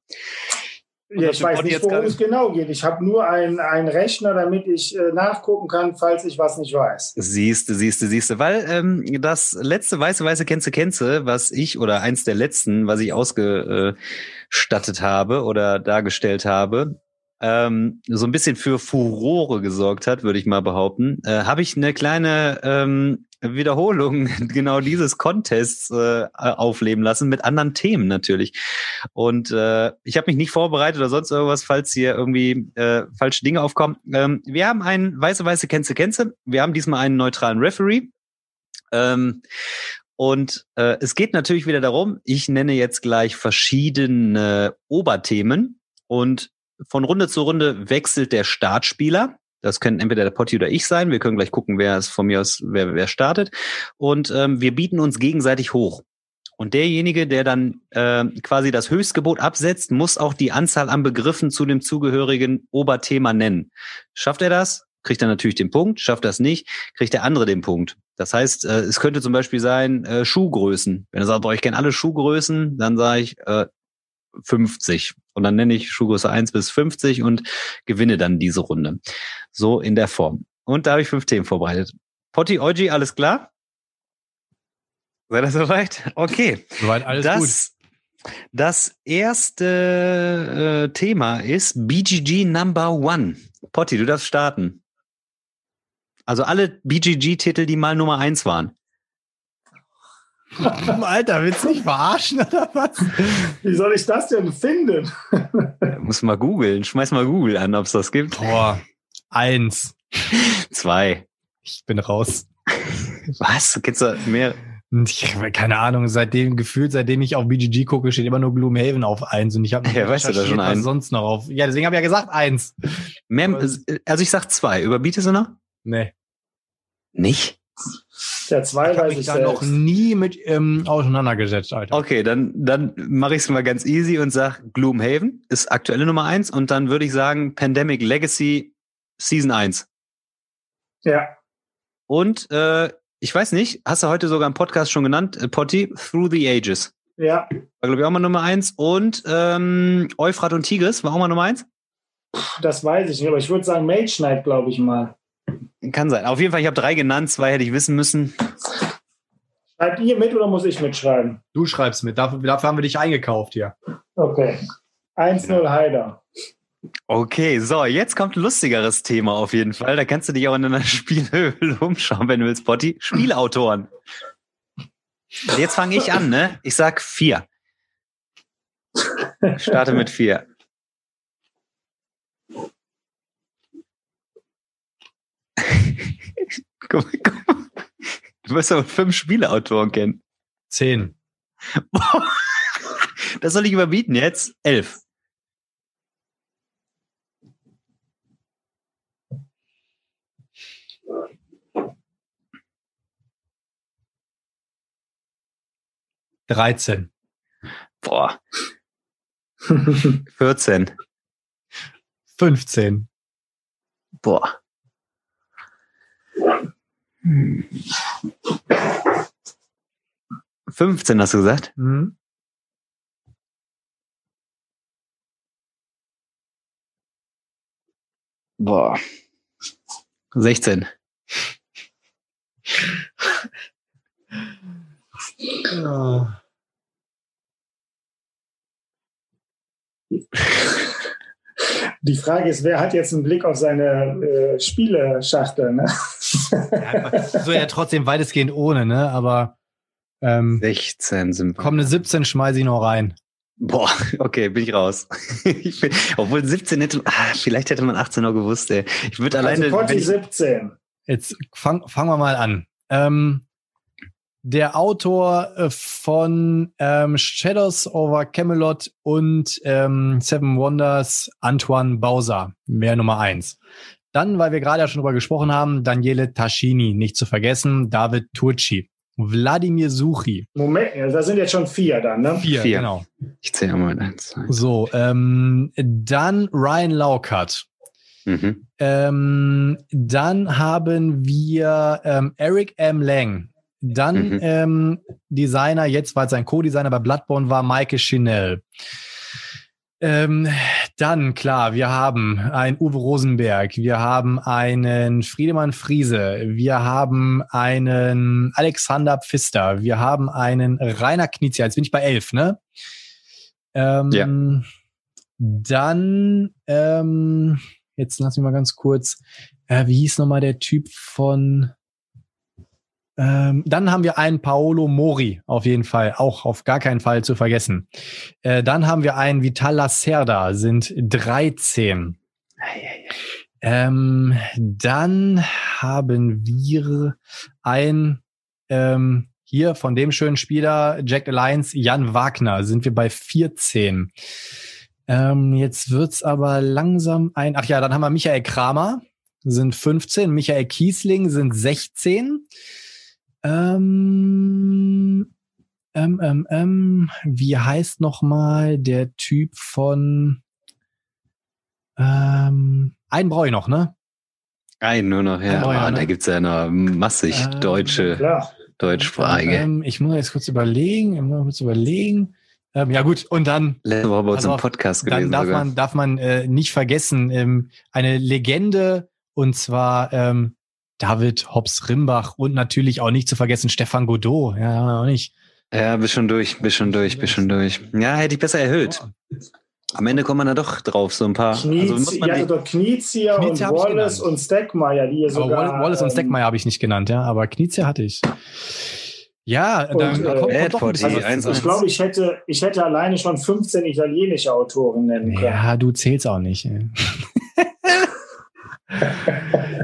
Speaker 3: Ja, ich weiß nicht, worum es genau geht. Ich habe nur einen, Rechner, damit ich äh, nachgucken kann, falls ich was nicht weiß.
Speaker 2: Siehste, siehste, siehste. Weil ähm, das letzte weiße, weiße Kennze, Kennze, was ich oder eins der letzten, was ich ausgestattet habe oder dargestellt habe, ähm, so ein bisschen für Furore gesorgt hat, würde ich mal behaupten, äh, habe ich eine kleine ähm, Wiederholung genau dieses Contests äh, aufleben lassen mit anderen Themen natürlich. Und äh, ich habe mich nicht vorbereitet oder sonst irgendwas, falls hier irgendwie äh, falsche Dinge aufkommen. Ähm, wir haben einen weiße weiße Känze Känze. Wir haben diesmal einen neutralen Referee. Ähm, und äh, es geht natürlich wieder darum, ich nenne jetzt gleich verschiedene Oberthemen und von Runde zu Runde wechselt der Startspieler. Das können entweder der Potti oder ich sein. Wir können gleich gucken, wer es von mir aus, wer, wer startet. Und ähm, wir bieten uns gegenseitig hoch. Und derjenige, der dann äh, quasi das Höchstgebot absetzt, muss auch die Anzahl an Begriffen zu dem zugehörigen Oberthema nennen. Schafft er das, kriegt er natürlich den Punkt. Schafft das nicht, kriegt der andere den Punkt. Das heißt, äh, es könnte zum Beispiel sein äh, Schuhgrößen. Wenn er sagt, boah, ich kenne alle Schuhgrößen, dann sage ich äh, 50. Und dann nenne ich Schuhgröße 1 bis 50 und gewinne dann diese Runde. So in der Form. Und da habe ich fünf Themen vorbereitet. Potti, Oji, alles klar? Seid ihr soweit? Okay.
Speaker 1: Soweit alles
Speaker 2: das, gut. Das erste äh, Thema ist BGG Number One. Potti, du darfst starten. Also alle BGG-Titel, die mal Nummer eins waren.
Speaker 1: Alter, willst du mich verarschen oder was?
Speaker 3: Wie soll ich das denn finden?
Speaker 2: Muss mal googeln. Schmeiß mal Google an, ob es das gibt.
Speaker 1: Boah, eins.
Speaker 2: Zwei.
Speaker 1: Ich bin raus.
Speaker 2: Was? Kennst du mehr?
Speaker 1: Ich habe keine Ahnung, seitdem gefühlt, seitdem ich auf BGG gucke, steht immer nur Gloomhaven auf eins und ich habe
Speaker 2: ja, weißt du da schon einen?
Speaker 1: sonst noch auf. Ja, deswegen habe ich ja gesagt eins.
Speaker 2: Mehr, also ich sag zwei. Überbietest du noch?
Speaker 1: Nee.
Speaker 2: Nicht?
Speaker 3: Der zwei
Speaker 1: ich habe mich da noch nie mit ähm, auseinandergesetzt, Alter.
Speaker 2: Okay, dann, dann mache ich es mal ganz easy und sag Gloomhaven ist aktuelle Nummer eins und dann würde ich sagen Pandemic Legacy Season 1.
Speaker 3: Ja.
Speaker 2: Und äh, ich weiß nicht, hast du heute sogar im Podcast schon genannt, äh, Potti, Through the Ages.
Speaker 3: Ja.
Speaker 2: War, glaube ich, auch mal Nummer eins. Und ähm, Euphrat und Tigris war auch mal Nummer eins?
Speaker 3: Das weiß ich nicht, aber ich würde sagen Mage Knight, glaube ich mal.
Speaker 2: Kann sein. Auf jeden Fall, ich habe drei genannt, zwei hätte ich wissen müssen.
Speaker 3: Schreibt ihr mit oder muss ich mitschreiben?
Speaker 1: Du schreibst mit. Dafür, dafür haben wir dich eingekauft hier.
Speaker 3: Okay. 1-0 Heider.
Speaker 2: Okay, so, jetzt kommt ein lustigeres Thema auf jeden Fall. Da kannst du dich auch in einer Spielhöhle umschauen, wenn du willst, Potti. Spielautoren. Jetzt fange ich an, ne? Ich sag vier. Ich starte mit vier. guck, guck. Du wirst aber fünf Spieleautoren kennen.
Speaker 1: Zehn.
Speaker 2: Das soll ich überbieten jetzt? Elf.
Speaker 1: Dreizehn.
Speaker 2: Boah. 14.
Speaker 1: 15.
Speaker 2: Boah. 15 hast du gesagt?
Speaker 1: Mhm.
Speaker 2: Boah. 16.
Speaker 1: Ja.
Speaker 3: Die Frage ist, wer hat jetzt einen Blick auf seine äh, Spieleschachtel? Ne?
Speaker 1: Ja, so ja trotzdem weitestgehend ohne, ne? Aber ähm,
Speaker 2: 16 sind wir.
Speaker 1: komm, eine 17 schmeiße ich noch rein.
Speaker 2: Boah, okay, bin ich raus. ich bin, obwohl 17 hätte, ah, vielleicht hätte man 18 noch gewusst, ey. Ich würde alleine.
Speaker 3: Also Potti
Speaker 2: wenn ich,
Speaker 3: 17.
Speaker 1: Jetzt fang, fangen wir mal an. Ähm, der Autor äh, von ähm, Shadows over Camelot und ähm, Seven Wonders, Antoine Bauser, wäre Nummer eins. Dann, weil wir gerade ja schon drüber gesprochen haben, Daniele Taschini, nicht zu vergessen, David Turci, Wladimir Suchi.
Speaker 3: Moment, da sind jetzt schon vier dann, ne?
Speaker 1: Vier,
Speaker 2: Vier.
Speaker 1: genau.
Speaker 2: ich zähle mal eins. zwei.
Speaker 1: So, ähm, dann Ryan Laukert.
Speaker 2: Mhm.
Speaker 1: Ähm, dann haben wir ähm, Eric M. Lang. Dann
Speaker 2: Mhm.
Speaker 1: ähm, Designer, jetzt weil es sein Co-Designer bei Bloodborne war, Maike Chanel. Ähm, dann, klar, wir haben einen Uwe Rosenberg, wir haben einen Friedemann Friese, wir haben einen Alexander Pfister, wir haben einen Rainer Knizia. Jetzt bin ich bei elf, ne? Ähm,
Speaker 2: Ja.
Speaker 1: Dann, ähm, jetzt lass mich mal ganz kurz, äh, wie hieß nochmal der Typ von, ähm, dann haben wir einen Paolo Mori, auf jeden Fall, auch auf gar keinen Fall zu vergessen. Äh, dann haben wir einen Vital Lacerda, sind 13. Ähm, dann haben wir ein ähm, hier von dem schönen Spieler Jack Alliance, Jan Wagner, sind wir bei 14. Ähm, jetzt wird's aber langsam ein. Ach ja, dann haben wir Michael Kramer, sind 15. Michael Kiesling sind 16. Ähm, ähm, ähm, ähm, wie heißt noch mal der Typ von ähm, einen brauche ich noch, ne?
Speaker 2: Ein nur noch, ja.
Speaker 1: Ein neuer,
Speaker 2: Ah,
Speaker 1: ne?
Speaker 2: Da gibt's ja noch massig
Speaker 1: Ähm,
Speaker 2: deutsche,
Speaker 3: Klar.
Speaker 2: deutschsprachige.
Speaker 1: Ähm, ich muss jetzt kurz überlegen, ich muss kurz überlegen. Ähm, ja gut, und dann
Speaker 2: Letzte Woche bei uns im Podcast
Speaker 1: dann
Speaker 2: gewesen
Speaker 1: darf
Speaker 2: sogar.
Speaker 1: man darf man äh, nicht vergessen ähm, eine Legende und zwar ähm, David Hobbs Rimbach und natürlich auch nicht zu vergessen Stefan Godot. Ja, auch nicht.
Speaker 2: Ja, bist schon durch, bist schon durch, bist schon durch. Ja, hätte ich besser erhöht. Am Ende kommt man da doch drauf, so ein paar. Also
Speaker 3: Kniez, hattet
Speaker 2: die,
Speaker 3: doch Knizia und Wallace und Steckmeier, die ihr
Speaker 1: Aber
Speaker 3: sogar.
Speaker 1: Wall- Wallace und
Speaker 3: ähm,
Speaker 1: Steckmeier habe ich nicht genannt, ja, aber Knizia hatte ich. Ja,
Speaker 3: Und,
Speaker 1: dann
Speaker 3: äh,
Speaker 1: kommt, doch ein bisschen
Speaker 2: Body,
Speaker 1: was
Speaker 2: eins,
Speaker 1: zusammen.
Speaker 3: Ich glaube, ich hätte, ich hätte alleine schon 15 italienische Autoren nennen können.
Speaker 1: Ja, du zählst auch nicht.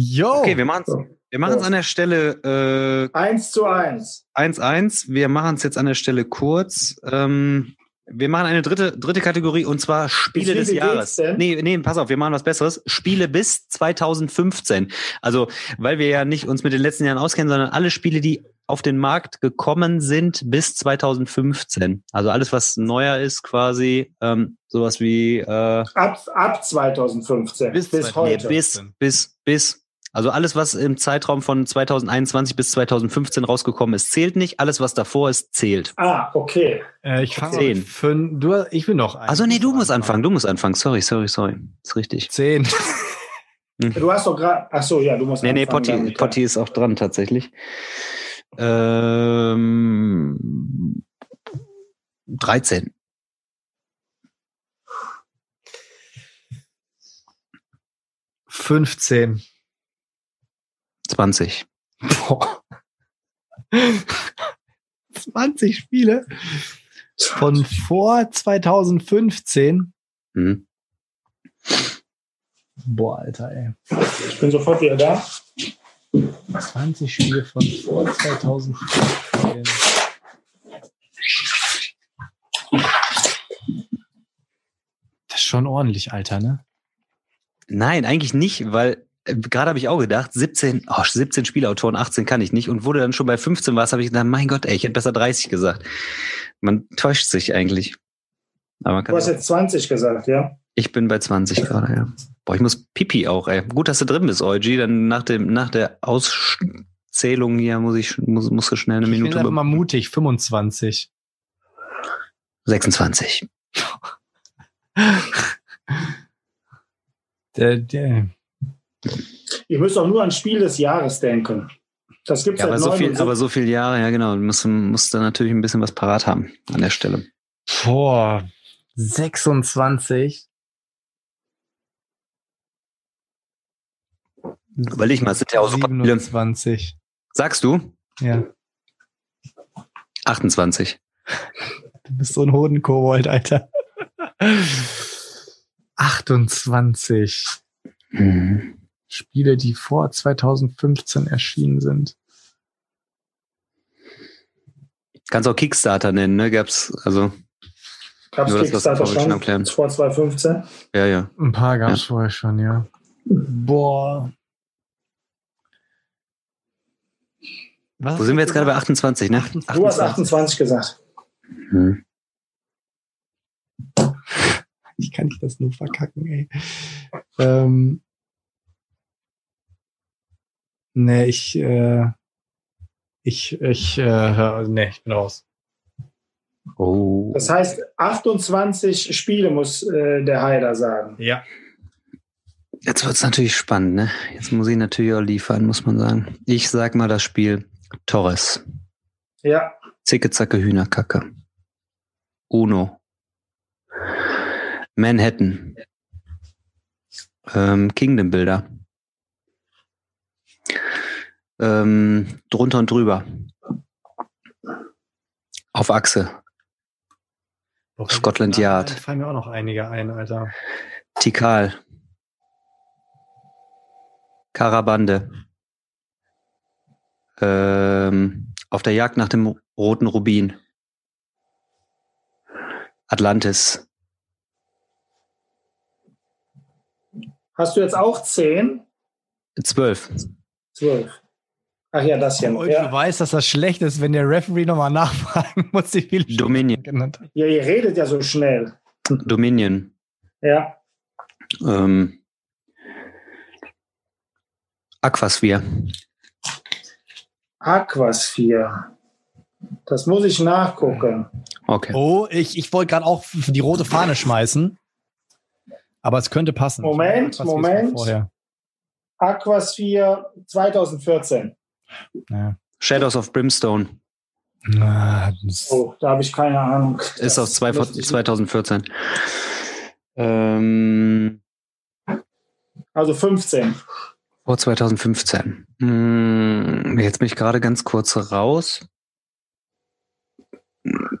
Speaker 1: ey. Jo.
Speaker 2: okay, wir machen es wir machen's an der Stelle äh,
Speaker 3: Eins zu eins.
Speaker 2: 1-1. Wir machen es jetzt an der Stelle kurz. Ähm, wir machen eine dritte, dritte Kategorie und zwar Spiele des Jahres. Nee, nee, pass auf, wir machen was Besseres. Spiele bis 2015. Also, weil wir ja nicht uns mit den letzten Jahren auskennen, sondern alle Spiele, die auf den Markt gekommen sind bis 2015. Also alles, was neuer ist quasi, ähm, sowas wie äh,
Speaker 3: Ab, ab 2015.
Speaker 1: Bis
Speaker 3: Bis,
Speaker 1: 2000.
Speaker 2: nee,
Speaker 3: heute.
Speaker 2: bis, bis, bis. Also alles, was im Zeitraum von 2021 bis 2015 rausgekommen ist, zählt nicht. Alles, was davor ist, zählt.
Speaker 3: Ah, okay.
Speaker 1: Äh, ich fange
Speaker 2: Zehn.
Speaker 1: fünf. Du, ich bin noch ein.
Speaker 2: Also nee, du musst anfangen, du musst anfangen. Sorry, sorry, sorry. Ist richtig.
Speaker 1: Zehn.
Speaker 3: Du hast doch gerade. Ach so, ja, du musst.
Speaker 2: Nee, nee,
Speaker 3: anfangen
Speaker 2: Potti,
Speaker 3: damit, ja.
Speaker 2: Potti ist auch dran tatsächlich. Ähm, 13.
Speaker 1: Fünfzehn.
Speaker 2: 20.
Speaker 1: Boah. 20 Spiele von vor 2015.
Speaker 2: Mhm.
Speaker 1: Boah, Alter, ey.
Speaker 3: Ich bin sofort wieder da.
Speaker 1: 20 Spiele von vor 2015. Das ist schon ordentlich, Alter, ne?
Speaker 2: Nein, eigentlich nicht, weil gerade habe ich auch gedacht, 17, oh, 17 Spielautoren, 18 kann ich nicht. Und wo du dann schon bei 15 warst, habe ich gedacht, mein Gott, ey, ich hätte besser 30 gesagt. Man täuscht sich eigentlich. Aber man
Speaker 3: Du
Speaker 2: kann
Speaker 3: hast jetzt 20 gesagt, ja?
Speaker 2: ich bin bei 20 gerade, ja. Boah, ich muss Pipi auch, ey. Gut, dass du drin bist, Eugi. Dann nach dem, nach der Auszählung hier muss ich, muss, muss schnell eine
Speaker 1: Ich bin
Speaker 2: Minute.
Speaker 1: einfach
Speaker 2: be-
Speaker 1: mal mutig, 25.
Speaker 2: 26.
Speaker 1: Der, der,
Speaker 3: Ich müsste auch nur an Spiel des Jahres denken. Das gibt es
Speaker 2: Ja, aber
Speaker 3: seit
Speaker 2: so viel,
Speaker 3: 79.
Speaker 2: aber so viele Jahre, ja genau. Du musst, musst da natürlich ein bisschen was parat haben an der Stelle.
Speaker 1: boah, 26.
Speaker 2: Überleg mal, es sind ja auch super viele.
Speaker 1: 27.
Speaker 2: Sagst du?
Speaker 1: Ja.
Speaker 2: 28.
Speaker 1: Du bist so ein Hodenkobold, Alter. 28
Speaker 2: Mhm.
Speaker 1: Spiele, die vor 2015 erschienen sind.
Speaker 2: Kannst auch Kickstarter nennen, ne? Gab's, also,
Speaker 3: Gab es
Speaker 2: nur das, was wir
Speaker 3: Kickstarter
Speaker 2: vorhin schon
Speaker 3: schon
Speaker 2: erklären.
Speaker 3: vor 2015?
Speaker 2: ja, ja.
Speaker 1: Ein paar gab es vorher schon, ja. Boah. Was
Speaker 2: Wo sind wir jetzt gerade bei 28, ne?
Speaker 1: 28.
Speaker 3: Du hast 28 gesagt.
Speaker 2: Mhm.
Speaker 1: Ich kann nicht das nur verkacken, ey. Ähm, nee, ich, äh, ich, ich, äh, hör- nee, ich bin raus.
Speaker 2: Oh.
Speaker 3: Das heißt, 28 Spiele muss äh, der Heider sagen.
Speaker 1: Ja.
Speaker 2: Jetzt wird's natürlich spannend, ne? Jetzt muss ich natürlich auch liefern, muss man sagen. Ich sag mal das Spiel Torres.
Speaker 3: Ja,
Speaker 2: Zicke, Zacke, Hühnerkacke. Uno. Manhattan. Ähm, Kingdom Builder. Ähm, drunter und drüber. Auf Achse. Scotland Yard.
Speaker 1: Da fallen mir auch noch einige ein, Alter.
Speaker 2: Tikal. Karabande. Ähm, auf der Jagd nach dem roten Rubin. Atlantis.
Speaker 3: hast du jetzt auch 10?
Speaker 2: Zwölf.
Speaker 3: 12. Ach ja, das hier
Speaker 1: du
Speaker 3: Ja.
Speaker 1: weißt, dass das schlecht ist, wenn der Referee nochmal nachfragen muss, wie viele
Speaker 2: Dominion.
Speaker 1: genannt hat.
Speaker 3: ja, ihr redet ja so schnell.
Speaker 2: Dominion.
Speaker 3: Ja,
Speaker 2: Ähm, Aquasphere.
Speaker 3: Aquasphere. Das muss ich nachgucken.
Speaker 2: Okay.
Speaker 1: Oh, ich, ich wollte gerade auch die rote Fahne schmeißen. Aber es könnte passen.
Speaker 3: Moment, Moment. Aquasphere 2014.
Speaker 1: Ja.
Speaker 2: Shadows of Brimstone.
Speaker 1: Na,
Speaker 3: Oh, da habe ich keine Ahnung.
Speaker 2: Ist
Speaker 3: Das
Speaker 2: aus zwei,
Speaker 3: müsste ich-
Speaker 2: 2014. Ähm,
Speaker 3: Also 15.
Speaker 2: vor 2015. Hm, jetzt bin ich gerade ganz kurz raus.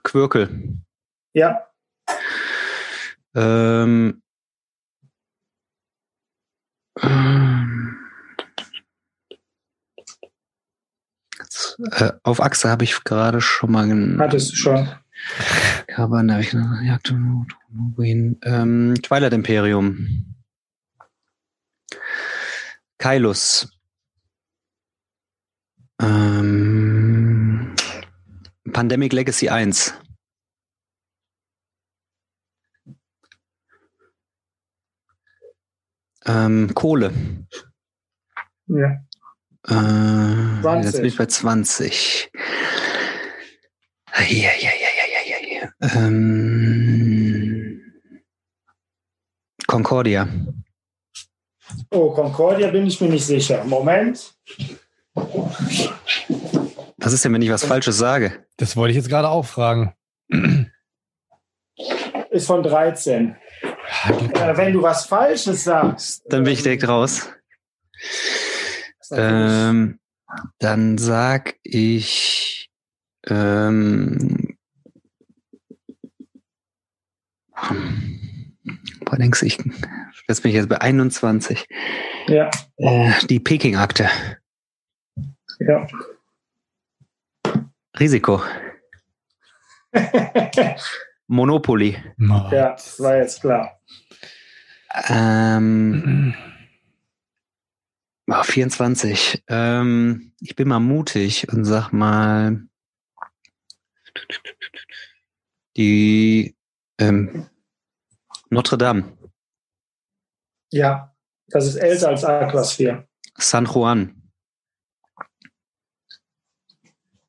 Speaker 2: Quirkel.
Speaker 3: Ja,
Speaker 2: ähm, jetzt, äh, auf Achse habe ich gerade schon mal genannt.
Speaker 3: hattest du schon.
Speaker 2: Carbon, habe ich noch Jagd. Ähm, Twilight Imperium. Kailus. Ähm, Pandemic Legacy 1. Ähm, Kohle.
Speaker 3: Ja.
Speaker 2: Äh,
Speaker 3: 20.
Speaker 2: Jetzt bin ich bei 20. Hier, hier, hier, hier, hier, hier. Ähm, Concordia.
Speaker 3: Oh, Concordia bin ich mir nicht sicher. Moment.
Speaker 2: Was ist denn, wenn ich was Falsches sage?
Speaker 1: das wollte ich jetzt gerade auch fragen.
Speaker 3: Ist von 13. Äh, wenn du was Falsches sagst.
Speaker 2: Dann bin ich direkt raus. Ähm, dann sag ich ähm, boah, denkst du, ich jetzt bin ich jetzt bei 21.
Speaker 3: ja,
Speaker 2: Äh, die Peking-Akte.
Speaker 3: ja.
Speaker 2: Risiko. Monopoly.
Speaker 3: ja, das war jetzt klar.
Speaker 2: Ähm, oh, 24. Ähm, ich bin mal mutig und sag mal die ähm, Notre Dame,
Speaker 3: Ja, das ist älter als Aquasphere.
Speaker 2: San Juan,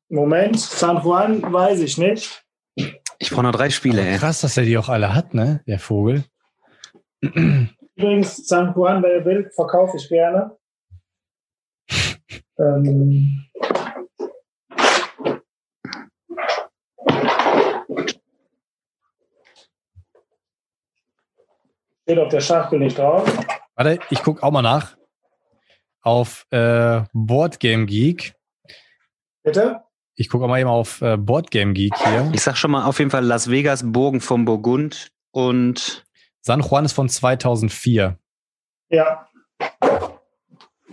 Speaker 3: Moment, San Juan weiß ich nicht.
Speaker 2: Ich brauche noch drei Spiele, ey.
Speaker 1: Krass, dass er die auch alle hat, ne? Der Vogel.
Speaker 3: Übrigens, San Juan, wer will, verkaufe ich gerne. ähm, steht auf der Schachtel nicht drauf.
Speaker 1: Warte, ich gucke auch mal nach. Auf äh, Boardgame Geek.
Speaker 3: Bitte?
Speaker 1: Ich gucke auch mal eben auf äh, Boardgame Geek hier.
Speaker 2: Ich sag schon mal auf jeden Fall Las Vegas, Burgen vom Burgund und
Speaker 1: San Juan ist von 2004.
Speaker 3: Ja.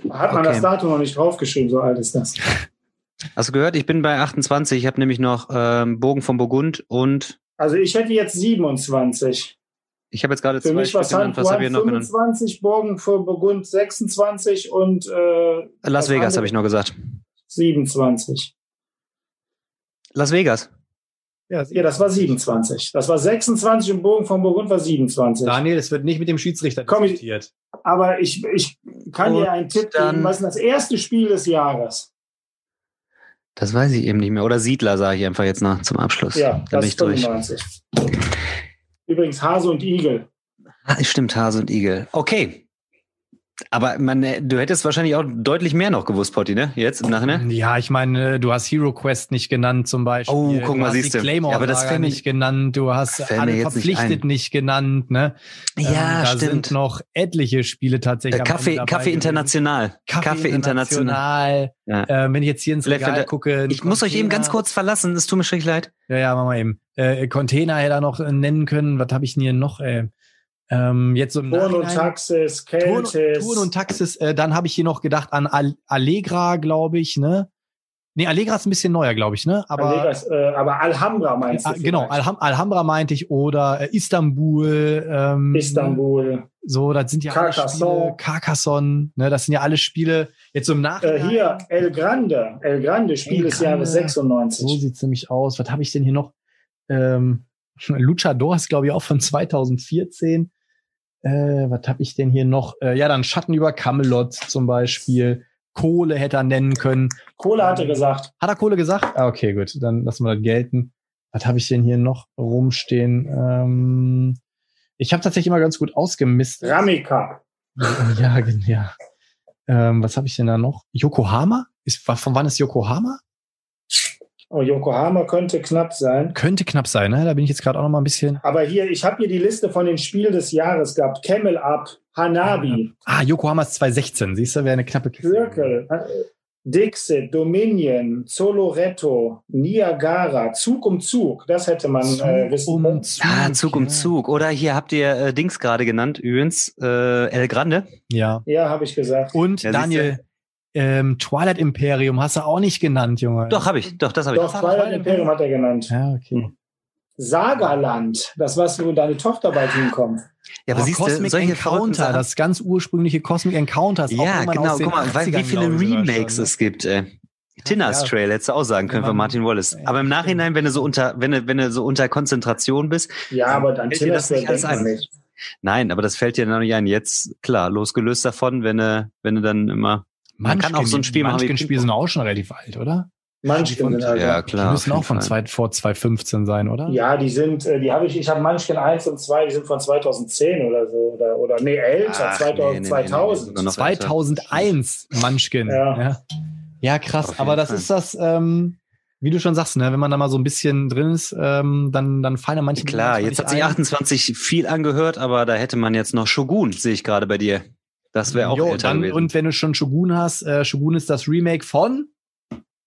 Speaker 3: Hat man
Speaker 2: Okay.
Speaker 3: das Datum noch nicht draufgeschrieben, so alt ist das.
Speaker 2: hast du gehört, ich bin bei 28, ich habe nämlich noch ähm, Burgen vom Burgund und
Speaker 3: Also ich hätte jetzt 27.
Speaker 2: ich habe jetzt gerade
Speaker 3: Für
Speaker 2: zwei
Speaker 3: mich war
Speaker 2: genannt. Was habe ich noch genannt?
Speaker 3: 25, Burgen für Burgund 26 und äh,
Speaker 2: Las Vegas habe ich noch gesagt.
Speaker 3: 27.
Speaker 2: Las Vegas.
Speaker 1: Ja,
Speaker 3: Ja, das war 27. Das war 26 und Bogen von Burgund war 27.
Speaker 1: Daniel, es wird nicht mit dem Schiedsrichter
Speaker 3: Komm, ich-
Speaker 1: diskutiert.
Speaker 3: Aber ich, ich kann
Speaker 2: Und
Speaker 3: dir einen Tipp
Speaker 2: dann-
Speaker 3: geben. Was ist das erste Spiel des Jahres?
Speaker 2: Das weiß ich eben nicht mehr. Oder Siedler sage ich einfach jetzt noch zum Abschluss.
Speaker 3: Ja,
Speaker 2: da
Speaker 3: das
Speaker 2: bin ich
Speaker 3: ist
Speaker 2: durch.
Speaker 3: 95. Übrigens Hase und Igel.
Speaker 2: Ah, stimmt, Hase und Igel. Okay. Aber man, äh, du hättest wahrscheinlich auch deutlich mehr noch gewusst, Potti, ne? Jetzt im Nachhinein?
Speaker 1: Ja, ich meine, du hast Hero Quest nicht genannt zum Beispiel.
Speaker 2: Oh, guck mal, siehst du.
Speaker 1: Claymore
Speaker 2: Ja, aber das mir-
Speaker 1: nicht genannt. Du hast alle
Speaker 2: nicht
Speaker 1: verpflichtet
Speaker 2: ein.
Speaker 1: nicht, genannt, ne?
Speaker 2: Ja,
Speaker 1: Ähm, da
Speaker 2: stimmt.
Speaker 1: sind noch etliche Spiele tatsächlich.
Speaker 2: Äh, Kaffee,
Speaker 1: Ende dabei
Speaker 2: Kaffee
Speaker 1: gewesen.
Speaker 2: International.
Speaker 1: Kaffee, International.
Speaker 2: Ja.
Speaker 1: Äh, wenn ich jetzt hier ins
Speaker 2: Vielleicht
Speaker 1: Regal
Speaker 2: könnte-
Speaker 1: gucke.
Speaker 2: Ich muss euch eben ganz kurz verlassen. Es tut mir schrecklich leid.
Speaker 1: Ja, ja, mach mal eben. Äh, Container hätte er noch äh, nennen können. Was habe ich denn hier noch? Ey? Ähm, jetzt so im
Speaker 3: Turn und Taxis, Keltis.
Speaker 1: Turn und Taxis. Äh, dann habe ich hier noch gedacht an Al Allegra, glaube ich, ne? Nee, Allegra ist ein bisschen neuer, glaube ich, ne? Aber
Speaker 3: Allegas, äh, aber Alhambra meinst du?
Speaker 1: Genau? Alham Alhambra meinte ich oder äh, Istanbul. Ähm,
Speaker 3: Istanbul.
Speaker 1: So, das sind ja alle
Speaker 3: Carcassonne.
Speaker 1: Spiele. Carcassonne, ne? Das sind ja alle Spiele. Jetzt so im
Speaker 3: Äh,
Speaker 1: Nachhinein.
Speaker 3: hier, El Grande. El Grande, Spiel
Speaker 1: El
Speaker 3: des Jahres
Speaker 1: Grande.
Speaker 3: 96.
Speaker 1: So sieht's nämlich aus. Was habe ich denn hier noch? Ähm, Luchador ist, glaube ich, auch von 2014. Äh, was habe ich denn hier noch? Äh, ja, dann Schatten über Camelot zum Beispiel. Kohle hätte er nennen können.
Speaker 3: Kohle hatte gesagt.
Speaker 1: Hat er Kohle gesagt? Ah, okay, gut. Dann lassen wir das gelten. Was habe ich denn hier noch rumstehen? Ähm, ich habe tatsächlich immer ganz gut ausgemistet.
Speaker 3: Ramika.
Speaker 1: Ja, ja. Ähm, was habe ich denn da noch? Yokohama? Ist, von wann ist Yokohama?
Speaker 3: Oh, Yokohama könnte knapp sein.
Speaker 1: Könnte knapp sein, ne? Da bin ich jetzt gerade auch noch mal ein bisschen.
Speaker 3: Aber hier, ich habe hier die Liste von den Spielen des Jahres gehabt. Camel Up, Hanabi,
Speaker 1: Ah, Yokohama ist 2016. Siehst du, wäre eine knappe Kiste.
Speaker 3: Circle, äh, Dixit, Dominion, Zoloretto, Niagara, Zug um Zug. Das hätte man
Speaker 1: Zug
Speaker 3: äh, wissen
Speaker 1: um. Zug.
Speaker 2: Ah, Zug um
Speaker 1: ja.
Speaker 2: Zug. Oder hier habt ihr äh, Dings gerade genannt, übrigens, äh, El Grande.
Speaker 1: Ja.
Speaker 3: Ja, habe ich gesagt.
Speaker 1: Und
Speaker 2: Ja,
Speaker 1: Daniel, ähm, Twilight Imperium hast du auch nicht genannt, Junge.
Speaker 2: Doch, habe ich. Doch, das habe ich.
Speaker 3: Doch, Twilight
Speaker 1: Twilight
Speaker 3: Imperium hat er genannt.
Speaker 1: Ja, okay.
Speaker 3: Sagaland, das was, wo deine Tochter bald hinkommt.
Speaker 2: Ja, aber
Speaker 1: Oh,
Speaker 2: siehst du,
Speaker 1: Cosmic
Speaker 2: solche verrückten
Speaker 1: Encounter,
Speaker 2: Sachen-
Speaker 1: das ganz ursprüngliche Cosmic Encounter. ist auch
Speaker 2: Ja, genau. Guck mal,
Speaker 1: 80ern,
Speaker 2: wie viele Remakes es gibt. Äh. Tinner's
Speaker 1: Ja.
Speaker 2: Trail hättest du auch sagen können von Martin Wallace. Aber im. Nachhinein, wenn du so unter, wenn du, wenn du so unter Konzentration bist,
Speaker 3: Ja, aber dann
Speaker 2: Fällt dir das nicht alles ein?
Speaker 3: nicht.
Speaker 2: nein, aber das fällt dir dann nicht ein. Jetzt, klar, losgelöst davon, wenn du, wenn du dann immer, man kann auch so ein Spiel machen wie
Speaker 1: Spiele sind auch schon relativ alt, oder?
Speaker 3: Munchkin sind also.
Speaker 2: ja
Speaker 1: Die
Speaker 2: klar.
Speaker 1: müssen
Speaker 2: auf
Speaker 1: auch von zwei, vor 2015 sein, oder?
Speaker 3: Ja, die sind, äh, die habe ich, ich habe Munchkin 1 und 2, die sind von 2010 oder so. Oder, oder nee, älter,
Speaker 2: Ach,
Speaker 3: 2000,
Speaker 2: nee, nee, nee, nee,
Speaker 3: 2000.
Speaker 2: sogar noch älter.
Speaker 1: 2001 Munchkin.
Speaker 3: Ja.
Speaker 1: ja. Ja, krass.
Speaker 2: Auf
Speaker 1: Aber das
Speaker 2: Fall.
Speaker 1: ist das, ähm, wie du schon sagst, ne, wenn man da mal so ein bisschen drin ist, ähm, dann, dann fallen da manche
Speaker 2: Klar, jetzt hat sich
Speaker 1: ein.
Speaker 2: 28 viel angehört, aber da hätte man jetzt noch Shogun, sehe ich gerade bei dir. Das wäre auch
Speaker 1: Jo, dann,
Speaker 2: gewesen.
Speaker 1: Und wenn du schon Shogun hast, äh, Shogun ist das Remake von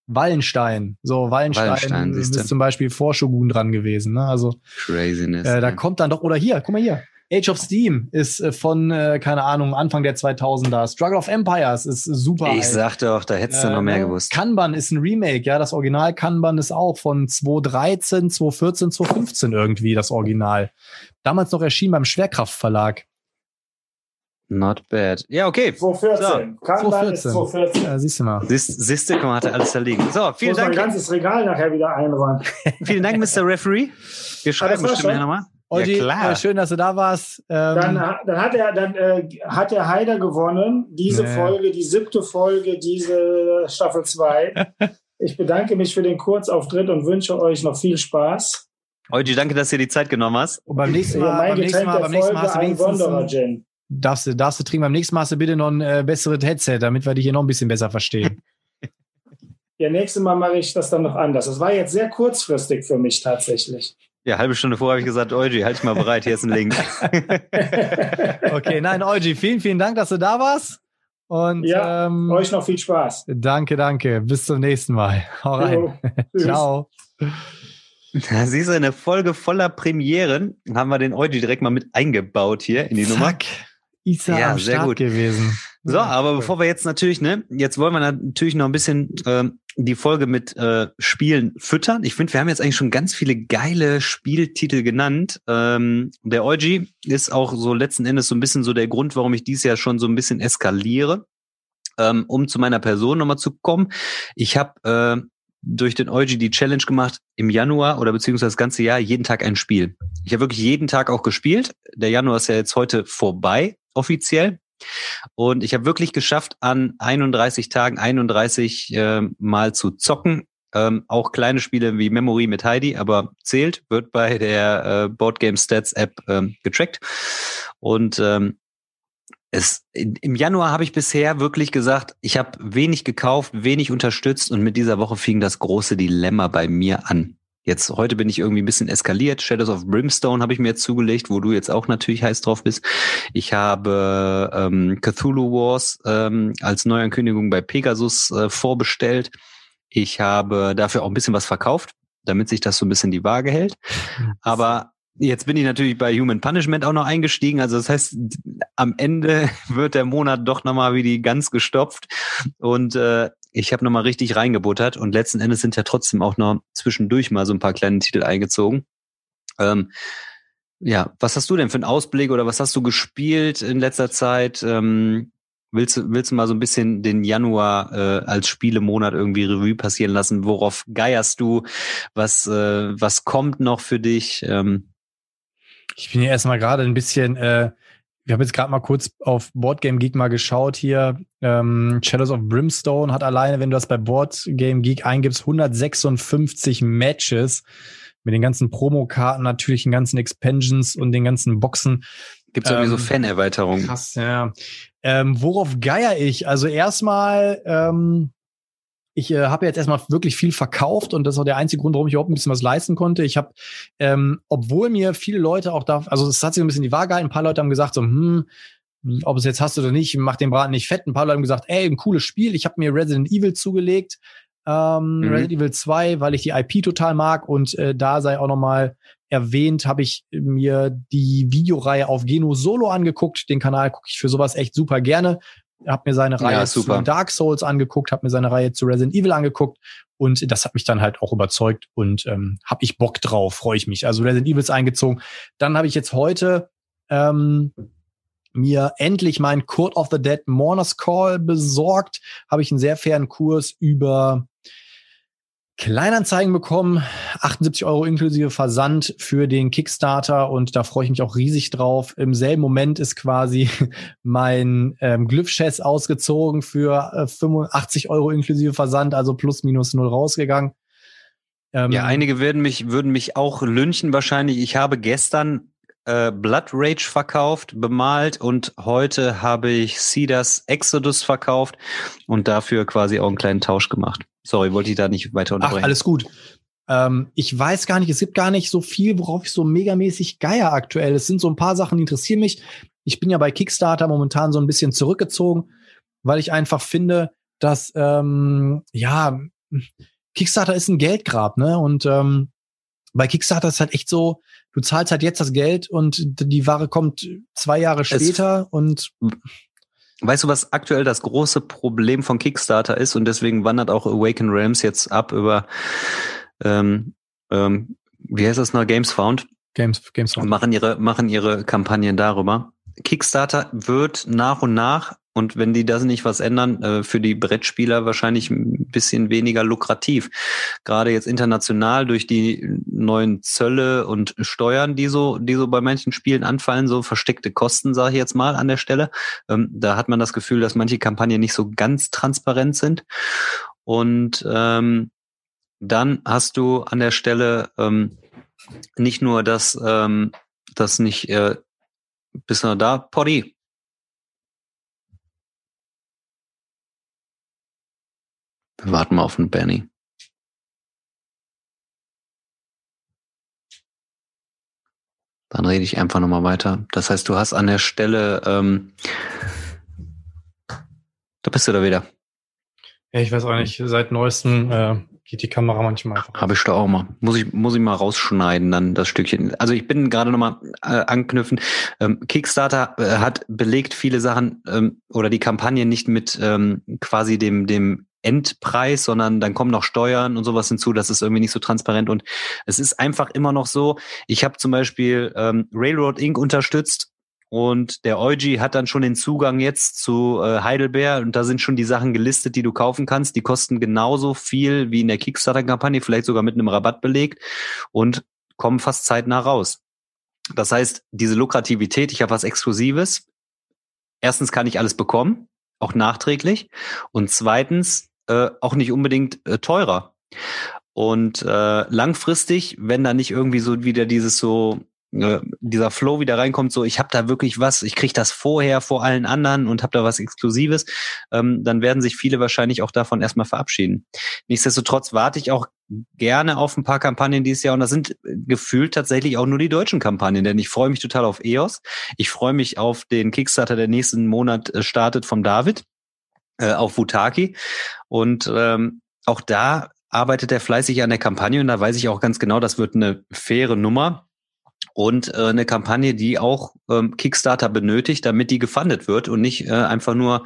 Speaker 1: Wallenstein. So, Wallenstein,
Speaker 2: Wallenstein, du.
Speaker 1: ist zum Beispiel vor Shogun dran gewesen. Ne? Also
Speaker 2: Craziness.
Speaker 1: äh, da
Speaker 2: ey.
Speaker 1: kommt dann doch, oder hier, guck mal hier. Age of Steam ist äh, von, äh, keine Ahnung, Anfang der 2000er. Struggle of Empires ist super
Speaker 2: ich
Speaker 1: alt.
Speaker 2: sagte doch, da hättest du noch mehr
Speaker 1: ne?
Speaker 2: gewusst.
Speaker 1: Kanban ist ein Remake, ja. Das Original Kanban ist auch von 2013, 2014, 2015 irgendwie das Original. Damals noch erschienen beim Schwerkraftverlag.
Speaker 2: Not bad. Ja, okay.
Speaker 3: 2014. Kanban ist
Speaker 1: 2014.
Speaker 3: 2014.
Speaker 1: Ja, siehst du mal.
Speaker 2: Siehst, siehste, guck mal, hat er alles da liegen. So,
Speaker 3: Ich
Speaker 2: vielen
Speaker 3: muss mein
Speaker 2: Dank.
Speaker 3: ganzes Regal nachher wieder einräumen.
Speaker 2: Vielen Dank, Mr. Referee. Wir schreiben bestimmt
Speaker 3: schon?
Speaker 2: nachher nochmal.
Speaker 1: Olli,
Speaker 2: ja, klar.
Speaker 1: äh, schön, dass du da warst. Ähm,
Speaker 3: Dann, dann hat er, dann äh, hat der Heider gewonnen. Diese
Speaker 1: Nee.
Speaker 3: Folge, die siebte Folge, diese Staffel 2. Ich bedanke mich für den Kurzauftritt und wünsche euch noch viel Spaß.
Speaker 2: Eugi, danke, dass du dir die Zeit genommen hast.
Speaker 1: und beim nächsten Mal,
Speaker 3: mein
Speaker 1: beim nächsten Mal, beim nächsten Mal hast du
Speaker 3: ein
Speaker 1: wenigstens. Darfst du, darfst du trinken. Beim nächsten Mal hast du bitte noch ein äh, besseres Headset, damit wir dich hier noch ein bisschen besser verstehen.
Speaker 3: Ja, nächstes Mal mache ich das dann noch anders. Das war jetzt sehr kurzfristig für mich tatsächlich.
Speaker 2: Ja, halbe Stunde vorher habe ich gesagt, Eugi, halt dich mal bereit, hier ist ein Link.
Speaker 1: Okay, nein, Eugi, vielen, vielen Dank, dass du da warst. Und
Speaker 3: Ja,
Speaker 1: ähm,
Speaker 3: Euch noch viel Spaß.
Speaker 1: danke, danke. Bis zum nächsten Mal. Hau rein. Ciao.
Speaker 2: Da siehst du, eine Folge voller Premieren. Haben wir den Eugi direkt mal mit eingebaut hier in die Nummer.
Speaker 1: Isa
Speaker 2: Ja,
Speaker 1: am
Speaker 2: sehr
Speaker 1: Start
Speaker 2: gut.
Speaker 1: gewesen.
Speaker 2: So, aber bevor wir jetzt natürlich, ne, jetzt wollen wir natürlich noch ein bisschen ähm, die Folge mit äh, Spielen füttern. Ich finde, wir haben jetzt eigentlich schon ganz viele geile Spieltitel genannt. Ähm, der Eugi ist auch so letzten Endes so ein bisschen so der Grund, warum ich dies Jahr schon so ein bisschen eskaliere. Ähm, um zu meiner Person nochmal zu kommen. Ich habe äh, durch den Eugi die Challenge gemacht, im Januar oder beziehungsweise das ganze Jahr jeden Tag ein Spiel. Ich habe wirklich jeden Tag auch gespielt. Der Januar ist ja jetzt heute vorbei, offiziell. Und ich habe wirklich geschafft, an 31 Tagen 31 äh, Mal zu zocken. Ähm, auch kleine Spiele wie Memory mit Heidi, aber zählt, wird bei der äh, Board Game Stats App ähm, getrackt. Und ähm, es, im Januar habe ich bisher wirklich gesagt, ich habe wenig gekauft, wenig unterstützt und mit dieser Woche fing das große Dilemma bei mir an. Jetzt heute bin ich irgendwie ein bisschen eskaliert. Shadows of Brimstone habe ich mir jetzt zugelegt, wo du jetzt auch natürlich heiß drauf bist. Ich habe ähm, Cthulhu Wars ähm, als Neuankündigung bei Pegasus äh, vorbestellt. Ich habe dafür auch ein bisschen was verkauft, damit sich das so ein bisschen die Waage hält. Aber Jetzt bin ich natürlich bei Human Punishment auch noch eingestiegen. Also das heißt, am Ende wird der Monat doch nochmal wie die ganz gestopft. Und äh, ich habe nochmal richtig reingebuttert. Und letzten Endes sind ja trotzdem auch noch zwischendurch mal so ein paar kleine Titel eingezogen. Ähm, ja, was hast du denn für einen Ausblick oder was hast du gespielt in letzter Zeit? Ähm, willst, du, willst du mal so ein bisschen den Januar äh, als Spielemonat irgendwie Revue passieren lassen? Worauf geierst du? Was, äh, was kommt noch für dich? Ähm,
Speaker 1: ich bin hier erstmal gerade ein bisschen, äh, ich habe jetzt gerade mal kurz auf Boardgame Geek mal geschaut hier. Ähm, Shadows of Brimstone hat alleine, wenn du das bei Boardgame Geek eingibst, 156 Matches mit den ganzen Promokarten, natürlich den ganzen Expansions und den ganzen Boxen.
Speaker 2: Gibt es irgendwie ähm, so Fan-Erweiterungen?
Speaker 1: Krass, ja. Ähm, worauf geier ich? Also erstmal ähm, ich äh, habe jetzt erstmal wirklich viel verkauft und das ist auch der einzige Grund, warum ich überhaupt ein bisschen was leisten konnte. Ich habe, ähm, obwohl mir viele Leute auch da, also es hat sich ein bisschen die Waage gehalten, ein paar Leute haben gesagt so, hm, ob es jetzt hast oder nicht, mach den Braten nicht fett. Ein paar Leute haben gesagt, ey, ein cooles Spiel. Ich habe mir Resident Evil zugelegt, ähm, mhm. Resident Evil 2, weil ich die IP total mag und äh, da sei auch nochmal erwähnt, habe ich mir die Videoreihe auf Geno Solo angeguckt. Den Kanal gucke ich für sowas echt super gerne habe mir seine Reihe ja, zu Dark Souls angeguckt, habe mir seine Reihe zu Resident Evil angeguckt und das hat mich dann halt auch überzeugt und ähm, habe ich Bock drauf, freue ich mich. Also Resident Evil ist eingezogen. Dann habe ich jetzt heute ähm, mir endlich meinen Court of the Dead Mourners Call besorgt. Habe ich einen sehr fairen Kurs über Kleinanzeigen bekommen, 78 Euro inklusive Versand für den Kickstarter und da freue ich mich auch riesig drauf. Im selben Moment ist quasi mein ähm, Glyph-Chess ausgezogen für äh, 85 Euro inklusive Versand, also plus minus null rausgegangen.
Speaker 2: Ähm, ja, einige würden mich, würden mich auch lynchen wahrscheinlich. Ich habe gestern äh, Blood Rage verkauft, bemalt und heute habe ich Cedars Exodus verkauft und dafür quasi auch einen kleinen Tausch gemacht. Sorry, wollte ich da nicht weiter unterbrechen.
Speaker 1: Ach, alles gut. Ähm, ich weiß gar nicht, es gibt gar nicht so viel, worauf ich so megamäßig geier aktuell. Es sind so ein paar Sachen, die interessieren mich. Ich bin ja bei Kickstarter momentan so ein bisschen zurückgezogen, weil ich einfach finde, dass ähm, ja Kickstarter ist ein Geldgrab, ne? Und ähm, bei Kickstarter ist halt echt so, du zahlst halt jetzt das Geld und die Ware kommt zwei Jahre später es, und
Speaker 2: Weißt du, was aktuell das große Problem von Kickstarter ist und deswegen wandert auch Awaken Realms jetzt ab über ähm, ähm, wie heißt das noch Games Found?
Speaker 1: Games Games Found.
Speaker 2: Machen ihre machen ihre Kampagnen darüber. Kickstarter wird nach und nach und wenn die das nicht was ändern, äh, für die Brettspieler wahrscheinlich ein bisschen weniger lukrativ. Gerade jetzt international durch die neuen Zölle und Steuern, die so, die so bei manchen Spielen anfallen, so versteckte Kosten, sage ich jetzt mal an der Stelle. Ähm, da hat man das Gefühl, dass manche Kampagnen nicht so ganz transparent sind. Und ähm, dann hast du an der Stelle ähm, nicht nur das, ähm, das nicht äh, bist du da, Poddy? Wir warten mal auf den Benny. Dann rede ich einfach nochmal weiter. Das heißt, du hast an der Stelle, ähm, da bist du da wieder.
Speaker 1: Ja, ich weiß auch nicht. Seit neuestem äh, geht die Kamera manchmal einfach.
Speaker 2: Habe ich da auch mal. Muss ich, muss ich mal rausschneiden, dann das Stückchen. Also ich bin gerade nochmal äh, anknüpfen. Ähm, Kickstarter äh, hat belegt viele Sachen ähm, oder die Kampagne nicht mit ähm, quasi dem, dem Endpreis, sondern dann kommen noch Steuern und sowas hinzu. Das ist irgendwie nicht so transparent. Und es ist einfach immer noch so, ich habe zum Beispiel ähm, Railroad Inc. unterstützt und der Eugi hat dann schon den Zugang jetzt zu äh, Heidelberg und da sind schon die Sachen gelistet, die du kaufen kannst. Die kosten genauso viel wie in der Kickstarter-Kampagne, vielleicht sogar mit einem Rabatt belegt und kommen fast zeitnah raus. Das heißt, diese Lukrativität, ich habe was Exklusives. Erstens kann ich alles bekommen, auch nachträglich. Und zweitens, äh, auch nicht unbedingt äh, teurer. Und äh, langfristig, wenn da nicht irgendwie so wieder dieses so äh, dieser Flow wieder reinkommt, so ich habe da wirklich was, ich kriege das vorher vor allen anderen und habe da was Exklusives, ähm, dann werden sich viele wahrscheinlich auch davon erstmal verabschieden. Nichtsdestotrotz warte ich auch gerne auf ein paar Kampagnen dieses Jahr und das sind gefühlt tatsächlich auch nur die deutschen Kampagnen, denn ich freue mich total auf EOS. Ich freue mich auf den Kickstarter, der nächsten Monat äh, startet vom David äh, auf Wutaki und ähm, auch da arbeitet er fleißig an der Kampagne und da weiß ich auch ganz genau, das wird eine faire Nummer und äh, eine Kampagne, die auch ähm, Kickstarter benötigt, damit die gefundet wird und nicht äh, einfach nur,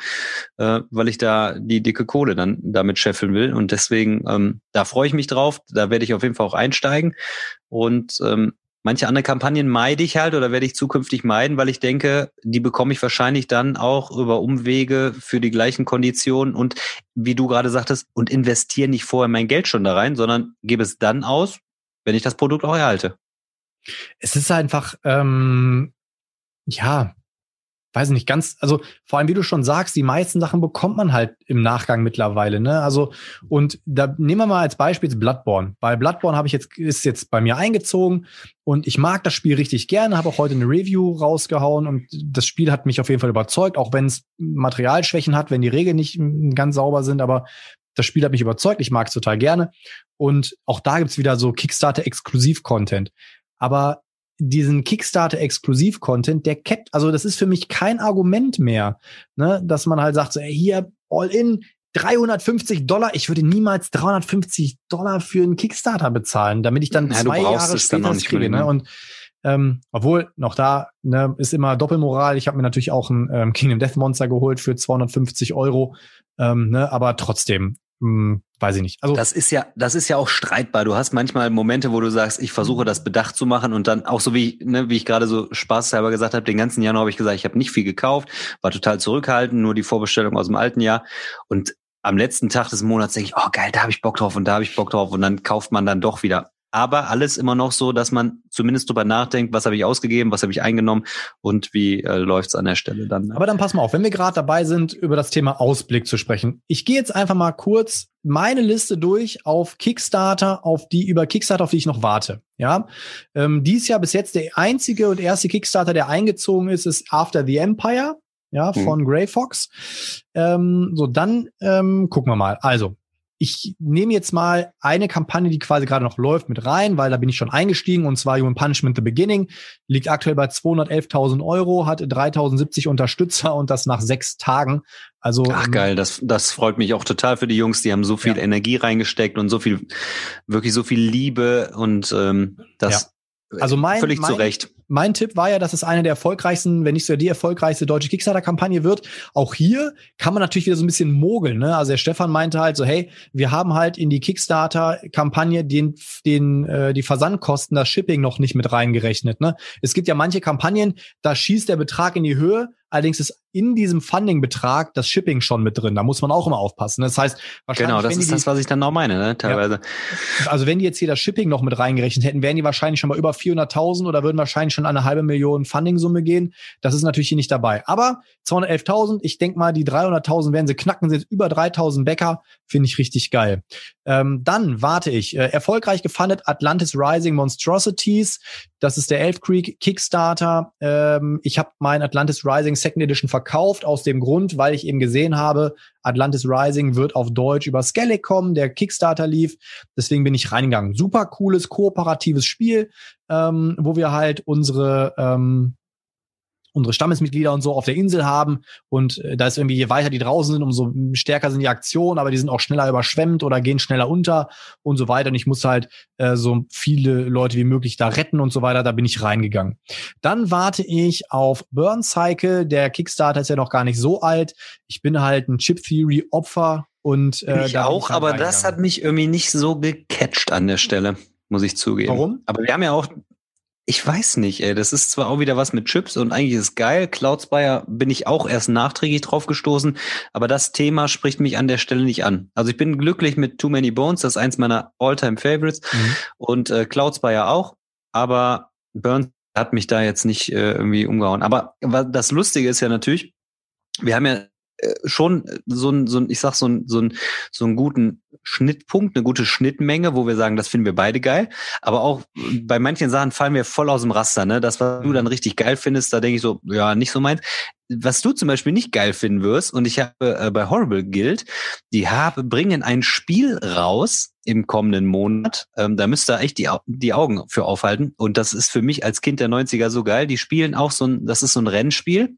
Speaker 2: äh, weil ich da die dicke Kohle dann damit scheffeln will. Und deswegen, ähm, da freue ich mich drauf. Da werde ich auf jeden Fall auch einsteigen. Und ähm, manche andere Kampagnen meide ich halt oder werde ich zukünftig meiden, weil ich denke, die bekomme ich wahrscheinlich dann auch über Umwege für die gleichen Konditionen und wie du gerade sagtest, und investiere nicht vorher mein Geld schon da rein, sondern gebe es dann aus, wenn ich das Produkt auch erhalte.
Speaker 1: Es ist einfach, ähm, ja, weiß nicht, ganz, also vor allem, wie du schon sagst, die meisten Sachen bekommt man halt im Nachgang mittlerweile, ne? Also, und da nehmen wir mal als Beispiel Bloodborne. Bei Bloodborne habe ich jetzt, ist jetzt bei mir eingezogen und ich mag das Spiel richtig gerne, habe auch heute eine Review rausgehauen und das Spiel hat mich auf jeden Fall überzeugt, auch wenn es Materialschwächen hat, wenn die Regeln nicht ganz sauber sind, aber das Spiel hat mich überzeugt, ich mag es total gerne. Und auch da gibt's wieder so Kickstarter-Exklusiv-Content. Aber diesen Kickstarter-Exklusiv-Content, der cappt, also das ist für mich kein Argument mehr, ne, dass man halt sagt, so, ey, hier, all in, 350 Dollar, ich würde niemals 350 Dollar für einen Kickstarter bezahlen, damit ich dann ja, zwei Jahre später das kriege. Ne? Und ähm, obwohl, noch da ne, ist immer Doppelmoral. Ich habe mir natürlich auch ein ähm, Kingdom Death Monster geholt für 250 Euro. Ähm, ne, aber trotzdem, hm, weiß ich nicht.
Speaker 2: Also das ist ja, das ist ja auch streitbar. Du hast manchmal Momente, wo du sagst, ich versuche das bedacht zu machen und dann auch so wie, ne, wie ich gerade so spaßhalber gesagt habe, den ganzen Januar habe ich gesagt, ich habe nicht viel gekauft, war total zurückhaltend, nur die Vorbestellung aus dem alten Jahr und am letzten Tag des Monats denke ich, oh geil, da habe ich Bock drauf und da habe ich Bock drauf und dann kauft man dann doch wieder aber alles immer noch so, dass man zumindest drüber nachdenkt, was habe ich ausgegeben, was habe ich eingenommen und wie äh, läuft's an der Stelle dann.
Speaker 1: Aber dann pass mal auf, wenn wir gerade dabei sind, über das Thema Ausblick zu sprechen. Ich gehe jetzt einfach mal kurz meine Liste durch auf Kickstarter, auf die über Kickstarter, auf die ich noch warte. Ja, ähm, dies Jahr bis jetzt der einzige und erste Kickstarter, der eingezogen ist, ist After the Empire ja, hm. von hm. Grey Fox. Ähm, so, dann ähm, gucken wir mal. Also, ich nehme jetzt mal eine Kampagne, die quasi gerade noch läuft, mit rein, weil da bin ich schon eingestiegen und zwar Human Punishment The Beginning. Liegt aktuell bei 211.000 Euro, hat 3.070 Unterstützer und das nach sechs Tagen. Also
Speaker 2: Ach geil, das, das freut mich auch total für die Jungs. Die haben so viel ja. Energie reingesteckt und so viel, wirklich so viel Liebe und ähm, das
Speaker 1: ja. also mein,
Speaker 2: völlig
Speaker 1: mein,
Speaker 2: zu Recht
Speaker 1: mein Tipp war ja, dass es eine der erfolgreichsten, wenn nicht sogar die erfolgreichste deutsche Kickstarter-Kampagne wird. Auch hier kann man natürlich wieder so ein bisschen mogeln. Ne? Also der Stefan meinte halt so, hey, wir haben halt in die Kickstarter-Kampagne den, den, äh, die Versandkosten, das Shipping noch nicht mit reingerechnet. Ne? Es gibt ja manche Kampagnen, da schießt der Betrag in die Höhe, Allerdings ist in diesem Funding-Betrag das Shipping schon mit drin. Da muss man auch immer aufpassen. Das heißt,
Speaker 2: wahrscheinlich. Genau, das ist das, was ich dann auch meine, ne? teilweise.
Speaker 1: Ja. Also wenn die jetzt hier das Shipping noch mit reingerechnet hätten, wären die wahrscheinlich schon mal über 400.000 oder würden wahrscheinlich schon eine halbe Million Funding-Summe gehen. Das ist natürlich hier nicht dabei. Aber 211.000, ich denke mal, die 300.000 werden sie knacken, sind über 3.000 Bäcker. Finde ich richtig geil. Ähm, dann warte ich. Äh, erfolgreich gefundet Atlantis Rising Monstrosities. Das ist der Elf Creek Kickstarter. Ähm, ich habe mein Atlantis Rising Second Edition verkauft aus dem Grund, weil ich eben gesehen habe, Atlantis Rising wird auf Deutsch über Skellig kommen, der Kickstarter lief. Deswegen bin ich reingegangen. Super cooles, kooperatives Spiel, ähm, wo wir halt unsere ähm, unsere Stammesmitglieder und so auf der Insel haben. Und äh, da ist irgendwie, je weiter die draußen sind, umso stärker sind die Aktionen, aber die sind auch schneller überschwemmt oder gehen schneller unter und so weiter. Und ich muss halt äh, so viele Leute wie möglich da retten und so weiter. Da bin ich reingegangen. Dann warte ich auf Burn Cycle. Der Kickstarter ist ja noch gar nicht so alt. Ich bin halt ein Chip Theory Opfer und
Speaker 2: äh, ich auch, halt aber das hat mich irgendwie nicht so gecatcht an der Stelle, muss ich zugeben.
Speaker 1: Warum?
Speaker 2: Aber wir haben ja auch ich weiß nicht, ey. Das ist zwar auch wieder was mit Chips und eigentlich ist es geil. Cloudspire bin ich auch erst nachträglich drauf gestoßen, aber das Thema spricht mich an der Stelle nicht an. Also ich bin glücklich mit Too Many Bones, das ist eins meiner All-Time Favorites mhm. und äh, Cloudspire auch, aber Burns hat mich da jetzt nicht äh, irgendwie umgehauen. Aber das Lustige ist ja natürlich, wir haben ja schon so ein, so ein, ich sag so ein, so ein, so einen guten Schnittpunkt, eine gute Schnittmenge, wo wir sagen, das finden wir beide geil. Aber auch bei manchen Sachen fallen wir voll aus dem Raster, ne? Das, was du dann richtig geil findest, da denke ich so, ja, nicht so meins. Was du zum Beispiel nicht geil finden wirst, und ich habe äh, bei Horrible Guild, die haben, bringen ein Spiel raus im kommenden Monat. Ähm, da müsst ihr echt die, die Augen für aufhalten. Und das ist für mich als Kind der 90er so geil. Die spielen auch so ein, das ist so ein Rennspiel.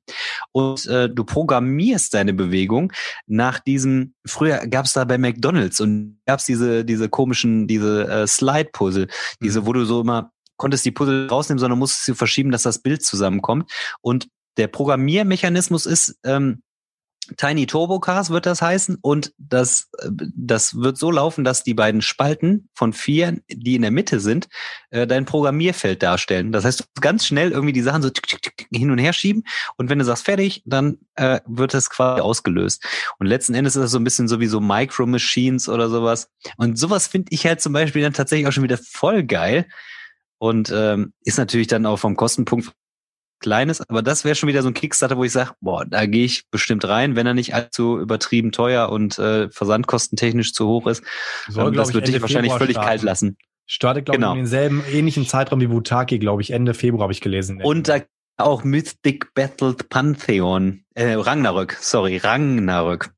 Speaker 2: Und äh, du programmierst deine Bewegung nach diesem, früher gab es da bei McDonalds und gab es diese, diese komischen, diese äh, Slide-Puzzle, diese, wo du so immer konntest die Puzzle rausnehmen, sondern musstest sie verschieben, dass das Bild zusammenkommt. Und der Programmiermechanismus ist, ähm, Tiny Turbo Cars wird das heißen und das, äh, das wird so laufen, dass die beiden Spalten von vier, die in der Mitte sind, äh, dein Programmierfeld darstellen. Das heißt, ganz schnell irgendwie die Sachen so hin und her schieben und wenn du sagst fertig, dann äh, wird das quasi ausgelöst. Und letzten Endes ist das so ein bisschen so wie so Micro Machines oder sowas. Und sowas finde ich halt zum Beispiel dann tatsächlich auch schon wieder voll geil. Und ähm, ist natürlich dann auch vom Kostenpunkt kleines, aber das wäre schon wieder so ein Kickstarter, wo ich sage, boah, da gehe ich bestimmt rein, wenn er nicht allzu übertrieben teuer und äh, versandkostentechnisch zu hoch ist. Soll, ähm, das würde dich wahrscheinlich Februar völlig starten. kalt lassen.
Speaker 1: Startet, glaube genau. ich, in denselben ähnlichen Zeitraum wie Butaki, glaube ich, Ende Februar habe ich gelesen.
Speaker 2: Und da auch Mystic Battled Pantheon, äh, Ragnarök, sorry, Ragnarök.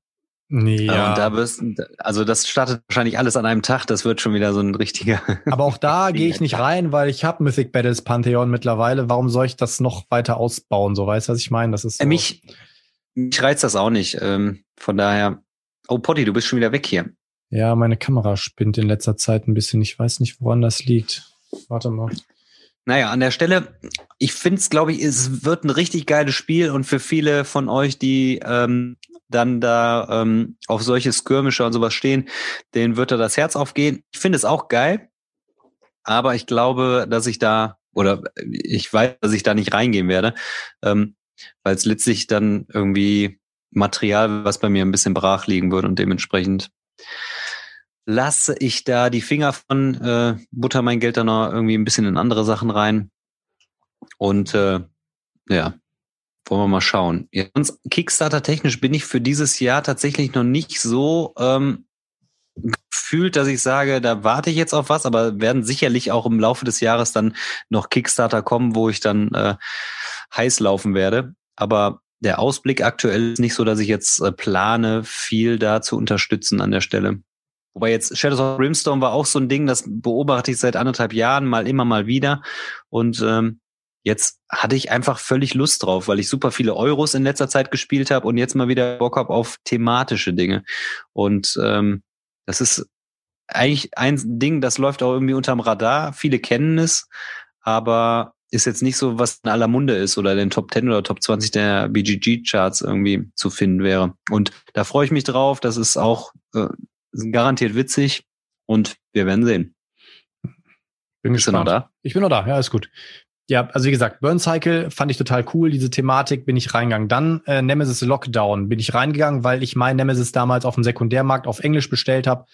Speaker 2: Ja. Und da wirst, also das startet wahrscheinlich alles an einem Tag. Das wird schon wieder so ein richtiger.
Speaker 1: Aber auch da gehe ich nicht rein, weil ich habe Mythic Battles Pantheon mittlerweile. Warum soll ich das noch weiter ausbauen? So weißt du, was ich meine? Das ist
Speaker 2: so. mich, mich reizt das auch nicht. Ähm, von daher. Oh Potti, du bist schon wieder weg hier.
Speaker 1: Ja, meine Kamera spinnt in letzter Zeit ein bisschen. Ich weiß nicht, woran das liegt. Warte mal.
Speaker 2: Naja, an der Stelle, ich finde es, glaube ich, es wird ein richtig geiles Spiel und für viele von euch, die ähm, dann da ähm, auf solche Skirmischer und sowas stehen, denen wird da das Herz aufgehen. Ich finde es auch geil, aber ich glaube, dass ich da, oder ich weiß, dass ich da nicht reingehen werde, ähm, weil es letztlich dann irgendwie Material, was bei mir ein bisschen brach liegen würde und dementsprechend lasse ich da die Finger von, äh, butter mein Geld dann noch irgendwie ein bisschen in andere Sachen rein. Und äh, ja, wollen wir mal schauen. Ja, Kickstarter-technisch bin ich für dieses Jahr tatsächlich noch nicht so ähm, gefühlt, dass ich sage, da warte ich jetzt auf was, aber werden sicherlich auch im Laufe des Jahres dann noch Kickstarter kommen, wo ich dann äh, heiß laufen werde. Aber der Ausblick aktuell ist nicht so, dass ich jetzt äh, plane, viel da zu unterstützen an der Stelle. Wobei jetzt Shadows of Brimstone war auch so ein Ding, das beobachte ich seit anderthalb Jahren mal immer mal wieder. Und ähm, Jetzt hatte ich einfach völlig Lust drauf, weil ich super viele Euros in letzter Zeit gespielt habe und jetzt mal wieder Bock habe auf thematische Dinge. Und ähm, das ist eigentlich ein Ding, das läuft auch irgendwie unterm Radar. Viele kennen es, aber ist jetzt nicht so, was in aller Munde ist oder in den Top 10 oder Top 20 der BGG-Charts irgendwie zu finden wäre. Und da freue ich mich drauf. Das ist auch äh, garantiert witzig und wir werden sehen.
Speaker 1: Bin Bist gespannt. du noch da? Ich bin noch da, ja, ist gut. Ja, also wie gesagt, Burn Cycle fand ich total cool. Diese Thematik bin ich reingegangen. Dann äh, Nemesis Lockdown bin ich reingegangen, weil ich mein Nemesis damals auf dem Sekundärmarkt auf Englisch bestellt habe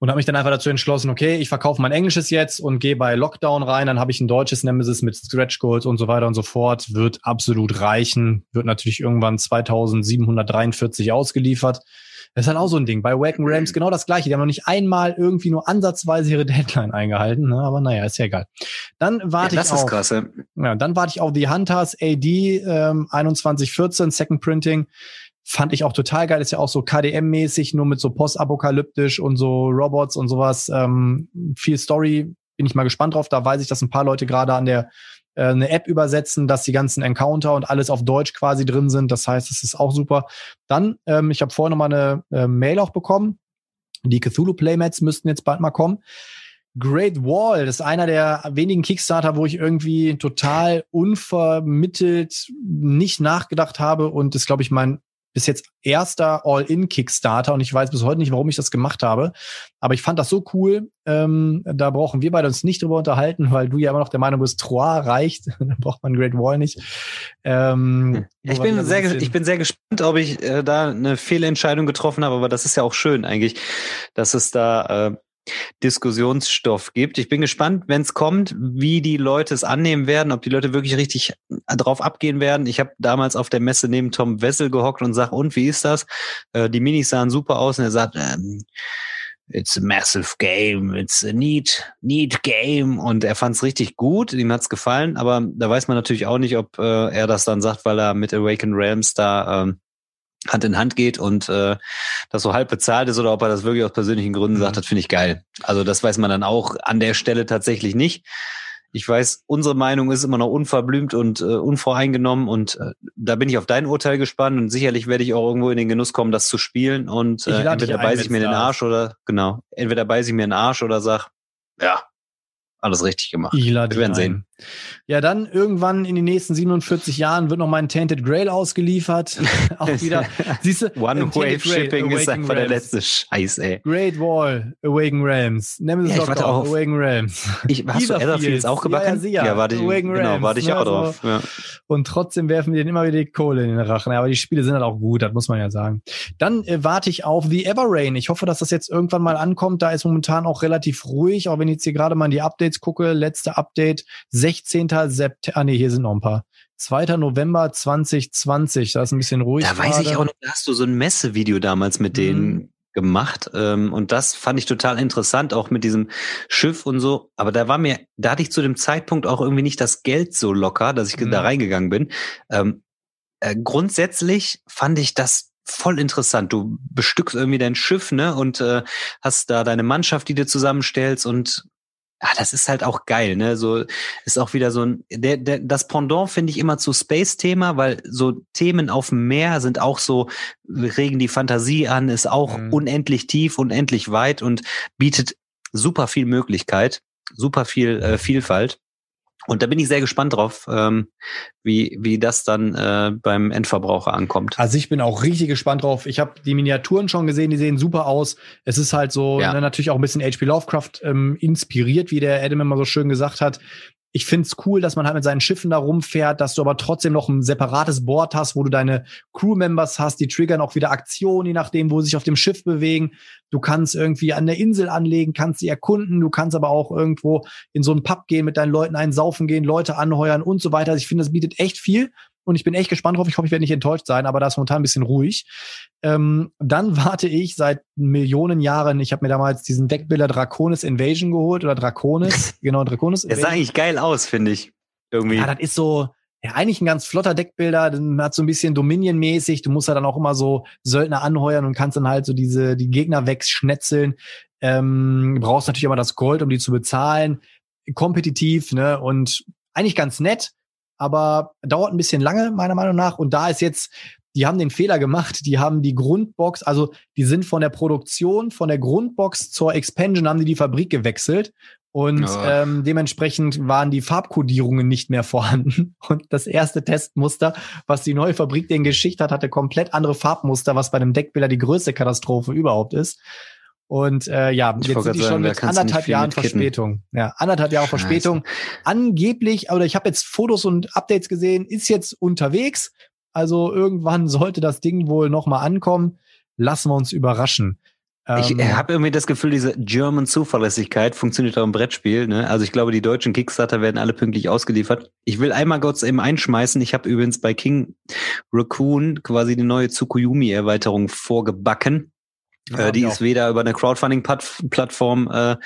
Speaker 1: und habe mich dann einfach dazu entschlossen, okay, ich verkaufe mein Englisches jetzt und gehe bei Lockdown rein, dann habe ich ein deutsches Nemesis mit Scratch Gold und so weiter und so fort, wird absolut reichen, wird natürlich irgendwann 2743 ausgeliefert. Das ist halt auch so ein Ding. Bei Wacken Rams genau das gleiche. Die haben noch nicht einmal irgendwie nur ansatzweise ihre Deadline eingehalten, ne? aber naja, ist ja egal. Dann warte ja, ich auf. Krass, ja. ja, dann warte ich auf The Hunters AD ähm, 2114 Second Printing. Fand ich auch total geil. Ist ja auch so KDM-mäßig, nur mit so postapokalyptisch und so Robots und sowas. Ähm, viel Story. Bin ich mal gespannt drauf. Da weiß ich, dass ein paar Leute gerade an der eine App übersetzen, dass die ganzen Encounter und alles auf Deutsch quasi drin sind. Das heißt, es ist auch super. Dann, ähm, ich habe vorher noch mal eine äh, Mail auch bekommen. Die Cthulhu Playmats müssten jetzt bald mal kommen. Great Wall, das ist einer der wenigen Kickstarter, wo ich irgendwie total unvermittelt nicht nachgedacht habe und das glaube ich mein bis jetzt erster All-In-Kickstarter und ich weiß bis heute nicht, warum ich das gemacht habe. Aber ich fand das so cool. Ähm, da brauchen wir beide uns nicht drüber unterhalten, weil du ja immer noch der Meinung bist, Trois reicht. da braucht man Great Wall nicht.
Speaker 2: Ähm, ich, bin sehr, ich bin sehr gespannt, ob ich äh, da eine Fehlentscheidung getroffen habe, aber das ist ja auch schön eigentlich, dass es da äh, Diskussionsstoff gibt. Ich bin gespannt, wenn es kommt, wie die Leute es annehmen werden, ob die Leute wirklich richtig drauf abgehen werden. Ich habe damals auf der Messe neben Tom Wessel gehockt und sag, und wie ist das? Äh, die Minis sahen super aus und er sagt, ähm, It's a massive game, it's a neat, neat game. Und er fand es richtig gut, ihm hat's gefallen, aber da weiß man natürlich auch nicht, ob äh, er das dann sagt, weil er mit Awaken Realms da ähm, Hand in Hand geht und äh, das so halb bezahlt ist oder ob er das wirklich aus persönlichen Gründen mhm. sagt, das finde ich geil. Also das weiß man dann auch an der Stelle tatsächlich nicht. Ich weiß, unsere Meinung ist immer noch unverblümt und äh, unvoreingenommen und äh, da bin ich auf dein Urteil gespannt und sicherlich werde ich auch irgendwo in den Genuss kommen, das zu spielen und äh, entweder beiße ich mir den Arsch oder genau, entweder beiße ich mir den Arsch oder sag, ja, alles richtig gemacht.
Speaker 1: Wir werden sehen. Ja, dann irgendwann in den nächsten 47 Jahren wird noch mal ein Tainted Grail ausgeliefert. Auch wieder. Siehst du?
Speaker 2: One Wave Shipping ist einfach der letzte Scheiß, ey.
Speaker 1: Great Wall, Awaken Realms. Nemesis
Speaker 2: ja, Doctor,
Speaker 1: auf, Awaken Realms.
Speaker 2: Ich, hast du Etherfields auch gebacken?
Speaker 1: Ja, ja, ja warte,
Speaker 2: Awaken genau, Realms, warte ich ne, auch drauf. Ja.
Speaker 1: Und trotzdem werfen wir denen immer wieder die Kohle in den Rachen. Ja, aber die Spiele sind halt auch gut, das muss man ja sagen. Dann äh, warte ich auf The Everrain. Ich hoffe, dass das jetzt irgendwann mal ankommt. Da ist momentan auch relativ ruhig, auch wenn ich jetzt hier gerade mal in die Updates gucke. Letzte Update 16. September, ah nee, hier sind noch ein paar. 2. November 2020, da ist ein bisschen ruhig.
Speaker 2: Da weiß ich auch noch, da hast du so ein Messevideo damals mit denen mhm. gemacht ähm, und das fand ich total interessant, auch mit diesem Schiff und so. Aber da war mir, da hatte ich zu dem Zeitpunkt auch irgendwie nicht das Geld so locker, dass ich mhm. da reingegangen bin. Ähm, äh, grundsätzlich fand ich das voll interessant. Du bestückst irgendwie dein Schiff, ne, und äh, hast da deine Mannschaft, die du zusammenstellst und ah, das ist halt auch geil, ne? So ist auch wieder so ein der, der das Pendant finde ich immer zu Space-Thema, weil so Themen auf dem Meer sind auch so regen die Fantasie an, ist auch mhm. unendlich tief, unendlich weit und bietet super viel Möglichkeit, super viel äh, Vielfalt. Und da bin ich sehr gespannt drauf, ähm, wie, wie das dann äh, beim Endverbraucher ankommt.
Speaker 1: Also ich bin auch richtig gespannt drauf. Ich habe die Miniaturen schon gesehen, die sehen super aus. Es ist halt so ja. ne, natürlich auch ein bisschen HP Lovecraft ähm, inspiriert, wie der Adam immer so schön gesagt hat ich find's cool, dass man halt mit seinen Schiffen da rumfährt, dass du aber trotzdem noch ein separates Board hast, wo du deine Crewmembers hast, die triggern auch wieder Aktionen, je nachdem, wo sie sich auf dem Schiff bewegen. Du kannst irgendwie an der Insel anlegen, kannst sie erkunden, du kannst aber auch irgendwo in so einen Pub gehen, mit deinen Leuten einen saufen gehen, Leute anheuern und so weiter. Also ich finde, das bietet echt viel und ich bin echt gespannt drauf. Ich hoffe, ich werde nicht enttäuscht sein, aber da ist momentan ein bisschen ruhig. Ähm, dann warte ich seit Millionen Jahren. Ich habe mir damals diesen Deckbilder Draconis Invasion geholt oder Draconis, genau Draconis.
Speaker 2: Der sah eigentlich geil aus, finde ich irgendwie.
Speaker 1: Ja, das ist so. Ja, eigentlich ein ganz flotter Deckbilder, hat so ein bisschen Dominion-mäßig. Du musst ja dann auch immer so Söldner anheuern und kannst dann halt so diese, die Gegner wegschnetzeln. Ähm, brauchst natürlich immer das Gold, um die zu bezahlen. Kompetitiv, ne? Und eigentlich ganz nett aber dauert ein bisschen lange, meiner Meinung nach. Und da ist jetzt, die haben den Fehler gemacht, die haben die Grundbox, also die sind von der Produktion, von der Grundbox zur Expansion, haben die die Fabrik gewechselt. Und oh. ähm, dementsprechend waren die Farbkodierungen nicht mehr vorhanden. Und das erste Testmuster, was die neue Fabrik denen geschickt hat, hatte komplett andere Farbmuster, was bei einem Deckbilder die größte Katastrophe überhaupt ist. Und äh, ja, ich jetzt sind die schon mit anderthalb Jahren Verspätung. Ja, anderthalb Jahre Scheiße. Verspätung. Angeblich, oder ich habe jetzt Fotos und Updates gesehen, ist jetzt unterwegs. Also irgendwann sollte das Ding wohl nochmal ankommen. Lassen wir uns überraschen.
Speaker 2: Ich ähm, habe irgendwie das Gefühl, diese German Zuverlässigkeit funktioniert auch im Brettspiel. Ne? Also ich glaube, die deutschen Kickstarter werden alle pünktlich ausgeliefert. Ich will einmal kurz eben einschmeißen. Ich habe übrigens bei King Raccoon quasi die neue Tsukuyomi-Erweiterung vorgebacken. Ja, äh, die ist weder über eine Crowdfunding-Plattform äh,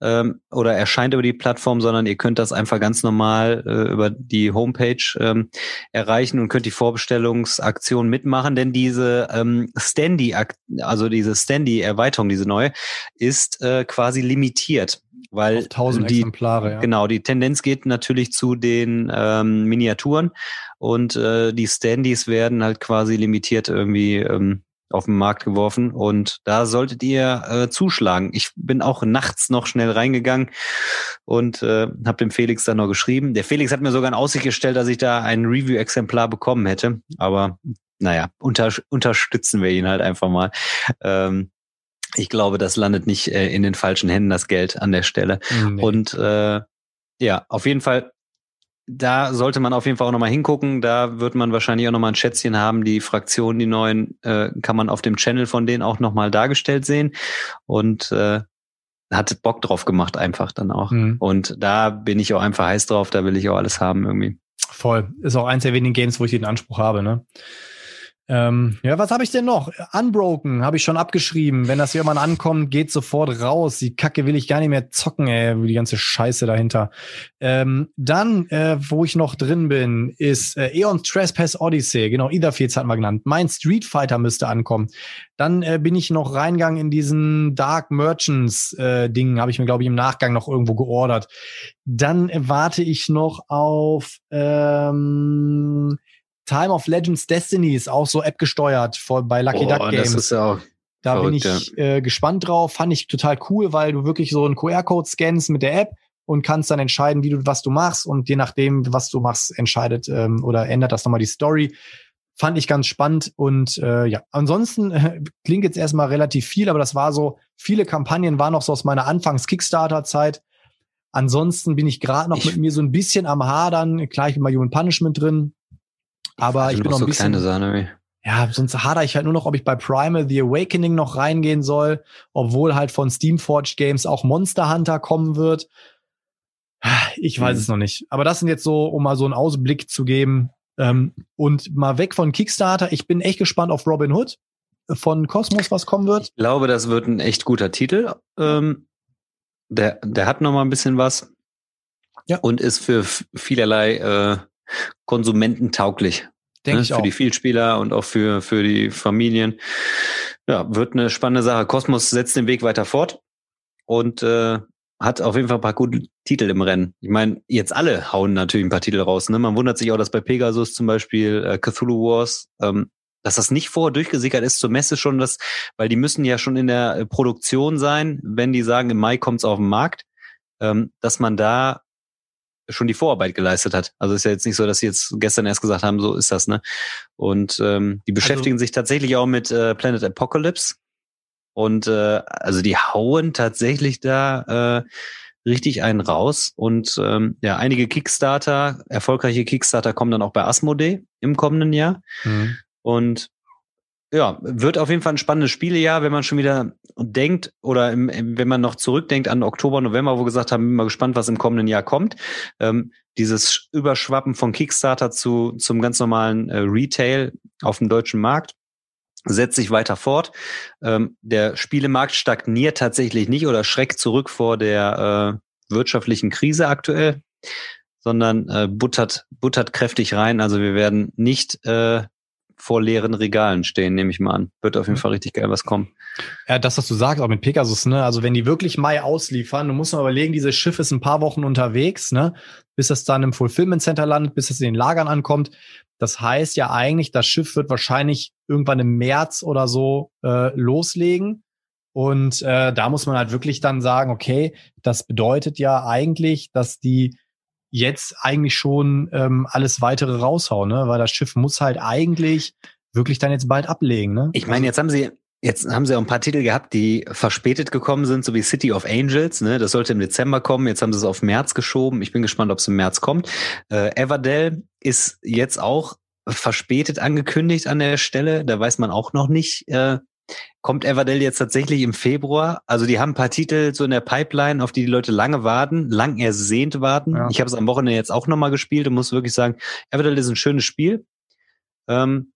Speaker 2: ähm, oder erscheint über die Plattform, sondern ihr könnt das einfach ganz normal äh, über die Homepage ähm, erreichen und könnt die Vorbestellungsaktion mitmachen, denn diese ähm, Standy, also diese Standy-Erweiterung, diese neue, ist äh, quasi limitiert weil
Speaker 1: tausend die, Exemplare, ja.
Speaker 2: Genau, die Tendenz geht natürlich zu den ähm, Miniaturen und äh, die Standys werden halt quasi limitiert irgendwie ähm, auf den Markt geworfen und da solltet ihr äh, zuschlagen. Ich bin auch nachts noch schnell reingegangen und äh, habe dem Felix dann noch geschrieben. Der Felix hat mir sogar in Aussicht gestellt, dass ich da ein Review-Exemplar bekommen hätte, aber naja, unter, unterstützen wir ihn halt einfach mal. Ähm, ich glaube, das landet nicht äh, in den falschen Händen, das Geld an der Stelle. Nee. Und äh, ja, auf jeden Fall da sollte man auf jeden Fall auch nochmal hingucken. Da wird man wahrscheinlich auch nochmal ein Schätzchen haben. Die Fraktionen, die neuen, äh, kann man auf dem Channel von denen auch nochmal dargestellt sehen. Und äh, hat Bock drauf gemacht einfach dann auch. Mhm. Und da bin ich auch einfach heiß drauf, da will ich auch alles haben irgendwie.
Speaker 1: Voll. Ist auch eins der wenigen Games, wo ich den Anspruch habe, ne? Ähm, ja, was habe ich denn noch? Unbroken habe ich schon abgeschrieben. Wenn das jemand ankommt, geht sofort raus. Die Kacke will ich gar nicht mehr zocken, ey, die ganze Scheiße dahinter. Ähm, dann, äh, wo ich noch drin bin, ist äh, Eons Trespass Odyssey. Genau, Etherfields hat man genannt. Mein Street Fighter müsste ankommen. Dann äh, bin ich noch reingegangen in diesen Dark Merchants äh, Ding, habe ich mir glaube ich im Nachgang noch irgendwo geordert. Dann äh, warte ich noch auf ähm, Time of Legends Destiny ist auch so App gesteuert bei Lucky Boah, Duck Games.
Speaker 2: Das ist ja auch
Speaker 1: da verrückt, bin ich äh, gespannt drauf. Fand ich total cool, weil du wirklich so einen QR-Code scannst mit der App und kannst dann entscheiden, wie du was du machst und je nachdem, was du machst, entscheidet ähm, oder ändert das nochmal die Story. Fand ich ganz spannend und äh, ja, ansonsten äh, klingt jetzt erstmal relativ viel, aber das war so, viele Kampagnen waren noch so aus meiner Anfangs-Kickstarter-Zeit. Ansonsten bin ich gerade noch ich mit mir so ein bisschen am Hadern. Klar, ich bin bei Human Punishment drin. Aber ich bin noch ein bisschen.
Speaker 2: Kleine Sahne,
Speaker 1: ja, sonst hadere ich halt nur noch, ob ich bei Primal The Awakening noch reingehen soll, obwohl halt von Steamforged Games auch Monster Hunter kommen wird. Ich weiß mhm. es noch nicht. Aber das sind jetzt so, um mal so einen Ausblick zu geben. Ähm, und mal weg von Kickstarter. Ich bin echt gespannt auf Robin Hood von Cosmos, was kommen wird.
Speaker 2: Ich glaube, das wird ein echt guter Titel. Ähm, der, der hat noch mal ein bisschen was. Ja. Und ist für vielerlei äh, konsumententauglich.
Speaker 1: Denke
Speaker 2: ne?
Speaker 1: ich
Speaker 2: für
Speaker 1: auch.
Speaker 2: die Vielspieler und auch für, für die Familien. Ja, wird eine spannende Sache. Kosmos setzt den Weg weiter fort und äh, hat auf jeden Fall ein paar gute Titel im Rennen. Ich meine, jetzt alle hauen natürlich ein paar Titel raus. Ne? Man wundert sich auch, dass bei Pegasus zum Beispiel äh, Cthulhu Wars, ähm, dass das nicht vorher durchgesickert ist zur Messe schon, das, weil die müssen ja schon in der äh, Produktion sein, wenn die sagen, im Mai kommt's auf den Markt, ähm, dass man da schon die Vorarbeit geleistet hat. Also ist ja jetzt nicht so, dass sie jetzt gestern erst gesagt haben, so ist das, ne? Und ähm, die beschäftigen also, sich tatsächlich auch mit äh, Planet Apocalypse. Und äh, also die hauen tatsächlich da äh, richtig einen raus. Und ähm, ja, einige Kickstarter, erfolgreiche Kickstarter kommen dann auch bei Asmodee im kommenden Jahr. Mhm. Und ja, wird auf jeden Fall ein spannendes Spielejahr, wenn man schon wieder denkt oder im, wenn man noch zurückdenkt an Oktober, November, wo wir gesagt haben, bin mal gespannt, was im kommenden Jahr kommt. Ähm, dieses Überschwappen von Kickstarter zu zum ganz normalen äh, Retail auf dem deutschen Markt setzt sich weiter fort. Ähm, der Spielemarkt stagniert tatsächlich nicht oder schreckt zurück vor der äh, wirtschaftlichen Krise aktuell, sondern äh, buttert, buttert kräftig rein. Also wir werden nicht äh, vor leeren Regalen stehen, nehme ich mal an. Wird auf jeden Fall richtig geil was kommen.
Speaker 1: Ja, das, was du sagst, auch mit Pegasus, ne? Also wenn die wirklich Mai ausliefern, du musst mal überlegen, dieses Schiff ist ein paar Wochen unterwegs, ne? Bis es dann im Fulfillment Center landet, bis es in den Lagern ankommt. Das heißt ja eigentlich, das Schiff wird wahrscheinlich irgendwann im März oder so äh, loslegen. Und äh, da muss man halt wirklich dann sagen, okay, das bedeutet ja eigentlich, dass die jetzt eigentlich schon ähm, alles weitere raushauen, ne? Weil das Schiff muss halt eigentlich wirklich dann jetzt bald ablegen, ne?
Speaker 2: Ich meine, jetzt haben sie Jetzt haben sie auch ein paar Titel gehabt, die verspätet gekommen sind, so wie City of Angels. Ne? Das sollte im Dezember kommen. Jetzt haben sie es auf März geschoben. Ich bin gespannt, ob es im März kommt. Äh, Everdell ist jetzt auch verspätet angekündigt an der Stelle. Da weiß man auch noch nicht, äh, kommt Everdell jetzt tatsächlich im Februar. Also die haben ein paar Titel so in der Pipeline, auf die die Leute lange warten, lang ersehnt warten. Ja. Ich habe es am Wochenende jetzt auch nochmal gespielt und muss wirklich sagen, Everdell ist ein schönes Spiel. Ähm,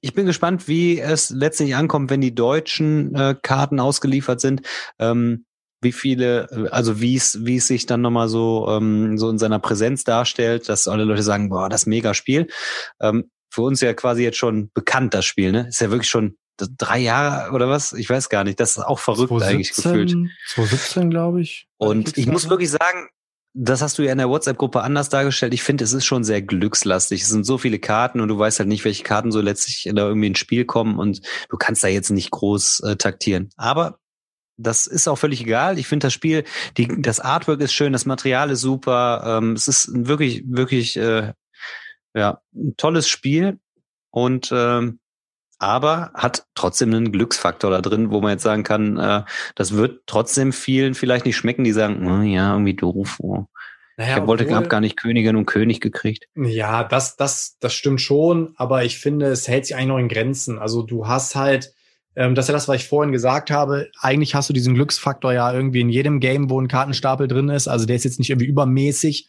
Speaker 2: ich bin gespannt, wie es letztlich ankommt, wenn die deutschen äh, Karten ausgeliefert sind. Ähm, wie viele, also wie es, wie es sich dann nochmal so, ähm, so in seiner Präsenz darstellt, dass alle Leute sagen, boah, das mega Spiel. Ähm, für uns ja quasi jetzt schon bekannt, das Spiel, ne? Ist ja wirklich schon drei Jahre oder was? Ich weiß gar nicht. Das ist auch verrückt 2017, eigentlich gefühlt.
Speaker 1: 2017, glaube ich.
Speaker 2: Und ich muss wirklich sagen, das hast du ja in der WhatsApp-Gruppe anders dargestellt. Ich finde, es ist schon sehr glückslastig. Es sind so viele Karten und du weißt halt nicht, welche Karten so letztlich da irgendwie ins Spiel kommen und du kannst da jetzt nicht groß äh, taktieren. Aber das ist auch völlig egal. Ich finde das Spiel, die, das Artwork ist schön, das Material ist super. Ähm, es ist wirklich, wirklich, äh, ja, ein tolles Spiel. Und ähm, aber hat trotzdem einen Glücksfaktor da drin, wo man jetzt sagen kann, äh, das wird trotzdem vielen vielleicht nicht schmecken, die sagen, oh, ja, irgendwie doof. Oh. Naja, ich wollte hab gar nicht Königin und König gekriegt.
Speaker 1: Ja, das, das, das stimmt schon, aber ich finde, es hält sich eigentlich noch in Grenzen. Also du hast halt Ähm, das ist ja das, was ich vorhin gesagt habe. Eigentlich hast du diesen Glücksfaktor ja irgendwie in jedem Game, wo ein Kartenstapel drin ist. Also der ist jetzt nicht irgendwie übermäßig.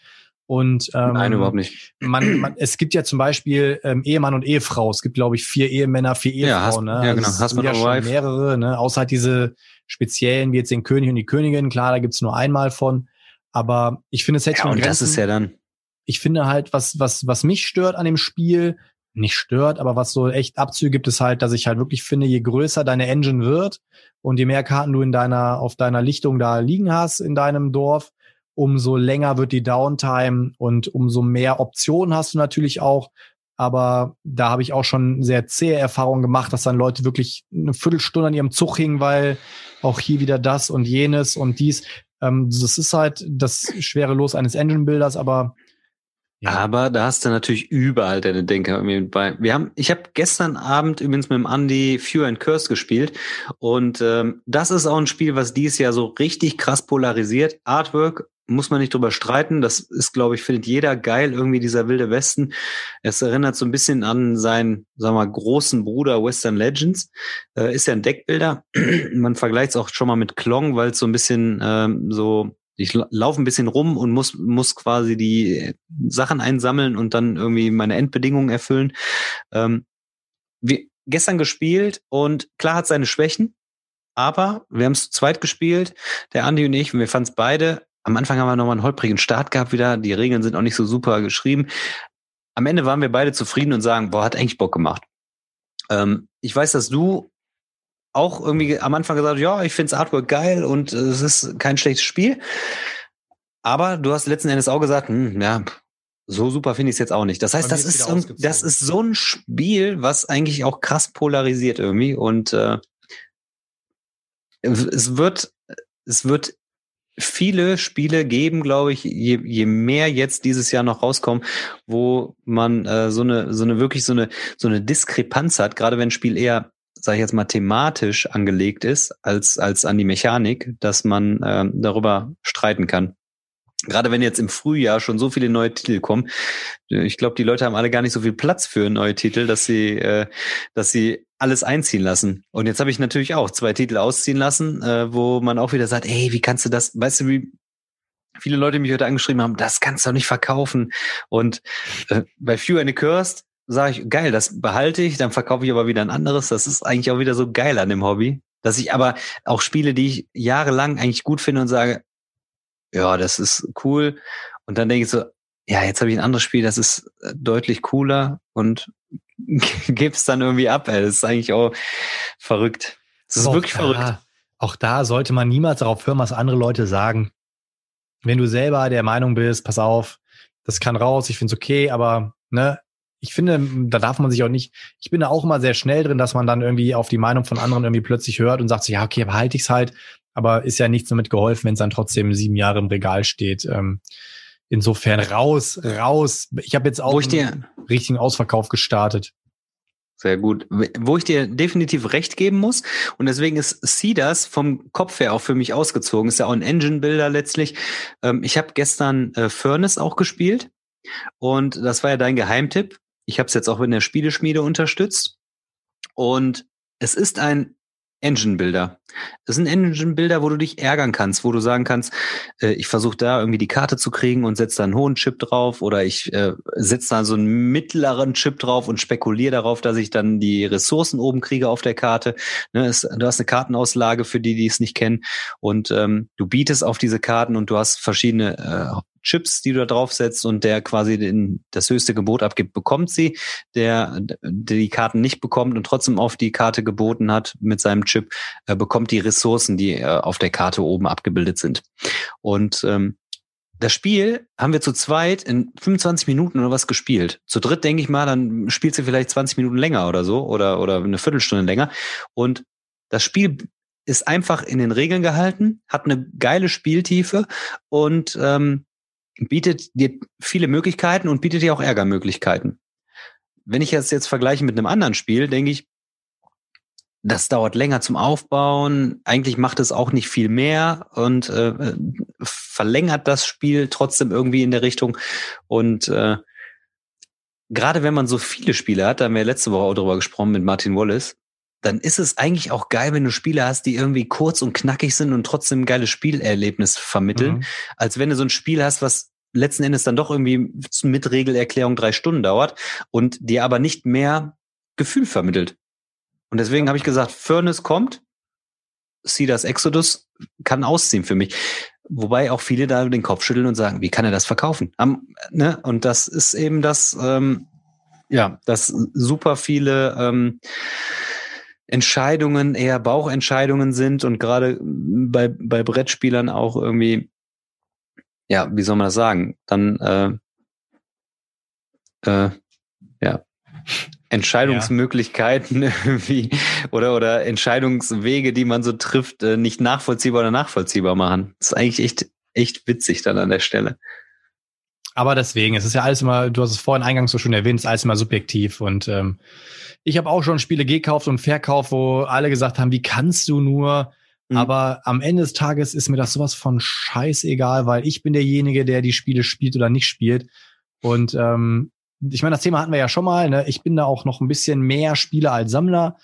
Speaker 1: Und ähm,
Speaker 2: Nein, überhaupt nicht.
Speaker 1: Man, man, es gibt ja zum Beispiel ähm, Ehemann und Ehefrau. Es gibt, glaube ich, vier Ehemänner, vier Ehefrauen. Ja,
Speaker 2: ne? ja genau.
Speaker 1: Also hast du ja schon mehrere, ne? Außer halt diese speziellen, wie jetzt den König und die Königin. Klar, da gibt's nur einmal von. Aber ich finde, es hätte
Speaker 2: ja, und Grenzen. das ist ja dann.
Speaker 1: Ich finde halt, was, was, was mich stört an dem Spiel, nicht stört, aber was so echt Abzüge gibt, ist halt, dass ich halt wirklich finde, je größer deine Engine wird und je mehr Karten du in deiner, auf deiner Lichtung da liegen hast in deinem Dorf, umso länger wird die Downtime und umso mehr Optionen hast du natürlich auch. Aber da habe ich auch schon sehr zähe Erfahrungen gemacht, dass dann Leute wirklich eine Viertelstunde an ihrem Zug hingen, weil auch hier wieder das und jenes und dies. Ähm, das ist halt das schwere Los eines Engine-Builders, aber
Speaker 2: ja. Aber da hast du natürlich überall deine Denker bei. Wir haben, ich habe gestern Abend übrigens mit dem Andy Few and Curse gespielt und ähm, das ist auch ein Spiel, was dieses Jahr so richtig krass polarisiert. Artwork muss man nicht drüber streiten. Das ist, glaube ich, findet jeder geil, irgendwie dieser wilde Westen. Es erinnert so ein bisschen an seinen, sagen wir mal, großen Bruder Western Legends. Äh, ist ja ein Deckbilder. man vergleicht es auch schon mal mit Klong, weil es so ein bisschen ähm, so ich laufe ein bisschen rum und muss, muss quasi die Sachen einsammeln und dann irgendwie meine Endbedingungen erfüllen. Ähm, wir, gestern gespielt und klar hat seine Schwächen, aber wir haben es zu zweit gespielt, der Andi und ich, und wir fanden es beide am Anfang haben wir nochmal einen holprigen Start gehabt wieder. Die Regeln sind auch nicht so super geschrieben. Am Ende waren wir beide zufrieden und sagen, boah, hat eigentlich Bock gemacht. Ähm, ich weiß, dass du auch irgendwie am Anfang gesagt ja, ich find's Artwork geil und es ist kein schlechtes Spiel. Aber du hast letzten Endes auch gesagt, hm, ja, so super finde ich es jetzt auch nicht. Das heißt, das ist, so, das ist so ein Spiel, was eigentlich auch krass polarisiert irgendwie und äh, es wird es wird viele Spiele geben, glaube ich, je, je mehr jetzt dieses Jahr noch rauskommen, wo man äh, so eine so eine wirklich so eine so eine Diskrepanz hat, gerade wenn ein Spiel eher sage ich jetzt mal thematisch angelegt ist als als an die Mechanik, dass man äh, darüber streiten kann. Gerade wenn jetzt im Frühjahr schon so viele neue Titel kommen, ich glaube, die Leute haben alle gar nicht so viel Platz für neue Titel, dass sie, äh, dass sie alles einziehen lassen. Und jetzt habe ich natürlich auch zwei Titel ausziehen lassen, äh, wo man auch wieder sagt, ey, wie kannst du das, weißt du, wie viele Leute mich heute angeschrieben haben, das kannst du doch nicht verkaufen. Und äh, bei Few and Cursed sage ich, geil, das behalte ich, dann verkaufe ich aber wieder ein anderes. Das ist eigentlich auch wieder so geil an dem Hobby. Dass ich aber auch Spiele, die ich jahrelang eigentlich gut finde und sage, ja, das ist cool. Und dann denke ich so, ja, jetzt habe ich ein anderes Spiel, das ist äh, deutlich cooler und gib's dann irgendwie ab. Ey. Das ist eigentlich auch verrückt. Das ist auch wirklich da, verrückt.
Speaker 1: Auch da sollte man niemals darauf hören, was andere Leute sagen. Wenn du selber der Meinung bist, pass auf, das kann raus, ich finde es okay, aber ne, ich finde, da darf man sich auch nicht, ich bin da auch immer sehr schnell drin, dass man dann irgendwie auf die Meinung von anderen irgendwie plötzlich hört und sagt so, ja, okay, behalte ich's halt, aber ist ja nichts damit geholfen, wenn es dann trotzdem sieben Jahre im Regal steht. Ähm, insofern raus, raus. Ich habe jetzt auch
Speaker 2: Wo ich dir, einen
Speaker 1: richtigen Ausverkauf gestartet.
Speaker 2: Sehr gut. Wo ich dir definitiv recht geben muss, und deswegen ist Cedars vom Kopf her auch für mich ausgezogen, ist ja auch ein Engine-Builder letztlich. Ähm, ich habe gestern äh, Furnace auch gespielt und das war ja dein Geheimtipp. Ich habe es jetzt auch in der Spieleschmiede unterstützt. Und es ist ein Engine Builder. Das sind Engine Builder, wo du dich ärgern kannst, wo du sagen kannst, äh, ich versuche da irgendwie die Karte zu kriegen und setze da einen hohen Chip drauf oder ich äh, setze da so einen mittleren Chip drauf und spekuliere darauf, dass ich dann die Ressourcen oben kriege auf der Karte. Ne, es, du hast eine Kartenauslage für die, die es nicht kennen und ähm, du bietest auf diese Karten und du hast verschiedene äh, Chips, die du da draufsetzt und der quasi den, das höchste Gebot abgibt, bekommt sie. Der, der die Karten nicht bekommt und trotzdem auf die Karte geboten hat mit seinem Chip, äh, bekommt die Ressourcen, die äh, auf der Karte oben abgebildet sind. Und ähm, das Spiel haben wir zu zweit in 25 Minuten oder was gespielt. Zu dritt denke ich mal, dann spielt sie vielleicht 20 Minuten länger oder so oder, oder eine Viertelstunde länger. Und das Spiel ist einfach in den Regeln gehalten, hat eine geile Spieltiefe und ähm, bietet dir viele Möglichkeiten und bietet dir auch Ärgermöglichkeiten. Wenn ich das jetzt vergleiche mit einem anderen Spiel, denke ich, das dauert länger zum Aufbauen. Eigentlich macht es auch nicht viel mehr und äh, verlängert das Spiel trotzdem irgendwie in der Richtung. Und äh, gerade wenn man so viele Spiele hat, da haben wir letzte Woche auch drüber gesprochen mit Martin Wallace, dann ist es eigentlich auch geil, wenn du Spiele hast, die irgendwie kurz und knackig sind und trotzdem ein geiles Spielerlebnis vermitteln, mhm. als wenn du so ein Spiel hast, was letzten Endes dann doch irgendwie mit Regelerklärung drei Stunden dauert und dir aber nicht mehr Gefühl vermittelt. Und deswegen habe ich gesagt, Furnace kommt, Cedars Exodus kann ausziehen für mich. Wobei auch viele da den Kopf schütteln und sagen, wie kann er das verkaufen? Am, ne? Und das ist eben das, ähm, ja, dass super viele ähm, Entscheidungen eher Bauchentscheidungen sind und gerade bei, bei Brettspielern auch irgendwie, ja, wie soll man das sagen, dann äh, äh, ja, Entscheidungsmöglichkeiten ja. irgendwie oder, oder Entscheidungswege, die man so trifft, äh, nicht nachvollziehbar oder nachvollziehbar machen. Das ist eigentlich echt, echt witzig dann an der Stelle.
Speaker 1: Aber deswegen, es ist ja alles immer, du hast es vorhin eingangs so schon erwähnt, es ist alles immer subjektiv und ähm, ich habe auch schon Spiele gekauft und verkauft, wo alle gesagt haben, wie kannst du nur? Mhm. Aber am Ende des Tages ist mir das sowas von scheißegal, weil ich bin derjenige, der die Spiele spielt oder nicht spielt. Und ähm, ich meine, das Thema hatten wir ja schon mal. Ne? Ich bin da auch noch ein bisschen mehr Spieler als Sammler.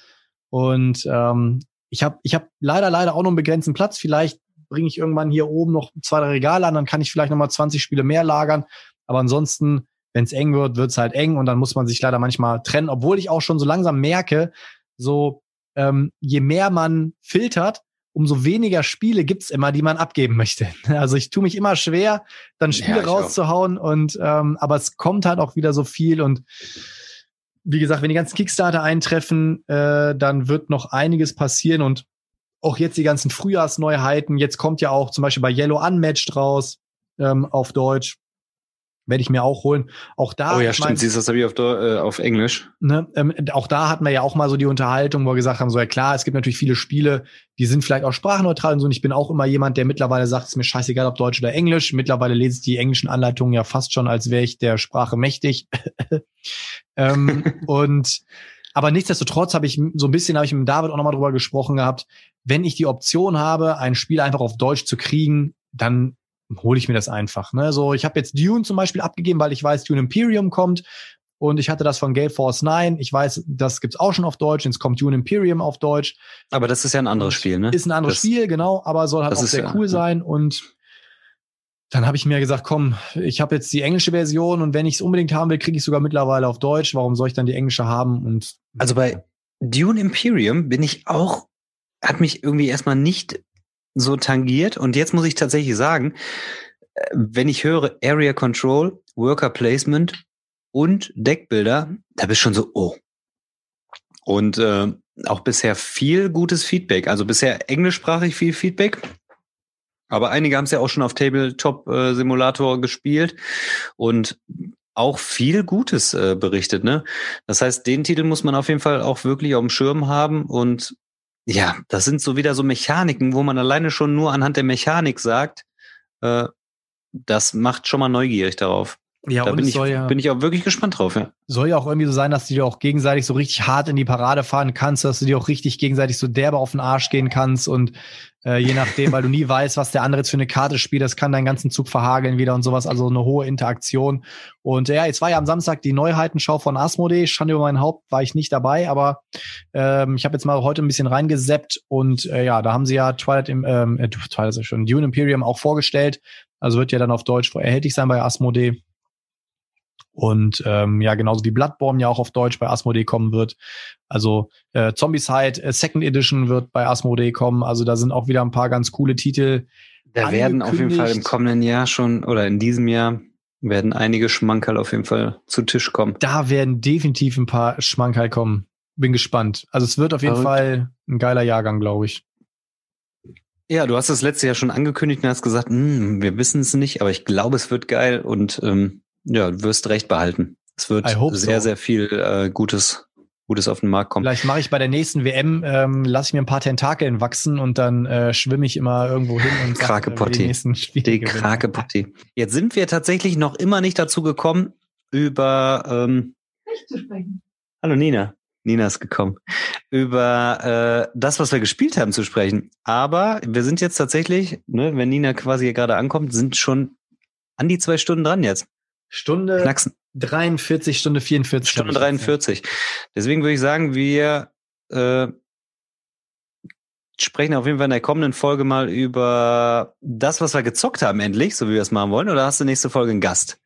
Speaker 1: Und ähm, ich habe ich hab leider, leider auch noch einen begrenzten Platz. Vielleicht bringe ich irgendwann hier oben noch zwei, drei Regale an, dann kann ich vielleicht noch mal 20 Spiele mehr lagern. Aber ansonsten wenn es eng wird, wird es halt eng und dann muss man sich leider manchmal trennen, obwohl ich auch schon so langsam merke, so ähm, je mehr man filtert, umso weniger Spiele gibt's immer, die man abgeben möchte. Also ich tue mich immer schwer, dann Spiele ja, rauszuhauen und ähm, aber es kommt halt auch wieder so viel und wie gesagt, wenn die ganzen Kickstarter eintreffen, äh, dann wird noch einiges passieren und auch jetzt die ganzen Frühjahrsneuheiten. Jetzt kommt ja auch zum Beispiel bei Yellow Unmatched raus ähm, auf Deutsch werde ich mir auch holen. Auch da.
Speaker 2: Oh ja, stimmt. Siehst du, das habe ich auf, äh, auf Englisch.
Speaker 1: Ne, ähm, auch da hatten wir ja auch mal so die Unterhaltung, wo wir gesagt haben, so ja klar, es gibt natürlich viele Spiele, die sind vielleicht auch sprachneutral und so. Und ich bin auch immer jemand, der mittlerweile sagt, es ist mir scheißegal, ob Deutsch oder Englisch. Mittlerweile lese ich die englischen Anleitungen ja fast schon, als wäre ich der Sprache mächtig. ähm, und aber nichtsdestotrotz habe ich so ein bisschen, habe ich mit David auch nochmal drüber gesprochen gehabt, wenn ich die Option habe, ein Spiel einfach auf Deutsch zu kriegen, dann hole ich mir das einfach. Ne? So, ich habe jetzt Dune zum Beispiel abgegeben, weil ich weiß, Dune Imperium kommt. Und ich hatte das von Gale Force 9. Ich weiß, das gibt's auch schon auf Deutsch. Jetzt kommt Dune Imperium auf Deutsch.
Speaker 2: Aber das ist ja ein anderes Spiel, ne?
Speaker 1: Ist ein anderes das, Spiel, genau. Aber soll halt auch sehr ja, cool sein. Und dann habe ich mir gesagt, komm, ich habe jetzt die englische Version und wenn ich es unbedingt haben will, kriege ich sogar mittlerweile auf Deutsch. Warum soll ich dann die englische haben? Und
Speaker 2: also bei Dune Imperium bin ich auch, hat mich irgendwie erstmal nicht so tangiert. Und jetzt muss ich tatsächlich sagen, wenn ich höre Area Control, Worker Placement und Deckbilder, da bist schon so, oh. Und äh, auch bisher viel gutes Feedback. Also bisher englischsprachig viel Feedback. Aber einige haben es ja auch schon auf Tabletop äh, gespielt und auch viel Gutes äh, berichtet. Ne? Das heißt, den Titel muss man auf jeden Fall auch wirklich auf dem Schirm haben und ja, das sind so wieder so Mechaniken, wo man alleine schon nur anhand der Mechanik sagt, äh, das macht schon mal neugierig darauf. Ja, da bin ich, ja, bin ich auch wirklich gespannt drauf, ja.
Speaker 1: Soll ja auch irgendwie so sein, dass du dir auch gegenseitig so richtig hart in die Parade fahren kannst, dass du dir auch richtig gegenseitig so derbe auf den Arsch gehen kannst und äh, je nachdem, weil du nie weißt, was der andere jetzt für eine Karte spielt, das kann deinen ganzen Zug verhageln wieder und sowas, also eine hohe Interaktion. Und ja, jetzt war ja am Samstag die Neuheitenschau von Asmodee, stand über mein Haupt, war ich nicht dabei, aber ähm, ich habe jetzt mal heute ein bisschen reingeseppt und äh, ja, da haben sie ja Twilight im ähm, äh, Twilight ist schon Dune Imperium auch vorgestellt. Also wird ja dann auf Deutsch erhältlich sein bei Asmodee. Und ähm, ja, genauso wie Bloodborne ja auch auf Deutsch bei Asmodee kommen wird. Also äh, Zombicide äh, Second Edition wird bei Asmodee kommen. Also da sind auch wieder ein paar ganz coole Titel.
Speaker 2: Da werden auf jeden Fall im kommenden Jahr schon oder in diesem Jahr werden einige Schmankerl auf jeden Fall zu Tisch kommen.
Speaker 1: Da werden definitiv ein paar Schmankerl kommen. Bin gespannt. Also es wird auf jeden Verrückt. Fall ein geiler Jahrgang, glaube ich.
Speaker 2: Ja, du hast das letzte Jahr schon angekündigt und hast gesagt, hm, wir wissen es nicht, aber ich glaube, es wird geil und ähm, ja, du wirst recht behalten. Es wird sehr, so. sehr viel äh, Gutes, Gutes auf den Markt kommen.
Speaker 1: Vielleicht mache ich bei der nächsten WM, ähm, lasse ich mir ein paar Tentakeln wachsen und dann äh, schwimme ich immer irgendwo hin und
Speaker 2: Krakepotti. die nächsten Spiele. Die Krakepotti. Jetzt sind wir tatsächlich noch immer nicht dazu gekommen, über ähm, zu sprechen. Hallo Nina. Nina ist gekommen. Über äh, das, was wir gespielt haben, zu sprechen. Aber wir sind jetzt tatsächlich, ne, wenn Nina quasi hier gerade ankommt, sind schon an die zwei Stunden dran jetzt.
Speaker 1: Stunde Knacksen. 43, Stunde 44.
Speaker 2: Stunde 43. Deswegen würde ich sagen, wir äh, sprechen auf jeden Fall in der kommenden Folge mal über das, was wir gezockt haben, endlich, so wie wir es machen wollen. Oder hast du nächste Folge einen Gast?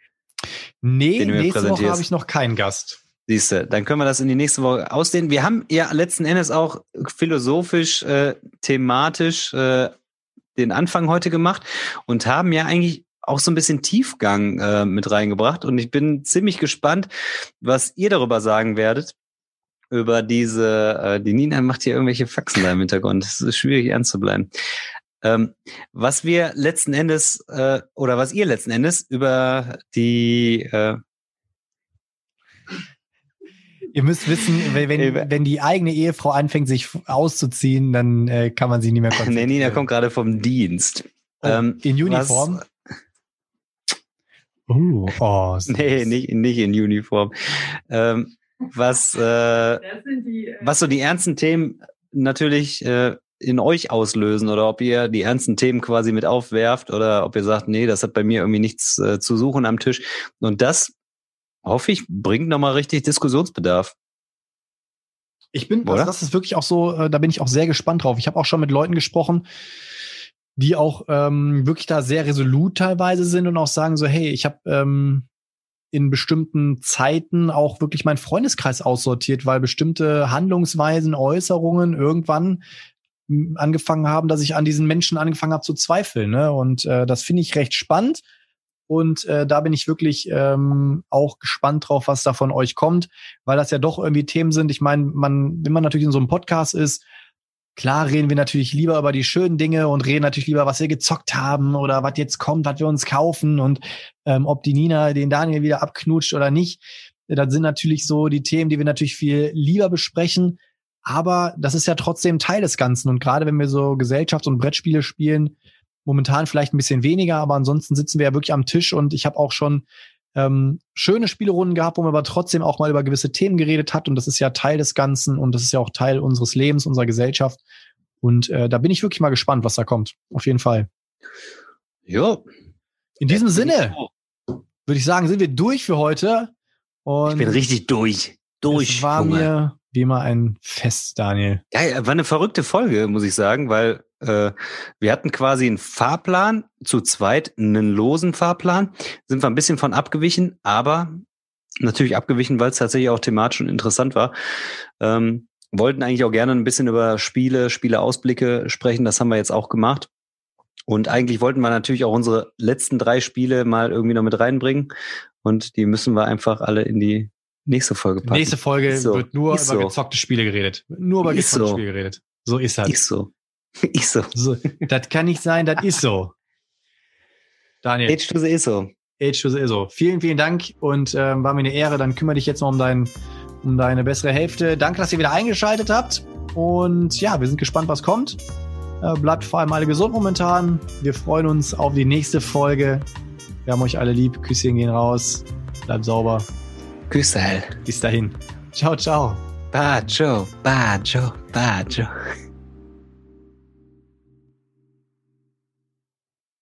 Speaker 1: Nee, nächste Woche habe ich noch keinen Gast.
Speaker 2: Siehst du, dann können wir das in die nächste Woche ausdehnen. Wir haben ja letzten Endes auch philosophisch, äh, thematisch äh, den Anfang heute gemacht und haben ja eigentlich auch so ein bisschen Tiefgang äh, mit reingebracht. Und ich bin ziemlich gespannt, was ihr darüber sagen werdet. Über diese, äh, die Nina macht hier irgendwelche Faxen da im Hintergrund. Es ist schwierig ernst zu bleiben. Ähm, was wir letzten Endes, äh, oder was ihr letzten Endes über die äh,
Speaker 1: Ihr müsst wissen, wenn, wenn die eigene Ehefrau anfängt, sich auszuziehen, dann äh, kann man sie nicht mehr konzentrieren.
Speaker 2: Nee, Nina kommt gerade vom Dienst.
Speaker 1: Oh, ähm, in Uniform?
Speaker 2: Uh, oh, nee, nicht, nicht in Uniform. Ähm, was, äh, die, äh, was so die ernsten Themen natürlich äh, in euch auslösen oder ob ihr die ernsten Themen quasi mit aufwerft oder ob ihr sagt, nee, das hat bei mir irgendwie nichts äh, zu suchen am Tisch. Und das hoffe ich, bringt nochmal richtig Diskussionsbedarf.
Speaker 1: Ich bin, also das ist wirklich auch so, äh, da bin ich auch sehr gespannt drauf. Ich habe auch schon mit Leuten gesprochen, die auch ähm, wirklich da sehr resolut teilweise sind und auch sagen so, hey, ich habe ähm, in bestimmten Zeiten auch wirklich meinen Freundeskreis aussortiert, weil bestimmte Handlungsweisen, Äußerungen irgendwann hm, angefangen haben, dass ich an diesen Menschen angefangen habe zu zweifeln. Ne? Und äh, das finde ich recht spannend. Und äh, da bin ich wirklich ähm, auch gespannt drauf, was da von euch kommt, weil das ja doch irgendwie Themen sind. Ich meine, man, wenn man natürlich in so einem Podcast ist, klar reden wir natürlich lieber über die schönen Dinge und reden natürlich lieber, was wir gezockt haben oder was jetzt kommt, was wir uns kaufen und ähm, ob die Nina den Daniel wieder abknutscht oder nicht. Das sind natürlich so die Themen, die wir natürlich viel lieber besprechen. Aber das ist ja trotzdem Teil des Ganzen. Und gerade wenn wir so Gesellschafts- und Brettspiele spielen, Momentan vielleicht ein bisschen weniger, aber ansonsten sitzen wir ja wirklich am Tisch und ich habe auch schon ähm, schöne Spielerunden gehabt, wo man aber trotzdem auch mal über gewisse Themen geredet hat und das ist ja Teil des Ganzen und das ist ja auch Teil unseres Lebens, unserer Gesellschaft. Und äh, da bin ich wirklich mal gespannt, was da kommt. Auf jeden Fall.
Speaker 2: Ja.
Speaker 1: In diesem Sinne würde ich sagen, sind wir durch für heute.
Speaker 2: Und ich bin richtig durch. Durch.
Speaker 1: Es war Junge. mir wie immer ein Fest, Daniel.
Speaker 2: Ja, war eine verrückte Folge, muss ich sagen, weil äh, wir hatten quasi einen Fahrplan, zu zweit einen losen Fahrplan, sind wir ein bisschen von abgewichen, aber natürlich abgewichen, weil es tatsächlich auch thematisch und interessant war. Ähm, wollten eigentlich auch gerne ein bisschen über Spiele, Spieleausblicke sprechen, das haben wir jetzt auch gemacht. Und eigentlich wollten wir natürlich auch unsere letzten drei Spiele mal irgendwie noch mit reinbringen. Und die müssen wir einfach alle in die nächste Folge
Speaker 1: packen. Nächste Folge so. wird nur ist über so. gezockte Spiele geredet. Nur über ist gezockte so. Spiele geredet. So ist das.
Speaker 2: Ist so. Ist so.
Speaker 1: so. Das kann nicht sein, das ist so.
Speaker 2: Daniel. Age to the ISO.
Speaker 1: Age to the ISO. Vielen, vielen Dank und ähm, war mir eine Ehre. Dann kümmere dich jetzt noch um, dein, um deine bessere Hälfte. Danke, dass ihr wieder eingeschaltet habt. Und ja, wir sind gespannt, was kommt. Äh, bleibt vor allem alle gesund momentan. Wir freuen uns auf die nächste Folge. Wir haben euch alle lieb. Küsschen gehen raus. Bleibt sauber.
Speaker 2: Küsse.
Speaker 1: Bis dahin. Ciao, ciao.
Speaker 2: Bacio, bacio, bacio.